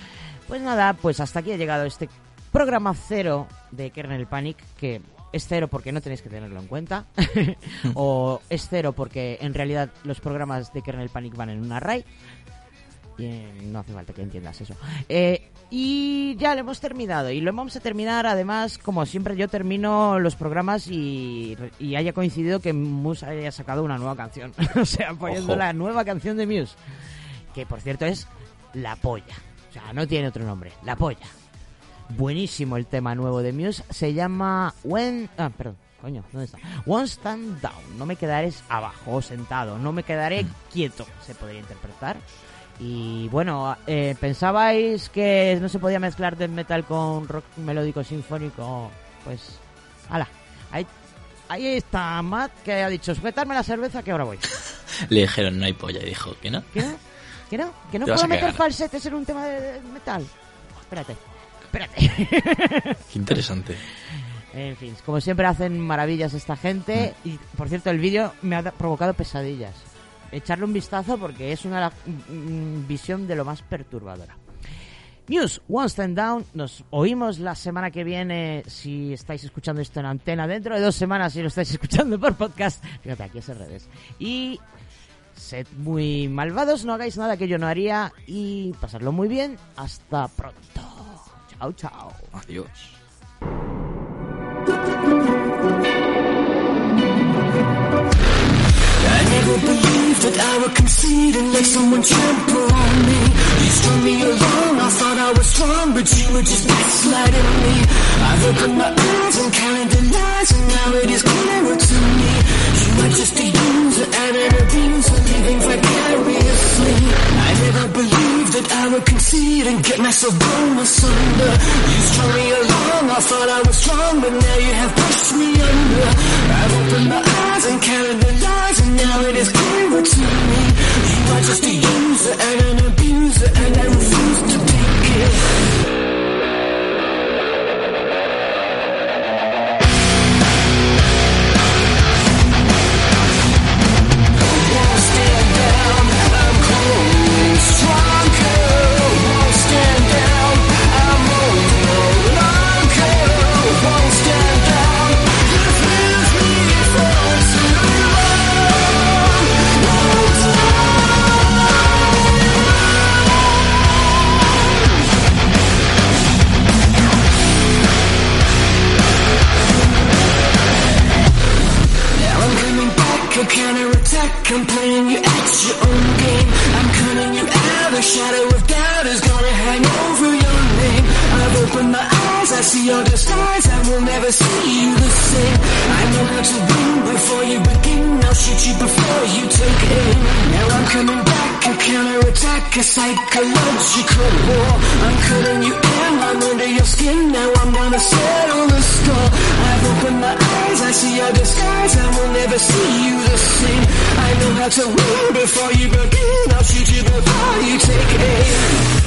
Pues nada, pues hasta aquí ha llegado este programa cero de Kernel Panic, que es cero porque no tenéis que tenerlo en cuenta, o es cero porque en realidad los programas de Kernel Panic van en un array, y eh, no hace falta que entiendas eso. Eh, y ya lo hemos terminado, y lo vamos a terminar además, como siempre yo termino los programas y, y haya coincidido que Muse haya sacado una nueva canción, o sea, poniendo Ojo. la nueva canción de Muse, que por cierto es La Polla. Sea, no tiene otro nombre. La Polla. Buenísimo el tema nuevo de Muse. Se llama When... Ah, perdón. Coño, ¿dónde está? One Stand Down. No me quedaré abajo sentado. No me quedaré quieto. Se podría interpretar. Y bueno, eh, ¿pensabais que no se podía mezclar death metal con rock melódico sinfónico? Pues, ala. Ahí, ahí está Matt que ha dicho, sujetarme la cerveza que ahora voy. Le dijeron no hay polla y dijo que no. ¿Que no? ¿Que no? ¿Que no puedo meter falsetes en un tema de metal? Espérate, espérate. Qué interesante. en fin, como siempre hacen maravillas esta gente. Mm. Y por cierto, el vídeo me ha provocado pesadillas. Echarle un vistazo porque es una mm, visión de lo más perturbadora. News, One Stand Down. Nos oímos la semana que viene si estáis escuchando esto en antena. Dentro de dos semanas si lo estáis escuchando por podcast. Fíjate, aquí es al revés. Y sed muy malvados, no hagáis nada que yo no haría. Y pasadlo muy bien. Hasta pronto. Chao, chao. Adiós. I never believed that I would concede and let someone trample on me. These strung me along. I thought I was strong, but you were just backsliding me. I've opened my eyes and counted the lies, and now it is clearer to me. You are just a user and an abuser, living vicariously. I never believed that I would concede and get myself blown asunder. You strung me along, I thought I was strong, but now you have pushed me under. I've opened my eyes and counted the lies, and now it is clearer to me. You are just a user and an abuser, and I refuse to take it. I'm playing you at your own game. I'm cutting you out. A shadow of doubt I see your disguise. I will never see you the same. I know how to win before you begin. I'll shoot you before you take aim. Now I'm coming back, a counterattack, a psychological war. I'm cutting you in, I'm under your skin. Now I'm gonna settle the score. I've opened my eyes, I see your disguise. I will never see you the same. I know how to win before you begin. I'll shoot you before you take aim.